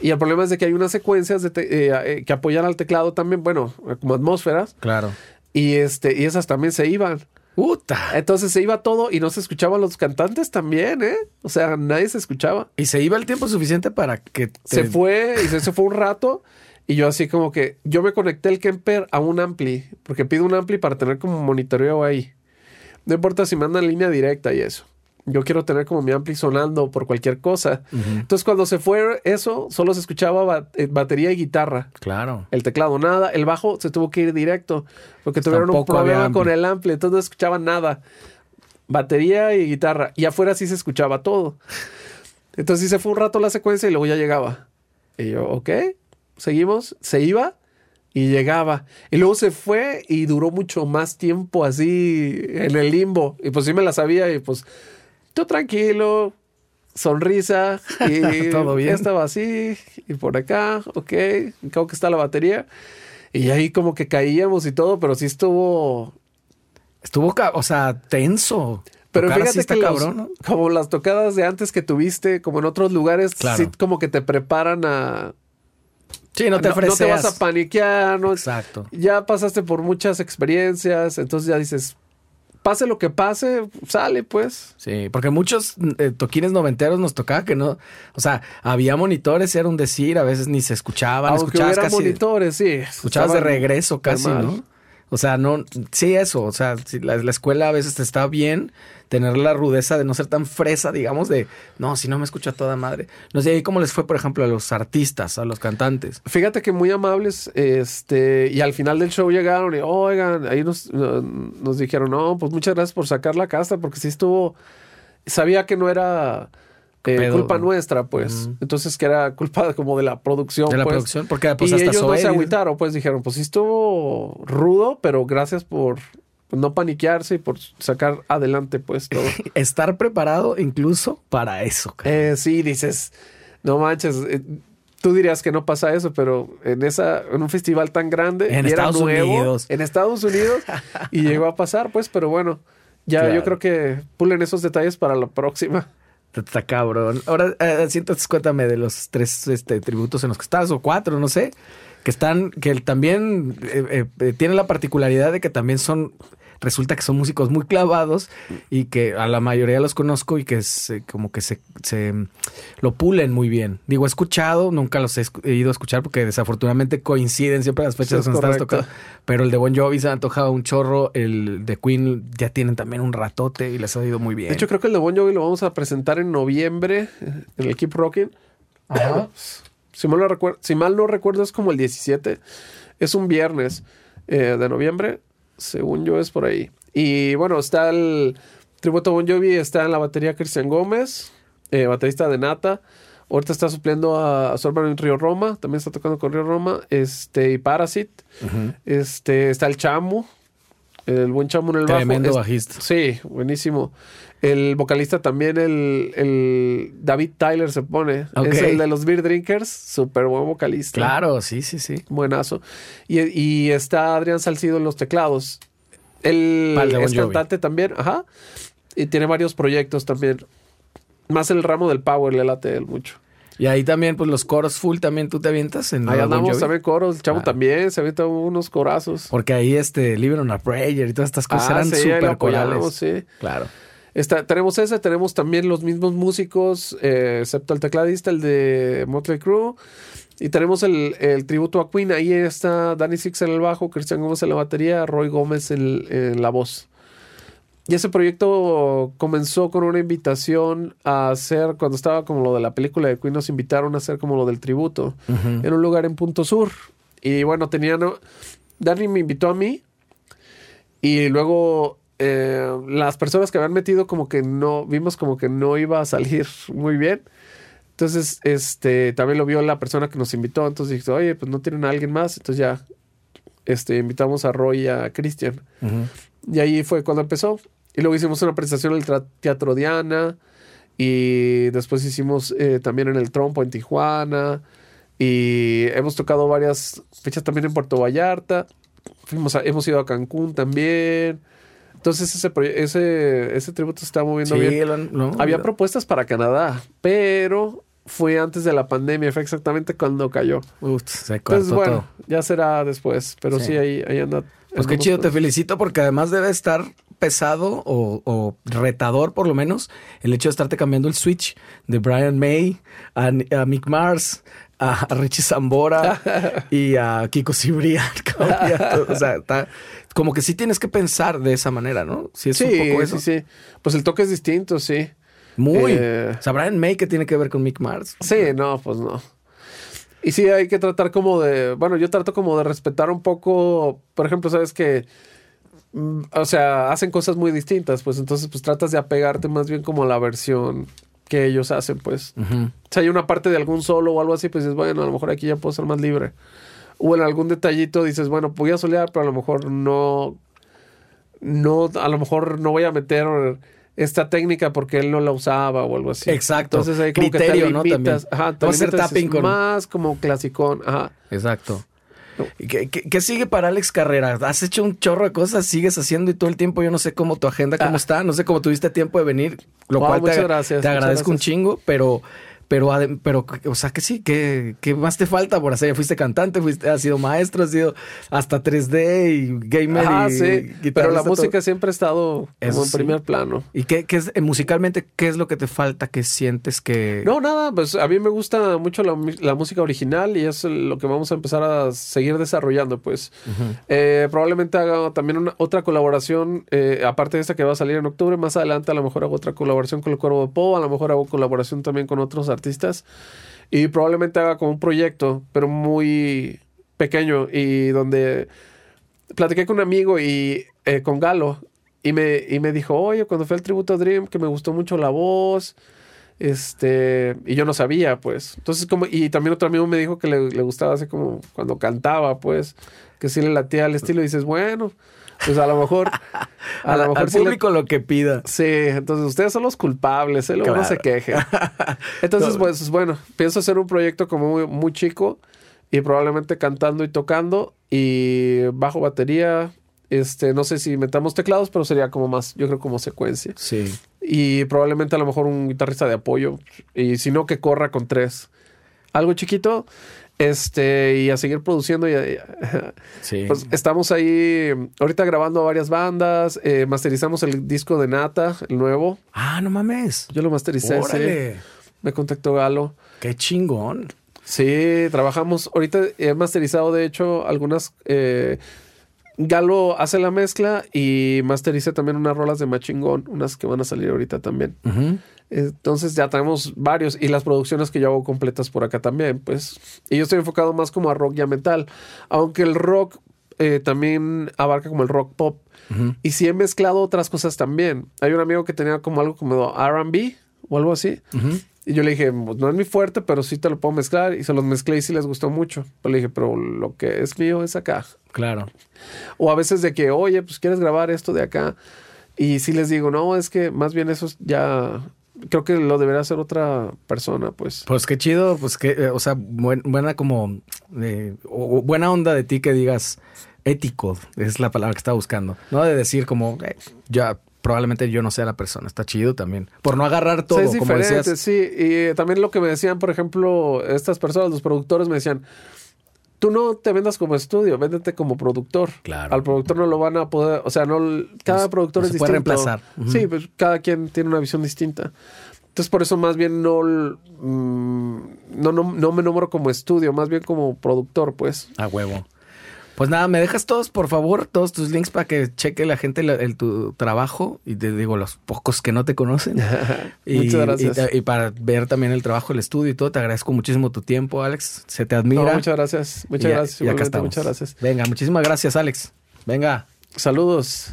Y el problema es de que hay unas secuencias de eh, eh, que apoyan al teclado también, bueno, como atmósferas. Claro. Y este, y esas también se iban. Puta. Entonces se iba todo y no se escuchaban los cantantes también, ¿eh? O sea, nadie se escuchaba. Y se iba el tiempo suficiente para que se fue y se, fue un rato y yo así como que yo me conecté el Kemper a un ampli porque pido un ampli para tener como monitoreo ahí. No importa si manda línea directa y eso yo quiero tener como mi ampli sonando por cualquier cosa. Entonces, cuando se fue eso, solo se escuchaba eh, batería y guitarra. Claro. El teclado, nada. El bajo se tuvo que ir directo porque tuvieron un problema con el ampli, entonces no escuchaban nada. Batería y guitarra. Y afuera sí se escuchaba todo. Entonces, sí se fue un rato la secuencia y luego ya llegaba. Y yo, ok, seguimos. Se iba y llegaba. Y luego se fue y duró mucho más tiempo así en el limbo. Y pues sí me la sabía y pues tú tranquilo, sonrisa y todo bien. Estaba así y por acá, ok, creo que está la batería. Y ahí como que caíamos y todo, pero sí estuvo... Estuvo, o sea, tenso. Pero fíjate que cabrón, como las tocadas de antes que tuviste, como en otros lugares, sí como que te preparan a... Sí, no te no, no, te vas a paniquear, ¿no? Exacto. Ya pasaste por muchas experiencias, entonces ya dices, pase lo que pase, sale pues. Sí, porque muchos eh, toquines noventeros nos tocaba que no, o sea, había monitores, era un decir, a veces ni se escuchaban, Aunque escuchabas casi, monitores, sí. Escuchabas de regreso casi, ¿no? O sea, no, sí, eso, o sea, si la, escuela a veces te está bien, tener la rudeza de no ser tan fresa, digamos, de, no, si no me escucha toda madre. No sé, ahí cómo les fue, por ejemplo, a los artistas, a los cantantes. Fíjate que muy amables, este, y al final del show llegaron y, oigan, ahí nos dijeron, no, pues muchas gracias por sacar la casa, porque sí estuvo, sabía que no era eh, culpa nuestra, pues. Entonces, que era culpa como de la producción. De la pues. producción, porque pues, y ellos no se agüitaron, pues dijeron, pues sí estuvo rudo, pero gracias por no paniquearse y por sacar adelante, pues todo. Estar preparado incluso para eso. Eh, sí, dices, no manches. Eh, tú dirías que no pasa eso, pero en esa, en un festival tan grande, en Estados Unidos, en Estados Unidos, y llegó a pasar, pues, pero bueno, ya yo creo que pulen esos detalles para la próxima. Está cabrón. Ahora, eh, entonces cuéntame de los tres este, tributos en los que estás, o cuatro, no sé, que están, que también eh, eh, tienen la particularidad de que también son resulta que son músicos muy clavados y que a la mayoría los conozco y que se, como que se, se lo pulen muy bien. Digo, he escuchado, nunca los he, ido a escuchar porque desafortunadamente coinciden siempre las fechas donde estás tocando. Pero el de Bon Jovi se ha antojado un chorro, el de Queen ya tienen también un ratote y les ha ido muy bien. De hecho, creo que el de Bon Jovi lo vamos a presentar en noviembre en el Keep Rocking. Ajá. Si mal, no recuerdo, si mal no recuerdo, es como el 17. Es un viernes eh, de noviembre. Según yo es por ahí. Y bueno, está el tributo a Bon Jovi, está en la batería Cristian Gómez, eh, baterista de Nata. Ahorita está supliendo a, su hermano en Río Roma, también está tocando con Río Roma. Este, y Parasit. Este, está el Chamu, el buen Chamu en el bajo. Tremendo bajista. Sí, buenísimo. El vocalista también, el, el David Tyler se pone. Es el de los Beer Drinkers. Súper buen vocalista. Claro, sí, sí, sí. Buenazo. Y, y está Adrián Salcido en los teclados. El es cantante también, ajá. Y tiene varios proyectos también. más el ramo del power le late él mucho. Y ahí también, pues los coros full también tú te avientas en Ahí andamos también coros, el chavo Ah. también se avienta unos corazos. Porque ahí este Live on a Prayer y todas estas cosas Ah, eran sí, súper corales. sí. Claro. Está, tenemos ese, tenemos también los mismos músicos, eh, excepto el tecladista, el de Motley Crue. Y tenemos el, el tributo a Queen. Ahí está Danny Six en el bajo, Cristian Gómez en la batería, Roy Gómez en, en la voz. Y ese proyecto comenzó con una invitación a hacer, cuando estaba como lo de la película de Queen, nos invitaron a hacer como lo del tributo en un lugar en Punto Sur. Y bueno, tenían. Danny me invitó a mí. Y luego eh, las personas que habían metido, como que no. Vimos como que no iba a salir muy bien. Entonces, este, también lo vio la persona que nos invitó. Entonces dije, oye, pues no tienen a alguien más. Entonces ya este, invitamos a Roy y a Cristian. Ujú. Y ahí fue cuando empezó. Y luego hicimos una presentación en el Teatro Diana. Y después hicimos eh, también en el Trompo en Tijuana. Y hemos tocado varias fechas también en Puerto Vallarta. Fuimos a- hemos ido a Cancún también. Entonces ese, ese, ese tributo se está moviendo Sí, bien. no, Había propuestas para Canadá, pero fue antes de la pandemia, fue exactamente cuando cayó. Uf, se Entonces, bueno, todo. ya será después, pero sí, Sí. ahí, ahí anda. Pues qué chido, te felicito porque además debe estar pesado o, o retador por lo menos el hecho de estarte cambiando el switch de Brian May a, a Mick Mars, a, a Richie Zambora y a Kiko Cibrián. o sea, está- como que sí tienes que pensar de esa manera, ¿no? Sí, es Sí, un poco eso. sí, sí. Pues el toque es distinto, sí. Muy. Eh, O sea, Brian May que tiene que ver con Mick Mars. Sí, no, pues no. Y sí, hay que tratar como de, bueno, yo trato como de respetar un poco, por ejemplo, sabes que, mm, o sea, hacen cosas muy distintas, pues entonces pues tratas de apegarte más bien como a la versión que ellos hacen, pues. Ujú. Si hay una parte de algún solo o algo así, pues dices, bueno, a lo mejor aquí ya puedo ser más libre. O en algún detallito dices, bueno, voy a solear, pero a lo mejor no, no, a lo mejor no voy a meter esta técnica porque él no la usaba o algo así. Exacto. Entonces ahí como Criterio, que ¿no? te limitas. También. Ajá, te hacer tapping con- más como clasicón. Ajá. Exacto. No. ¿Y ¿Qué, qué, qué sigue para Alex Carrera? Has hecho un chorro de cosas, sigues haciendo y todo el tiempo yo no sé cómo tu agenda, cómo Ah. está, no sé cómo tuviste tiempo de venir, lo Wow, cual te, gracias, te agradezco un chingo, pero, pero, pero, o sea, que sí, ¿qué, qué más te falta por hacer? Fuiste cantante, fuiste, has sido maestro, has sido hasta 3D y gamer y sí. Pero la todo. música siempre ha estado Eso como en sí. primer plano. ¿Y qué, qué es, eh, musicalmente, qué es lo que te falta, qué sientes que... No, nada, pues a mí me gusta mucho la, música original y es lo que vamos a empezar a seguir desarrollando, pues. Eh, probablemente haga también una, otra colaboración, eh, aparte de esta que va a salir en octubre, más adelante a lo mejor hago otra colaboración con el Cuervo de Po, a lo mejor hago colaboración también con otros artistas y probablemente haga como un proyecto, pero muy pequeño y donde platiqué con un amigo y eh, con Galo y me, y me dijo, oye, cuando fue el tributo a Dream, que me gustó mucho la voz. Este, y yo no sabía, pues. Entonces, como, y también otro amigo me dijo que le, le gustaba así como cuando cantaba, pues, que sí le latía al estilo. Y dices, bueno, pues a lo mejor, a lo mejor al sí le- público lo que pida. Sí, entonces ustedes son los culpables, ¿eh? luego no se quejen. Entonces, No. pues bueno, pienso hacer un proyecto como muy, muy chico y probablemente cantando y tocando y bajo batería. Este, no sé si metamos teclados, pero sería como más, yo creo como secuencia. Sí. Y probablemente a lo mejor un guitarrista de apoyo. Y si no, que corra con tres. Algo chiquito. Este, y a seguir produciendo. Y, Sí. pues estamos ahí ahorita grabando a varias bandas. eh, masterizamos el disco de Nata, el nuevo. ah, no mames. Yo lo mastericé. Órale. Me contactó Galo. Qué chingón. Sí, trabajamos. Ahorita he masterizado, de hecho, algunas. eh, Galo hace la mezcla y mastericé también unas rolas de Machingón, unas que van a salir ahorita también. Ujú. Entonces ya tenemos varios y las producciones que yo hago completas por acá también, pues. Y yo estoy enfocado más como a rock y a metal, aunque el rock eh, también abarca como el rock pop. Y sí he mezclado otras cosas también. Hay un amigo que tenía como algo como R&B o algo así. Y yo le dije, pues, no es mi fuerte, pero sí te lo puedo mezclar. Y se los mezclé y sí les gustó mucho. Pero le dije, pero lo que es mío es acá. Claro. O a veces de que, oye, pues quieres grabar esto de acá. Y sí les digo, no, es que más bien eso es ya. Creo que lo debería hacer otra persona, pues. Pues qué chido, pues que, eh, o sea, buen- buena como, eh, o- buena onda de ti que digas ético, es la palabra que estaba buscando, ¿no? De decir como, eh, ya, probablemente yo no sea la persona. Está chido también. Por no agarrar todo, Sí, es como decías. sí. Y también lo que me decían, por ejemplo, estas personas, los productores, me decían, tú no te vendas como estudio, véndete como productor. Claro. Al productor no lo van a poder, o sea, no, cada No- productor no es se puede distinto. reemplazar. Ujú. Sí, pues cada quien tiene una visión distinta. Entonces, por eso más bien no, mm, no, no, no me nombro como estudio, más bien como productor, pues. A huevo. Pues nada, me dejas todos, por favor, todos tus links para que cheque la gente la- el, tu trabajo y te digo los pocos que no te conocen. y, Muchas gracias. Y, y para ver también el trabajo, el estudio y todo, te agradezco muchísimo tu tiempo, Alex. Se te admira. No, muchas gracias. Muchas Y gracias. y acá estamos. muchas gracias. Venga, muchísimas gracias, Alex. Venga. Saludos.